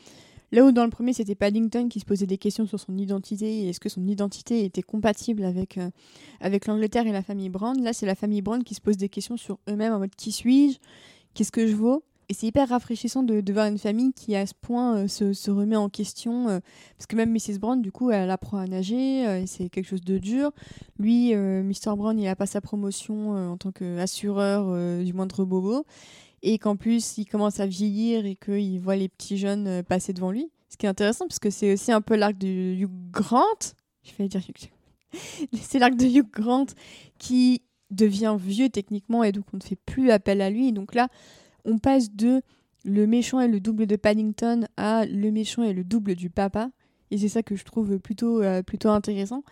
là où dans le premier c'était Paddington qui se posait des questions sur son identité et est-ce que son identité était compatible avec, euh, avec l'Angleterre et la famille Brown, là c'est la famille Brown qui se pose des questions sur eux-mêmes en mode qui suis-je, qu'est-ce que je vaux? Et c'est hyper rafraîchissant de, voir une famille qui à ce point euh, se, remet en question euh, parce que même Mrs Brown du coup elle apprend à nager euh, c'est quelque chose de dur lui Mr Brown il a pas sa promotion en tant qu'assureur du moindre bobo et qu'en plus il commence à vieillir et qu'il voit les petits jeunes passer devant lui. Ce qui est intéressant parce que c'est aussi un peu l'arc de Hugh Grant. Je vais dire Hugh. C'est l'arc de Hugh Grant qui devient vieux techniquement et donc on ne fait plus appel à lui. Donc là, on passe de le méchant et le double de Paddington à le méchant et le double du papa. Et c'est ça que je trouve plutôt, euh, plutôt intéressant.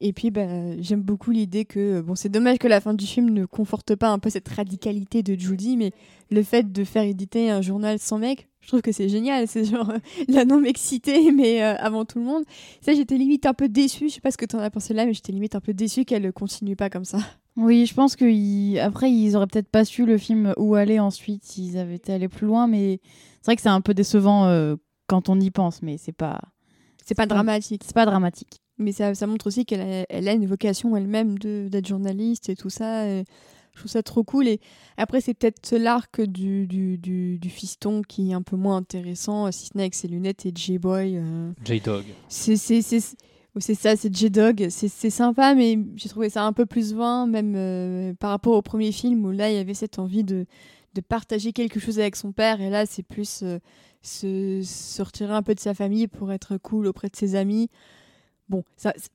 Et puis, bah, j'aime beaucoup l'idée que, bon, c'est dommage que la fin du film ne conforte pas un peu cette radicalité de Judy, mais le fait de faire éditer un journal sans mec, je trouve que c'est génial. C'est genre euh, la non-mixité, mais euh, avant tout le monde. Ça, j'étais limite un peu déçue. Je sais pas ce que t'en as pensé là, mais j'étais limite un peu déçue qu'elle continue pas comme ça. Oui, je pense que après ils auraient peut-être pas su le film où aller ensuite s'ils avaient été allés plus loin, mais c'est vrai que c'est un peu décevant euh, quand on y pense, mais c'est pas C'est pas pas- dramatique. c'est pas dramatique. Mais ça, ça montre aussi qu'elle a, elle a une vocation elle-même de- d'être journaliste et tout ça. et je trouve ça trop cool. Et après, c'est peut-être l'arc du, du, du, du fiston qui est un peu moins intéressant, si ce n'est avec ses lunettes et J-Boy. euh, J-Dog c'est c'est ça c'est J-Dog c'est sympa mais j'ai trouvé ça un peu plus vain même euh, par rapport au premier film où là il y avait cette envie de de partager quelque chose avec son père. Et là c'est plus euh, se, retirer un peu de sa famille pour être cool auprès de ses amis. Bon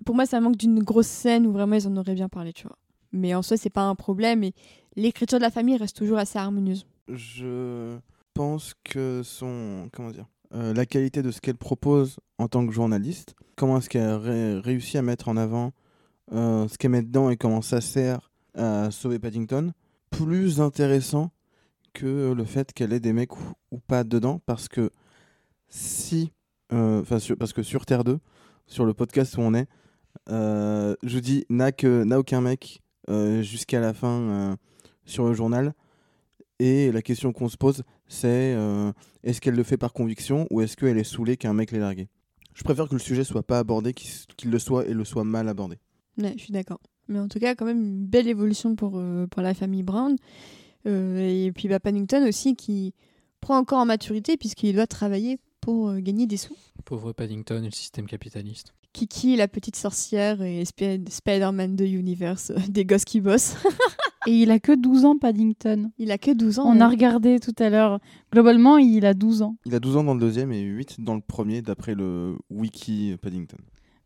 pour moi ça manque d'une grosse scène où vraiment ils en auraient bien parlé tu vois. Mais en soi c'est pas un problème et l'écriture de la famille reste toujours assez harmonieuse. Je pense que son. Comment dire euh, La qualité de ce qu'elle propose en tant que journaliste, comment est-ce qu'elle a ré- réussi à mettre en avant euh, ce qu'elle met dedans et comment ça sert à sauver Paddington, plus intéressant que le fait qu'elle ait des mecs ou, pas dedans, parce que si. euh, parce que sur Terre 2, sur le podcast où on est, je dis n'a aucun mec jusqu'à la fin sur le journal. Et la question qu'on se pose, c'est euh, est-ce qu'elle le fait par conviction ou est-ce qu'elle est saoulée qu'un mec l'ait largué? Je préfère que le sujet soit pas abordé, qu'il le soit et le soit mal abordé. Ouais, je suis d'accord. Mais en tout cas, quand même une belle évolution pour, euh, pour la famille Brown. Euh, et puis bah, Paddington aussi qui prend encore en maturité puisqu'il doit travailler pour euh, gagner des sous. pauvre Paddington et le système capitaliste Kiki, la petite sorcière et Sp- Spider-Man de Universe, euh, des gosses qui bossent. Et il a que 12 ans Paddington. Il a que 12 ans. On a regardé tout à l'heure. Globalement, il a 12 ans. Il a 12 ans dans le deuxième et 8 dans le premier, d'après le wiki Paddington.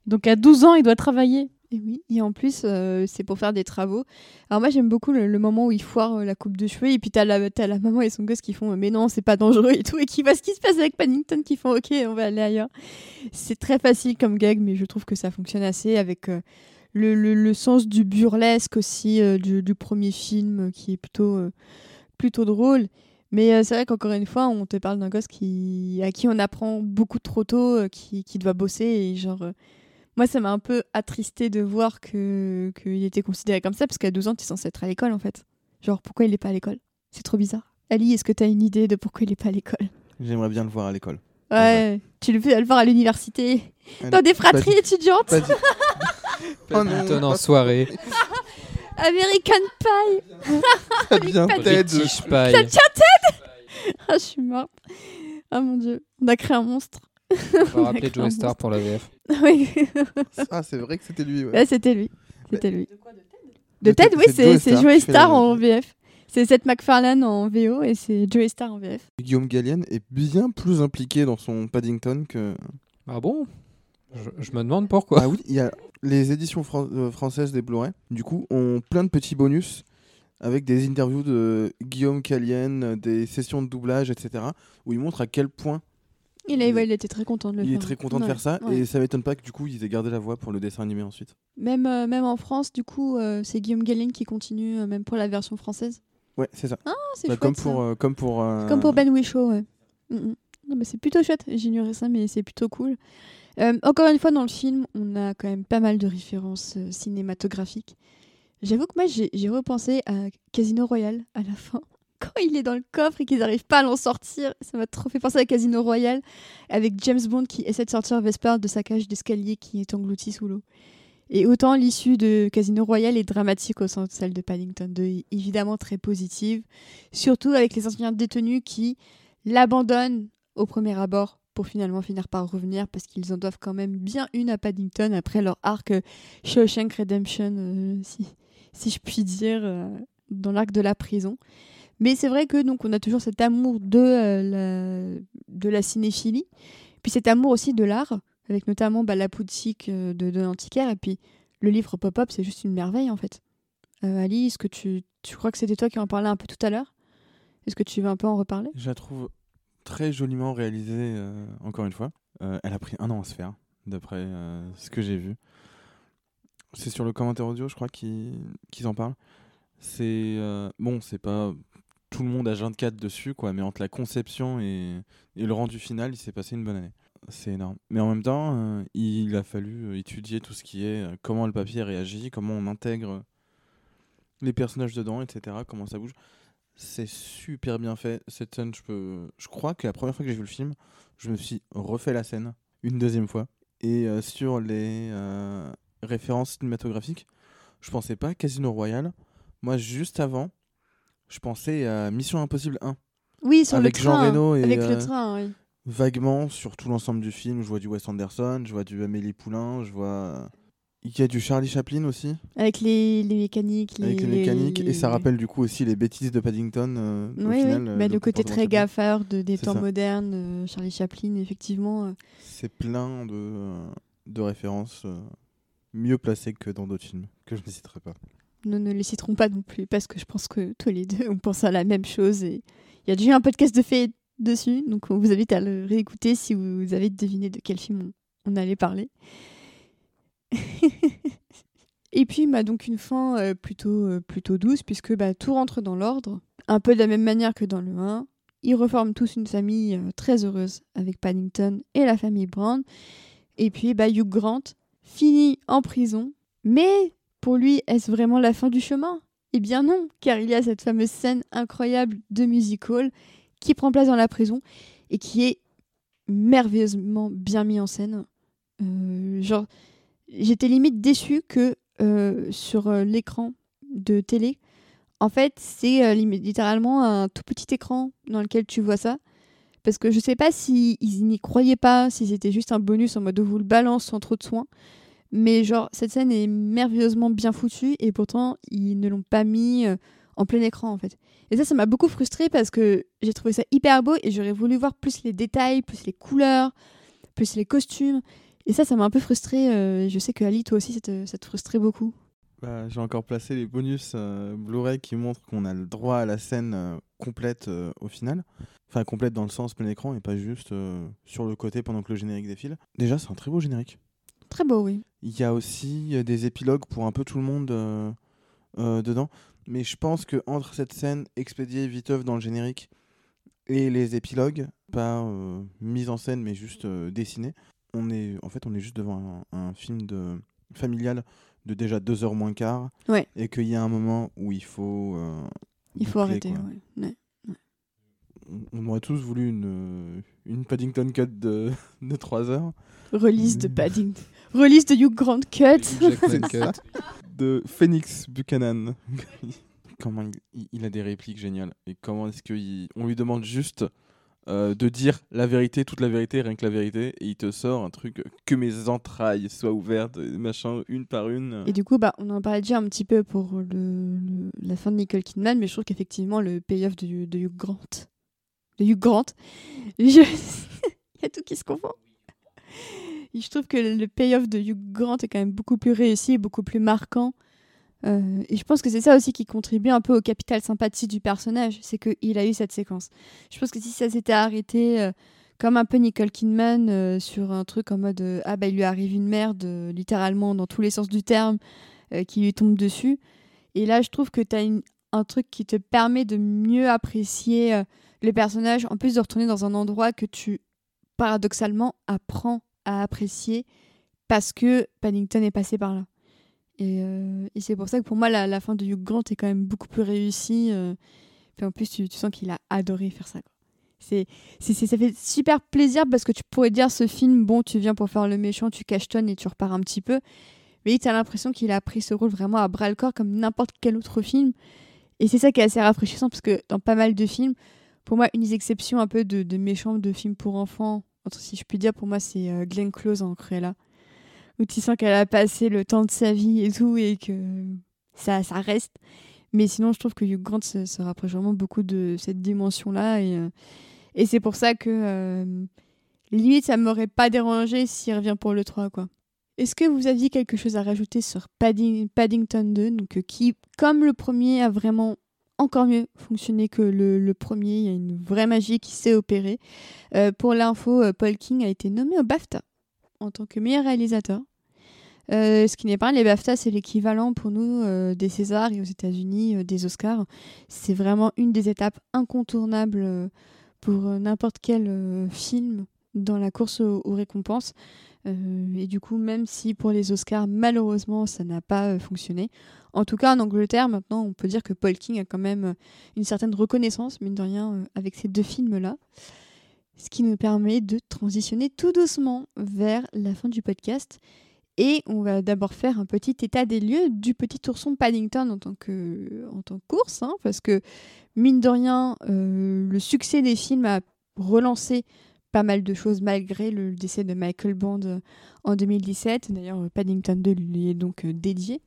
Donc à 12 ans, il doit travailler. Et oui, et en plus, euh, c'est pour faire des travaux. Alors moi, j'aime beaucoup le, moment où il foire euh, la coupe de cheveux, et puis t'as la, la maman et son gosse qui font euh, « mais non, c'est pas dangereux » et tout, et qui voient ce qui se passe avec Paddington, qui font « ok, on va aller ailleurs ». C'est très facile comme gag, mais je trouve que ça fonctionne assez avec le, le- le sens du burlesque aussi du, du premier film, qui est plutôt, plutôt drôle. Mais c'est vrai qu'encore une fois, on te parle d'un gosse qui, à qui on apprend beaucoup trop tôt, qui, qui doit bosser, et genre... moi, ça m'a un peu attristé de voir que qu'il était considéré comme ça, parce qu'à 12 ans, tu es censé être à l'école, en fait. Genre, pourquoi il est pas à l'école? C'est trop bizarre. Ali, est-ce que tu as une idée de pourquoi il est pas à l'école? J'aimerais bien le voir à l'école. Ouais, tu le fais le voir à l'université, Ah dans des Pas fratries étudiantes. pas Oh Paddington en pas- soirée American Pie Ça vient Ted. Pie. Ça tient Ted Ah, je suis morte. Ah mon dieu, on a créé un monstre. On va rappeler Joey Star pour la VF. oui, Ah, c'est vrai que c'était lui. ouais. C'était lui. C'était lui. De De Ted, Ted, oui, c'est fait Star en VF. C'est Seth MacFarlane en VO et c'est Joey Star en VF. Guillaume Gallienne est bien plus impliqué dans son Paddington que. Ah bon? Je, je me demande pourquoi. Ah oui, il y a les éditions fran- euh, françaises des Blu-ray. Du coup, ont plein de petits bonus avec des interviews de Guillaume Gallienne, des sessions de doublage, etc. Où il montre à quel point Il, a, ouais, il était très content de le il faire. est très content de Ouais, faire ça. ouais. Et ça m'étonne pas que du coup, ils aient gardé la voix pour le dessin animé ensuite. Même, euh, même en France, du coup, euh, c'est Guillaume Gallienne qui continue, euh, même pour la version française. Ouais, c'est ça. Ah, c'est Bah, chouette, comme, pour, comme pour. Comme pour Ben Whishaw, ouais. Mm, mm. Non, mais c'est plutôt chouette. J'ignorais ça, mais c'est plutôt cool. Encore une fois, dans le film, on a quand même pas mal de références cinématographiques. J'avoue que moi, j'ai j'ai repensé à Casino Royale à la fin. Quand il est dans le coffre et qu'ils n'arrivent pas à l'en sortir, ça m'a trop fait penser à Casino Royale avec James Bond qui essaie de sortir Vesper de sa cage d'escalier qui est engloutie sous l'eau. Et autant l'issue de Casino Royale est dramatique au sens de celle de Paddington 2, est évidemment très positive, surtout avec les anciens détenus qui l'abandonnent au premier abord pour finalement finir par revenir parce qu'ils en doivent quand même bien une à Paddington après leur arc Shawshank Redemption, euh, si, si je puis dire, euh, dans l'arc de la prison. Mais c'est vrai que donc on a toujours cet amour de, euh, la, de la cinéphilie, puis cet amour aussi de l'art, avec notamment bah, la boutique euh, de, de l'antiquaire, et puis le livre pop-up, c'est juste une merveille en fait. Euh, Ali, est-ce que tu, tu crois que c'était toi qui en parlais un peu tout à l'heure? Est-ce que tu veux un peu en reparler? Je la trouve très joliment réalisée, euh, encore une fois. Elle a pris un an à se faire, d'après ce que j'ai vu. C'est sur le commentaire audio, je crois, qu'ils qu'ils en parlent. C'est. bon, c'est pas tout le monde à 24 dessus, quoi, mais entre la conception et, le rendu final, il s'est passé une bonne année. C'est énorme. Mais en même temps, euh, il a fallu euh, étudier tout ce qui est euh, comment le papier réagit, comment on intègre les personnages dedans, etc., comment ça bouge. C'est super bien fait. Cette scène, je peux. Je crois que la première fois que j'ai vu le film, je me suis refait la scène une deuxième fois. Et sur les références cinématographiques, je pensais pas à Casino Royale. Moi, juste avant, je pensais à Mission Impossible 1. Oui, sur Avec le Jean train. Reno et, avec euh, le train, oui. Vaguement, sur tout l'ensemble du film, je vois du Wes Anderson, je vois du Amélie Poulain, je vois. Il y a du Charlie Chaplin aussi, Avec les, les mécaniques. avec les mécaniques. Et ça les- rappelle du coup aussi les bêtises de Paddington. euh, au Oui, oui. final, euh, Bah, le le côté très gaffeur de, des temps ça. modernes, euh, Charlie Chaplin, effectivement. euh, C'est plein de, de références mieux placées que dans d'autres films, que je ne citerai pas. Nous ne les citerons pas non plus parce que je pense que tous les deux on pense à la même chose et il y a déjà un podcast de fait dessus donc on vous invite à le réécouter si vous avez deviné de quel film on, allait parler. et puis bah, donc une fin euh, plutôt, euh, plutôt douce puisque bah, tout rentre dans l'ordre, un peu de la même manière que dans le 1. Ils reforment tous une famille euh, très heureuse avec Paddington et la famille Brown. Et puis bah, Hugh Grant finit en prison, mais pour lui, est-ce vraiment la fin du chemin? Eh bien non, car il y a cette fameuse scène incroyable de musical qui prend place dans la prison et qui est merveilleusement bien mis en scène. Euh, genre, j'étais limite déçue que euh, sur euh, l'écran de télé, en fait, c'est littéralement un tout petit écran dans lequel tu vois ça. Parce que je sais pas si ils n'y croyaient pas, si c'était juste un bonus en mode on vous le balance sans trop de soin. Mais genre, cette scène est merveilleusement bien foutue et pourtant, ils ne l'ont pas mis euh, en plein écran en fait. Et ça, ça m'a beaucoup frustrée parce que j'ai trouvé ça hyper beau et j'aurais voulu voir plus les détails, plus les couleurs, plus les costumes. Et ça, ça m'a un peu frustrée. euh, je sais que Ali, toi aussi, ça te, ça frustrait beaucoup. Bah, J'ai encore placé les bonus euh, Blu-ray qui montrent qu'on a le droit à la scène complète au final. Enfin, complète dans le sens plein écran et pas juste sur le côté pendant que le générique défile. Déjà, c'est un très beau générique. Très beau, oui. Il y a aussi des épilogues pour un peu tout le monde euh, euh, dedans. Mais je pense que entre cette scène expédiée viteuf dans le générique et les épilogues, pas euh, mise en scène mais juste euh, dessinée, on est en fait on est juste devant un, un film de familial de déjà deux heures moins quart. Ouais. Et qu'il y a un moment où il faut. euh, Il faut arrêter. ouais. Ouais. On- On aurait tous voulu une, une Paddington Cut de, de 3 heures. Release de. Paddington. Release de Hugh Grant Cut. De Phoenix Buchanan. comment il, il a des répliques géniales. Et comment est-ce qu'on lui demande juste euh, de dire la vérité, toute la vérité, rien que la vérité, et il te sort un truc que mes entrailles soient ouvertes, machin, une par une. Et du coup, bah, on en parlait déjà un petit peu pour le, la fin de Nicole Kidman, mais je trouve qu'effectivement, le payoff de, de Hugh Grant. De Hugh Grant. Je... il y a tout qui se confond. Je trouve que le payoff de Hugh Grant est quand même beaucoup plus réussi, beaucoup plus marquant. Euh, et je pense que c'est ça aussi qui contribue un peu au capital sympathie du personnage, c'est qu'il a eu cette séquence. Je pense que si ça s'était arrêté euh, comme un peu Nicole Kidman euh, sur un truc en mode ah bah il lui arrive une merde littéralement dans tous les sens du terme qui lui tombe dessus. Et là je trouve que tu as un truc qui te permet de mieux apprécier le personnage en plus de retourner dans un endroit que tu paradoxalement apprends à apprécier parce que Paddington est passé par là. Euh, et, c'est pour ça que pour moi, la, fin de Hugh Grant est quand même beaucoup plus réussie. Euh. en plus, tu, sens qu'il a adoré faire ça. C'est, ça fait super plaisir parce que tu pourrais dire ce film, bon, tu viens pour faire le méchant, tu cachetonnes et tu repars un petit peu. Mais tu as l'impression qu'il a pris ce rôle vraiment à bras le corps comme n'importe quel autre film. Et c'est ça qui est assez rafraîchissant parce que dans pas mal de films, pour moi, une des exceptions un peu de, de méchants de films pour enfants, si je puis dire, pour moi, c'est euh, Glenn Close en Cruella où tu sens qu'elle a passé le temps de sa vie et tout, et que ça, ça reste. Mais sinon, je trouve que Hugh Grant se, rapproche vraiment beaucoup de cette dimension-là. Et, euh, et c'est pour ça que, euh, limite, ça m'aurait pas dérangé s'il revient pour le 3, quoi. Est-ce que vous aviez quelque chose à rajouter sur Paddington 2, donc, euh, qui, comme le premier, a vraiment encore mieux fonctionné que le, premier. Il y a une vraie magie qui s'est opérée. pour l'info, Paul King a été nommé au BAFTA en tant que meilleur réalisateur. Euh, ce qui n'est pas les BAFTA, c'est l'équivalent pour nous euh, des Césars et aux États-Unis euh, des Oscars. C'est vraiment une des étapes incontournables pour n'importe quel film dans la course aux, récompenses. et du coup, même si pour les Oscars, malheureusement, ça n'a pas fonctionné. En tout cas, en Angleterre, maintenant, on peut dire que Paul King a quand même une certaine reconnaissance, mine de rien, avec ces deux films-là ce qui nous permet de transitionner tout doucement vers la fin du podcast. Et on va d'abord faire un petit état des lieux du petit ourson Paddington en tant que, course, hein, parce que mine de rien, euh, le succès des films a relancé pas mal de choses malgré le décès de Michael Bond en 2017. D'ailleurs, Paddington 2 lui est donc euh, dédié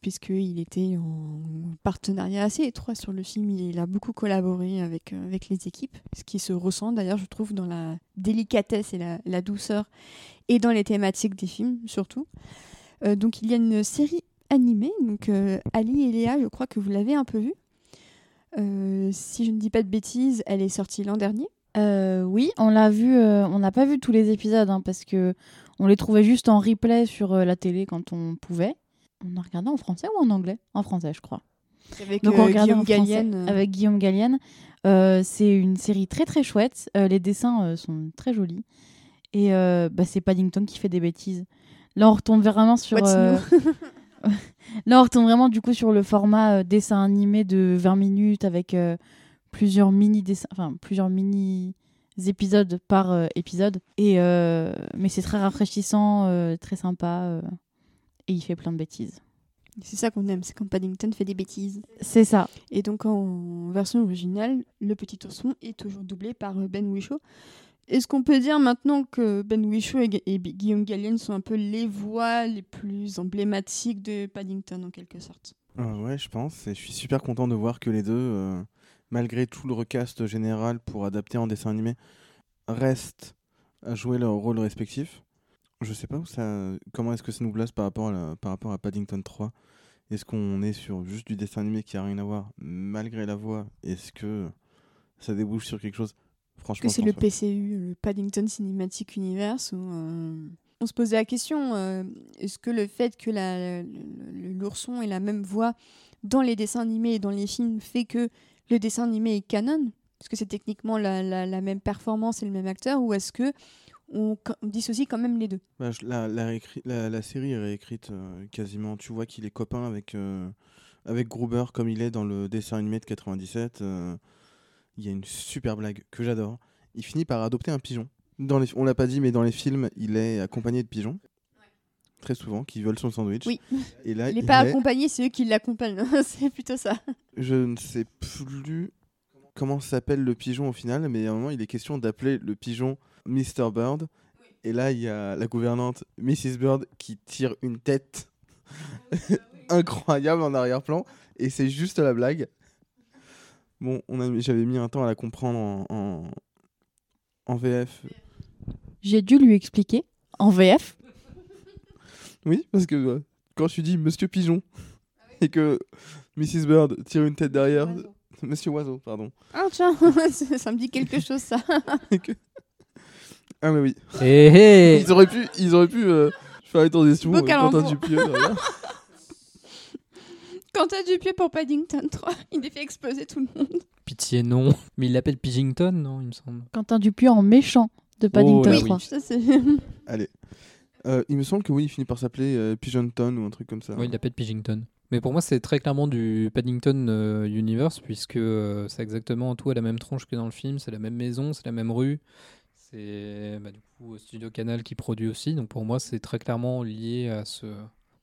puisqu'il était en partenariat assez étroit sur le film. Il a beaucoup collaboré avec, euh, avec les équipes, ce qui se ressent d'ailleurs, je trouve, dans la délicatesse et la, douceur, et dans les thématiques des films surtout. Euh, donc il y a une série animée, donc euh, Ali et Léa, je crois que vous l'avez un peu vue. si je ne dis pas de bêtises, elle est sortie l'an dernier. oui, on l'a vu. on n'a pas vu tous les épisodes hein, parce que on les trouvait juste en replay sur la télé quand on pouvait. On a regardé en français ou en anglais? En français, je crois. Avec Donc on euh, Guillaume Gallienne. Euh. Avec Guillaume Gallienne. Euh, c'est une série très très chouette. les dessins sont très jolis. Et bah, c'est Paddington qui fait des bêtises. Là, on retourne vraiment sur. Là, on retourne vraiment du coup sur le format dessin animé de 20 minutes avec plusieurs mini dessins, enfin plusieurs mini épisodes par épisode. Et mais c'est très rafraîchissant, très sympa et il fait plein de bêtises. C'est ça qu'on aime, c'est quand Paddington fait des bêtises. C'est ça. Et donc en version originale, le petit ourson est toujours doublé par euh, Ben Whishaw. Est-ce qu'on peut dire maintenant que Ben Whishaw et, Guillaume Gallienne sont un peu les voix les plus emblématiques de Paddington en quelque sorte? Euh, Ouais, je pense. Et je suis super content de voir que les deux, euh, malgré tout le recast général pour adapter en dessin animé, restent à jouer leur rôle respectif. Je sais pas où ça, comment est-ce que ça nous place par rapport à, par rapport à Paddington 3. Est-ce qu'on est sur juste du dessin animé qui a rien à voir malgré la voix? Est-ce que ça débouche sur quelque chose? Franchement, c'est le PCU, le Paddington Cinematic Universe, où euh, on se posait la question euh, est-ce que le fait que l'ourson ait la même voix dans les dessins animés et dans les films fait que le dessin animé est canon? Est-ce que c'est techniquement la, la, même performance et le même acteur Ou est-ce que on, dissocie quand même les deux. Bah, la, la, série est réécrite euh, quasiment. Tu vois qu'il est copain avec, euh, avec Gruber comme il est dans le dessin animé de 97. Euh, il y a une super blague que j'adore. Il finit par adopter un pigeon. Dans les, on l'a pas dit, mais dans les films, il est accompagné de pigeons. très souvent, qui vole son sandwich. Oui. Et là, Il n'est il pas est- accompagné, c'est eux qui l'accompagnent. c'est plutôt ça. Je ne sais plus comment s'appelle le pigeon au final, mais à un moment, il est question d'appeler le pigeon Mr. Bird. Et là, il y a la gouvernante Mrs. Bird qui tire une tête incroyable en arrière-plan. Et c'est juste la blague. Bon, on a- j'avais mis un temps à la comprendre en, en, en VF. J'ai dû lui expliquer en VF. Oui, parce que euh, quand tu dis Monsieur Pigeon et que Mrs. Bird tire une tête derrière, Monsieur Oiseau, pardon. Ah tiens, ça me dit quelque chose ça. Ah, mais oui. Hé hé Ils auraient pu, ils auraient pu euh, faire les transitions. Beau euh, Quentin. Dupieux, derrière. Quand t'as du pied pour Paddington 3, il est fait exploser tout le monde. Pitié, non. Mais il l'appelle Pigington, non, il me semble. Quentin Dupieux en méchant de Paddington là oui, 3. ça c'est. Allez. Euh, il me semble que oui, il finit par s'appeler euh, Pigeonton ou un truc comme ça. Oui, il l'appelle Pigington. Mais pour moi, c'est très clairement du Paddington euh, Universe, puisque euh, c'est exactement tout à la même tronche que dans le film. C'est la même maison, c'est la même rue. C'est bah, du coup Studio Canal qui produit aussi. Donc pour moi, c'est très clairement lié à,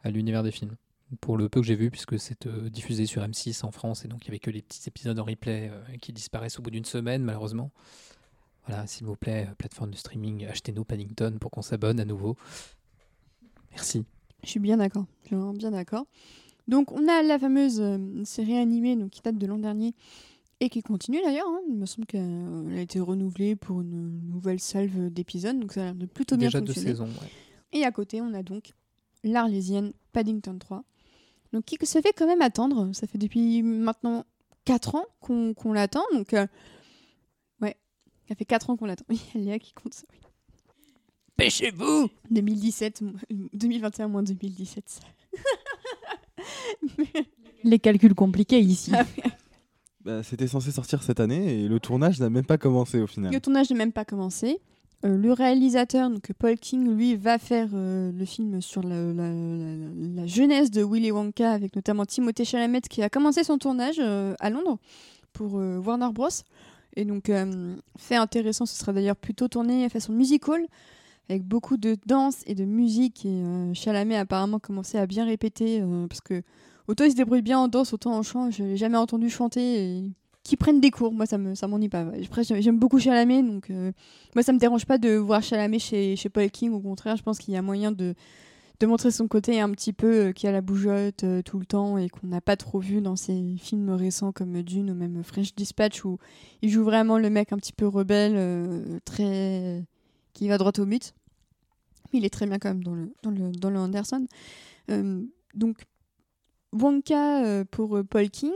à l'univers des films. Pour le peu que j'ai vu, puisque c'est euh, diffusé sur M6 en France, et donc il n'y avait que les petits épisodes en replay euh, qui disparaissent au bout d'une semaine, malheureusement. Voilà, s'il vous plaît, plateforme de streaming, achetez-nous Paddington pour qu'on s'abonne à nouveau. Merci. Je suis bien d'accord. Je suis bien d'accord. Donc, on a la fameuse euh, série animée donc, qui date de l'an dernier et qui continue d'ailleurs. hein. Il me semble qu'elle a été renouvelée pour une nouvelle salve d'épisodes. Donc, ça a l'air de plutôt bien Déjà deux saisons. ouais. Et à côté, on a donc l'Arlésienne Paddington 3. Donc, qui se fait quand même attendre. Ça fait depuis maintenant 4 ans qu'on qu'on l'attend. Donc, euh, ouais, ça fait 4 ans qu'on l'attend. Oui, Léa qui compte ça. oui. Pêchez-vous 2017, mo- 2021 moins 2017. Les calculs compliqués ici. Ah Bah, C'était censé sortir cette année et le tournage n'a même pas commencé au final. Le tournage n'est même pas commencé. Euh, le réalisateur, donc Paul King, lui, va faire euh, le film sur la, la- la- la jeunesse de Willy Wonka, avec notamment Timothée Chalamet, qui a commencé son tournage euh, à Londres pour euh, Warner Bros. Et donc, euh, fait intéressant, ce sera d'ailleurs plutôt tourné à façon musical, avec beaucoup de danse et de musique. Et euh, Chalamet a apparemment commencé à bien répéter, euh, parce que autant il se débrouille bien en danse, autant en chant, je l'ai jamais entendu chanter. Et qui prennent des cours, moi ça me ça m'ennuie pas. Après j'aime beaucoup Chalamet, donc euh, moi ça me dérange pas de voir Chalamet chez, chez Paul King. Au contraire, je pense qu'il y a moyen de, montrer son côté un petit peu euh, qui a la bougeotte euh, tout le temps et qu'on n'a pas trop vu dans ses films récents comme Dune ou même French Dispatch où il joue vraiment le mec un petit peu rebelle, très qui va droit au but. Mais il est très bien quand même dans le dans le dans le Anderson. Donc Wonka euh, pour euh, Paul King.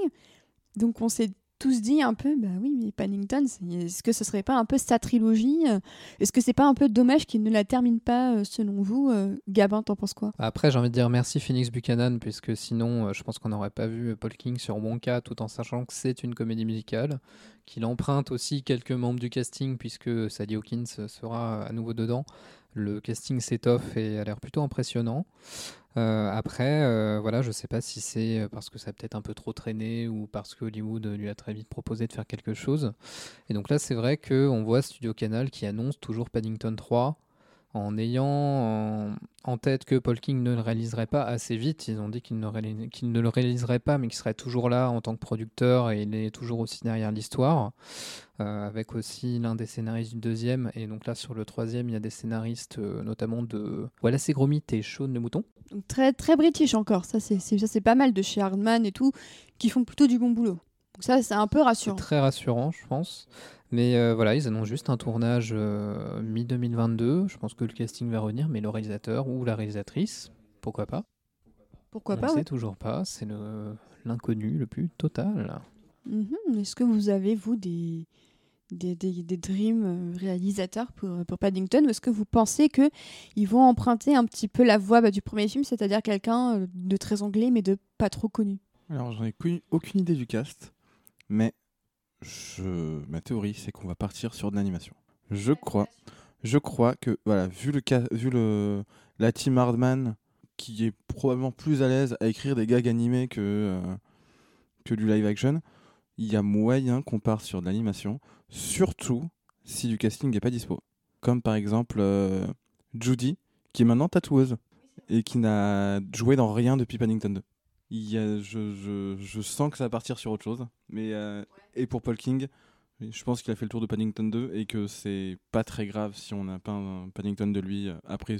Donc on s'est tous dit un peu, bah oui, mais Paddington, est-ce que ce serait pas un peu sa trilogie euh, Est-ce que c'est pas un peu dommage qu'il ne la termine pas selon vous Gabin, t'en penses quoi? Après, j'ai envie de dire merci Phoenix Buchanan, puisque sinon, je pense qu'on n'aurait pas vu Paul King sur Wonka, tout en sachant que c'est une comédie musicale, qu'il emprunte aussi quelques membres du casting, puisque Sally Hawkins sera à nouveau dedans. Le casting s'étoffe et a l'air plutôt impressionnant. Euh, après, euh, voilà, je sais pas si c'est parce que ça a peut-être un peu trop traîné ou parce que Hollywood lui a très vite proposé de faire quelque chose. Et donc là, c'est vrai qu'on voit Studio Canal qui annonce toujours Paddington 3 en ayant en, en tête que Paul King ne le réaliserait pas assez vite. Ils ont dit qu'il ne, le réaliserait pas, mais qu'il serait toujours là en tant que producteur et il est toujours aussi derrière l'histoire. Euh, avec aussi l'un des scénaristes du deuxième. Et donc là, sur le troisième, il y a des scénaristes, euh, notamment de Wallace et Gromit et Shaun le Mouton. Très très british encore, ça c'est pas mal de chez Hardman et tout, qui font plutôt du bon boulot. Donc ça c'est un peu rassurant. très rassurant, je pense. Mais euh, voilà, ils annoncent juste un tournage euh, mi-2022. Je pense que le casting va revenir, mais le réalisateur ou la réalisatrice, pourquoi pas? Pourquoi On pas ne ouais. sait toujours pas. C'est l'inconnu le plus total. Mhm. Est-ce que vous avez, vous, des, des, des, des dreams euh, réalisateurs pour, pour Paddington? Ou est-ce que vous pensez que ils vont emprunter un petit peu la voix bah, du premier film, c'est-à-dire quelqu'un de très anglais mais de pas trop connu? Alors, j'en ai aucune idée du cast, mais je... ma théorie, c'est qu'on va partir sur de l'animation. Je crois, je crois que, voilà, vu, le vu le... la team Hardman, qui est probablement plus à l'aise à écrire des gags animés que, euh, que du live action, il y a moyen qu'on parte sur de l'animation, surtout si du casting n'est pas dispo. Comme par exemple euh, Judy, qui est maintenant tatoueuse. et qui n'a joué dans rien depuis Paddington 2. Il y a- je, je- je sens que ça va partir sur autre chose. Mais, euh, et pour Paul King, je pense qu'il a fait le tour de Paddington 2 et que c'est pas très grave si on n'a pas un Paddington de lui euh, après,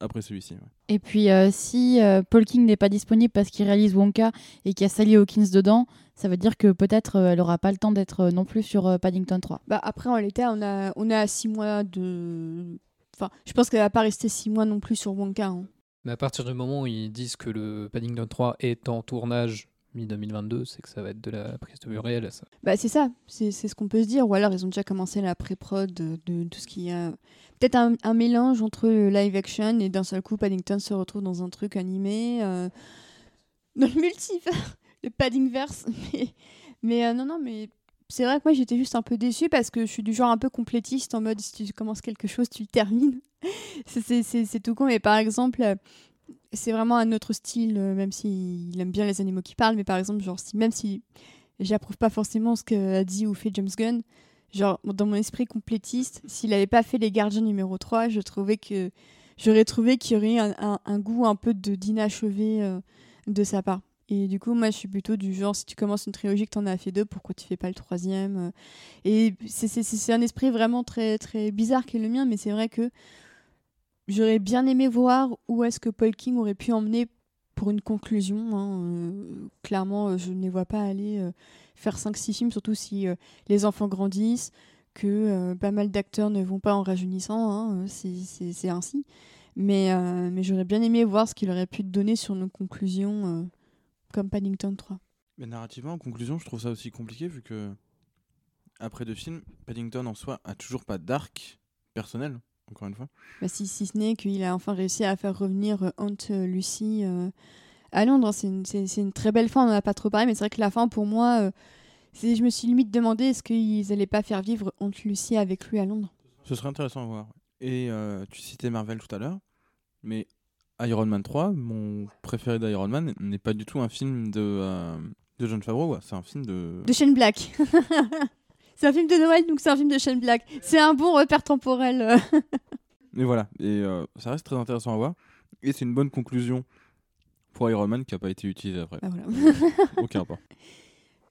après celui-ci. ouais. Et puis, euh, si euh, Paul King n'est pas disponible parce qu'il réalise Wonka et qu'il y a Sally Hawkins dedans, ça veut dire que peut-être euh, elle aura pas le temps d'être euh, non plus sur euh, Paddington 3. Bah après en l'état on a on est à six mois de enfin je pense qu'elle va pas rester six mois non plus sur Wonka hein. Mais à partir du moment où ils disent que le Paddington 3 est en tournage mi-2022, c'est que ça va être de la prise de vue réelle. Ça. Bah c'est ça, c'est ce qu'on peut se dire. Ou alors ils ont déjà commencé la pré-prod de, tout ce qui a. Peut-être un, mélange entre live action et d'un seul coup Paddington se retrouve dans un truc animé. euh, dans le multivers, le Paddingverse. Mais, mais euh, non, non, mais c'est vrai que moi j'étais juste un peu déçue parce que je suis du genre un peu complétiste en mode si tu commences quelque chose, tu le termines. C'est- tout con. Mais par exemple. c'est vraiment un autre style, euh, même s'il aime bien les animaux qui parlent, mais par exemple, genre, si, même si j'approuve pas forcément ce que a dit ou fait James Gunn. Genre, dans mon esprit complétiste, s'il avait pas fait Les Gardiens numéro 3, je trouvais que j'aurais trouvé qu'il y aurait un goût un peu de d'inachevé euh, de sa part. Et du coup, moi, je suis plutôt du genre, si tu commences une trilogie, que t'en as fait deux, pourquoi tu fais pas le troisième euh. Et c'est- un esprit vraiment très, très bizarre qui est le mien, mais c'est vrai que j'aurais bien aimé voir où est-ce que Paul King aurait pu emmener pour une conclusion. hein, euh, clairement, je ne les vois pas aller euh, faire 5-6 films, surtout si les enfants grandissent, que pas mal d'acteurs ne vont pas en rajeunissant, hein, c'est- ainsi. Mais, mais j'aurais bien aimé voir ce qu'il aurait pu donner sur nos conclusions, comme Paddington 3. Mais narrativement, en conclusion, je trouve ça aussi compliqué vu que, après deux films, Paddington en soi a toujours pas d'arc personnel, encore une fois. Bah, si, si ce n'est qu'il a enfin réussi à faire revenir euh, Aunt Lucy euh, à Londres. C'est une, très belle fin, on n'en a pas trop parlé, mais c'est vrai que la fin, pour moi, euh, je me suis limite demandé est-ce qu'ils allaient pas faire vivre Aunt Lucy avec lui à Londres. Ce serait intéressant à voir. Et euh, tu citais Marvel tout à l'heure, mais Iron Man 3, mon préféré d'Iron Man, n'est pas du tout un film de, euh, de John Favreau, c'est un film de... De Shane Black. c'est un film de Noël, donc c'est un film de Shane Black. C'est un bon repère temporel. Mais voilà, et euh, ça reste très intéressant à voir. Et c'est une bonne conclusion pour Iron Man qui n'a pas été utilisé après. Ah, voilà. Aucun rapport.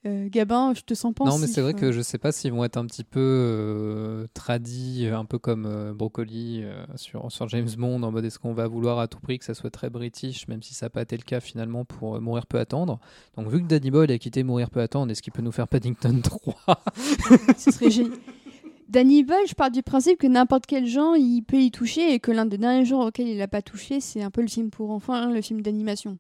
Euh, Gabin, je te sens pensif. Non, mais c'est vrai euh. que je sais pas s'ils vont être un petit peu euh, tradis, euh, un peu comme euh, Brocoli euh, sur, sur James Bond, en mode est-ce qu'on va vouloir à tout prix que ça soit très british, même si ça n'a pas été le cas finalement pour euh, Mourir peut attendre? Donc vu que Danny Boyle a quitté Mourir peut attendre, est-ce qu'il peut nous faire Paddington 3 Ce serait génial. Danny Boyle, je pars du principe que n'importe quel genre, il peut y toucher et que l'un des derniers genres auxquels il n'a pas touché, c'est un peu le film pour enfants, hein, le film d'animation.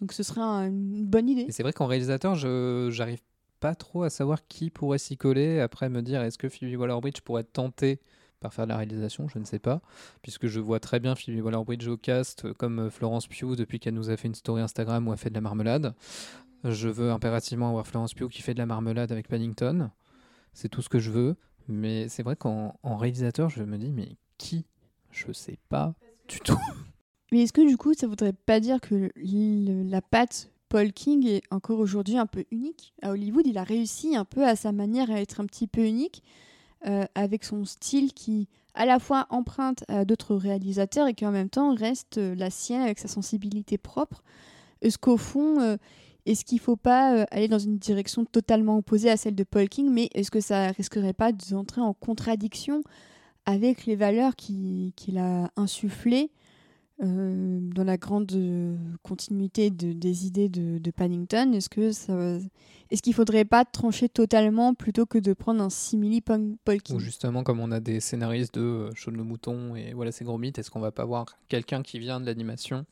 Donc ce serait un- une bonne idée. C'est vrai qu'en réalisateur, je j'arrive pas trop à savoir qui pourrait s'y coller. Après, me dire est-ce que Phoebe Waller-Bridge pourrait être tentée par faire de la réalisation Je ne sais pas, puisque je vois très bien Phoebe Waller-Bridge au cast, comme euh, Florence Pugh depuis qu'elle nous a fait une story Instagram où elle fait de la marmelade. Je veux impérativement avoir Florence Pugh qui fait de la marmelade avec Paddington. C'est tout ce que je veux. Mais c'est vrai qu'en en réalisateur, je me dis mais qui? Je sais pas du tout. Mais est-ce que du coup, ça voudrait pas dire que la patte Paul King est encore aujourd'hui un peu unique? À Hollywood, il a réussi un peu à sa manière à être un petit peu unique, euh, avec son style qui à la fois emprunte à d'autres réalisateurs et qui en même temps reste euh, la sienne avec sa sensibilité propre. Est-ce qu'au fond, euh, est-ce qu'il faut pas euh, aller dans une direction totalement opposée à celle de Paul King, mais est-ce que ça risquerait pas d'entrer en contradiction avec les valeurs qui- qu'il a insufflées euh, dans la grande euh, continuité de- des idées de, de Paddington, est-ce que ça, est-ce qu'il faudrait pas trancher totalement plutôt que de prendre un simili Ou justement, comme on a des scénaristes de euh, Shaun le Mouton et voilà ces gros mythes, est-ce qu'on va pas voir quelqu'un qui vient de l'animation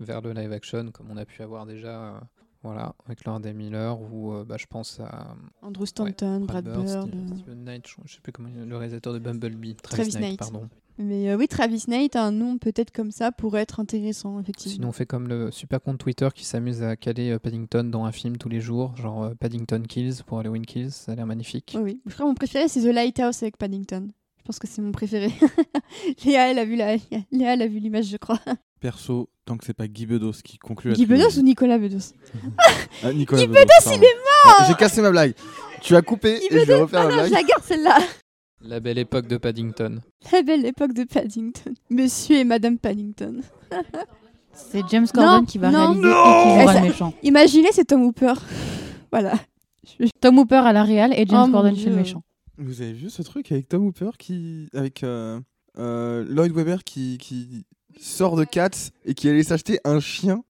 vers le live action, comme on a pu avoir déjà euh, voilà, avec des Miller, ou euh, bah, je pense à Andrew Stanton, ouais, Brad Bird. Steven, euh. Steven Knight, je, je sais plus comment le réalisateur de Bumblebee, Travis Travis, Knight, Knight. pardon. Mais euh, oui, Travis Knight, un nom peut-être comme ça pourrait être intéressant, effectivement. Sinon, on fait comme le super compte Twitter qui s'amuse à caler euh, Paddington dans un film tous les jours, genre euh, Paddington Kills pour Halloween Kills, ça a l'air magnifique. Oui. Je crois que mon préféré, c'est The Lighthouse avec Paddington. Je pense que c'est mon préféré. Léa, elle a vu la... Léa, elle a vu l'image, je crois. Perso, tant que c'est pas Guy Bedos qui conclut la Guy Bedos ou Nicolas Bedos Ah, Nicolas Guy Bedos, Bedos, il est Ah, J'ai cassé ma blague. Tu as coupé Guy et je vais refaire Ah ma non, blague. je la garde celle-là La belle époque de Paddington. La belle époque de Paddington. Monsieur et Madame Paddington. C'est James Corden Non, qui va non, réaliser non. et qui jouera le méchant. Imaginez, c'est Tom Hooper. voilà. Tom Hooper à la réal et James Oh Corden chez le méchant. Vous avez vu ce truc avec Tom Hooper qui. avec euh, euh, Lloyd Webber qui, qui sort de Cats et qui allait s'acheter un chien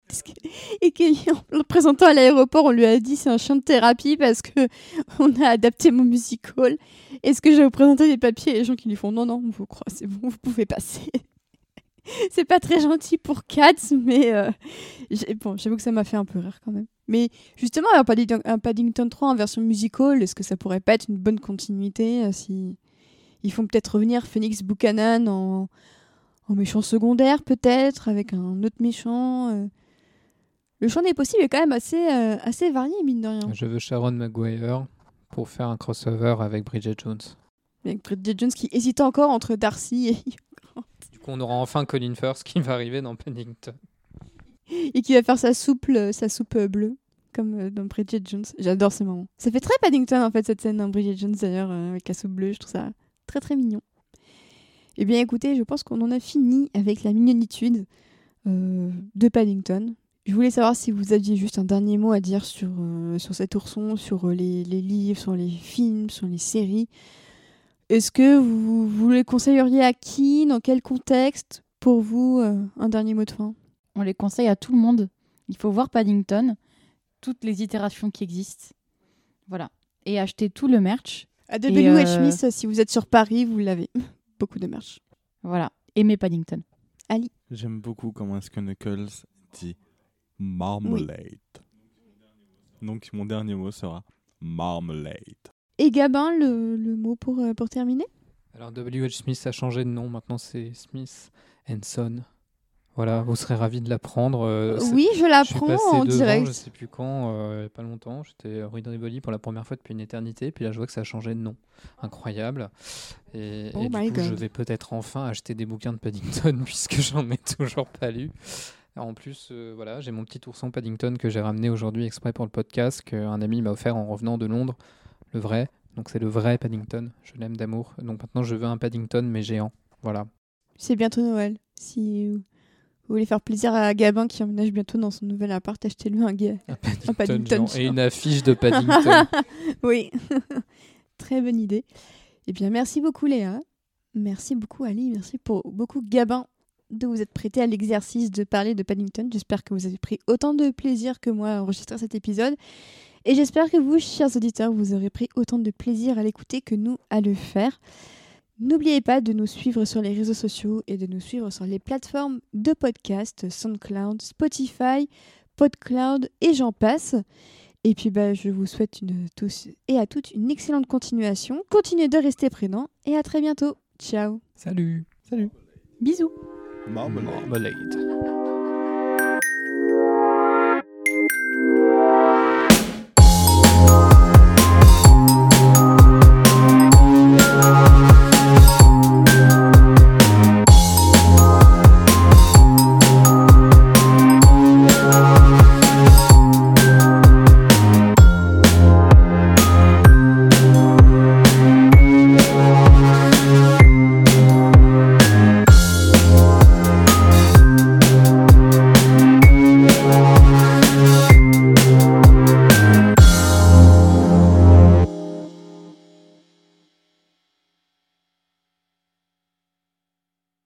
Et qu'en le présentant à l'aéroport, on lui a dit c'est un chien de thérapie parce que on a adapté mon musical. Est-ce que je vais vous présenter des papiers? Et les gens qui lui font non, non, on vous croit, c'est bon, vous pouvez passer. c'est pas très gentil pour Cats, mais euh, bon, j'avoue que ça m'a fait un peu rire quand même. Mais justement, un Paddington, un Paddington 3 en version musical, est-ce que ça pourrait pas être une bonne continuité euh, si ils font peut-être revenir Phoenix Buchanan en, en méchant secondaire peut-être avec un autre méchant euh. Le champ des possibles est quand même assez, euh, assez varié, mine de rien. Je veux Sharon Maguire pour faire un crossover avec Bridget Jones. Avec Bridget Jones qui hésite encore entre Darcy et, Du coup, on aura enfin Colin Firth qui va arriver dans Paddington. et qui va faire sa soupe, euh, sa soupe bleue, comme dans Bridget Jones. J'adore ces moments. Ça fait très Paddington, en fait, cette scène dans Bridget Jones, d'ailleurs, avec la soupe bleue. Je trouve ça très, très mignon. Eh bien, écoutez, je pense qu'on en a fini avec la mignonitude euh, de Paddington. Je voulais savoir si vous aviez juste un dernier mot à dire sur, euh, sur cet ourson, sur euh, les, les livres, sur les films, sur les séries. Est-ce que vous, vous le conseilleriez à qui Dans quel contexte Pour vous, euh, un dernier mot de fin? On les conseille à tout le monde. Il faut voir Paddington, toutes les itérations qui existent. Voilà. Et acheter tout le merch. À Et, W.H. euh, Smith, si vous êtes sur Paris, vous l'avez. Beaucoup de merch. Voilà. Aimez Paddington. J'aime beaucoup comment est-ce que Knuckles dit marmalade. Donc mon dernier mot sera marmalade. Et Gabin, le, le mot pour, euh, pour terminer? Alors, W.H. Smith a changé de nom. Maintenant, c'est Smith Son. Voilà, vous serez ravis de l'apprendre. euh, c'est- Oui, je l'apprends en direct. je sais plus quand, euh, il y a pas longtemps. J'étais rue de Rivoli pour la première fois depuis une éternité. Puis là, je vois que ça a changé de nom. Incroyable. Et, Oh et du coup, je vais peut-être enfin acheter des bouquins de Paddington puisque j'en ai toujours pas lu. Alors, en plus, euh, voilà, j'ai mon petit ourson Paddington que j'ai ramené aujourd'hui exprès pour le podcast qu'un ami m'a offert en revenant de Londres. Le vrai. Donc, c'est le vrai Paddington. Je l'aime d'amour. Donc, maintenant, je veux un Paddington mais géant. Voilà. C'est bientôt Noël. Si vous voulez faire plaisir à Gabin qui emménage bientôt dans son nouvel appart, achetez-lui un, ga- Un Paddington, et une affiche de Paddington. oui, très bonne idée. Eh bien, merci beaucoup Léa. Merci beaucoup Ali. Merci pour beaucoup Gabin de vous être prêté à l'exercice de parler de Paddington. J'espère que vous avez pris autant de plaisir que moi à enregistrer cet épisode. Et j'espère que vous, chers auditeurs, vous aurez pris autant de plaisir à l'écouter que nous à le faire. N'oubliez pas de nous suivre sur les réseaux sociaux et de nous suivre sur les plateformes de podcast, SoundCloud, Spotify, PodCloud et j'en passe. Et puis bah, je vous souhaite une, tous et à toutes une excellente continuation. Continuez de rester prudents et à très bientôt. Ciao Salut. Bisous. Marmalade. Marmalade.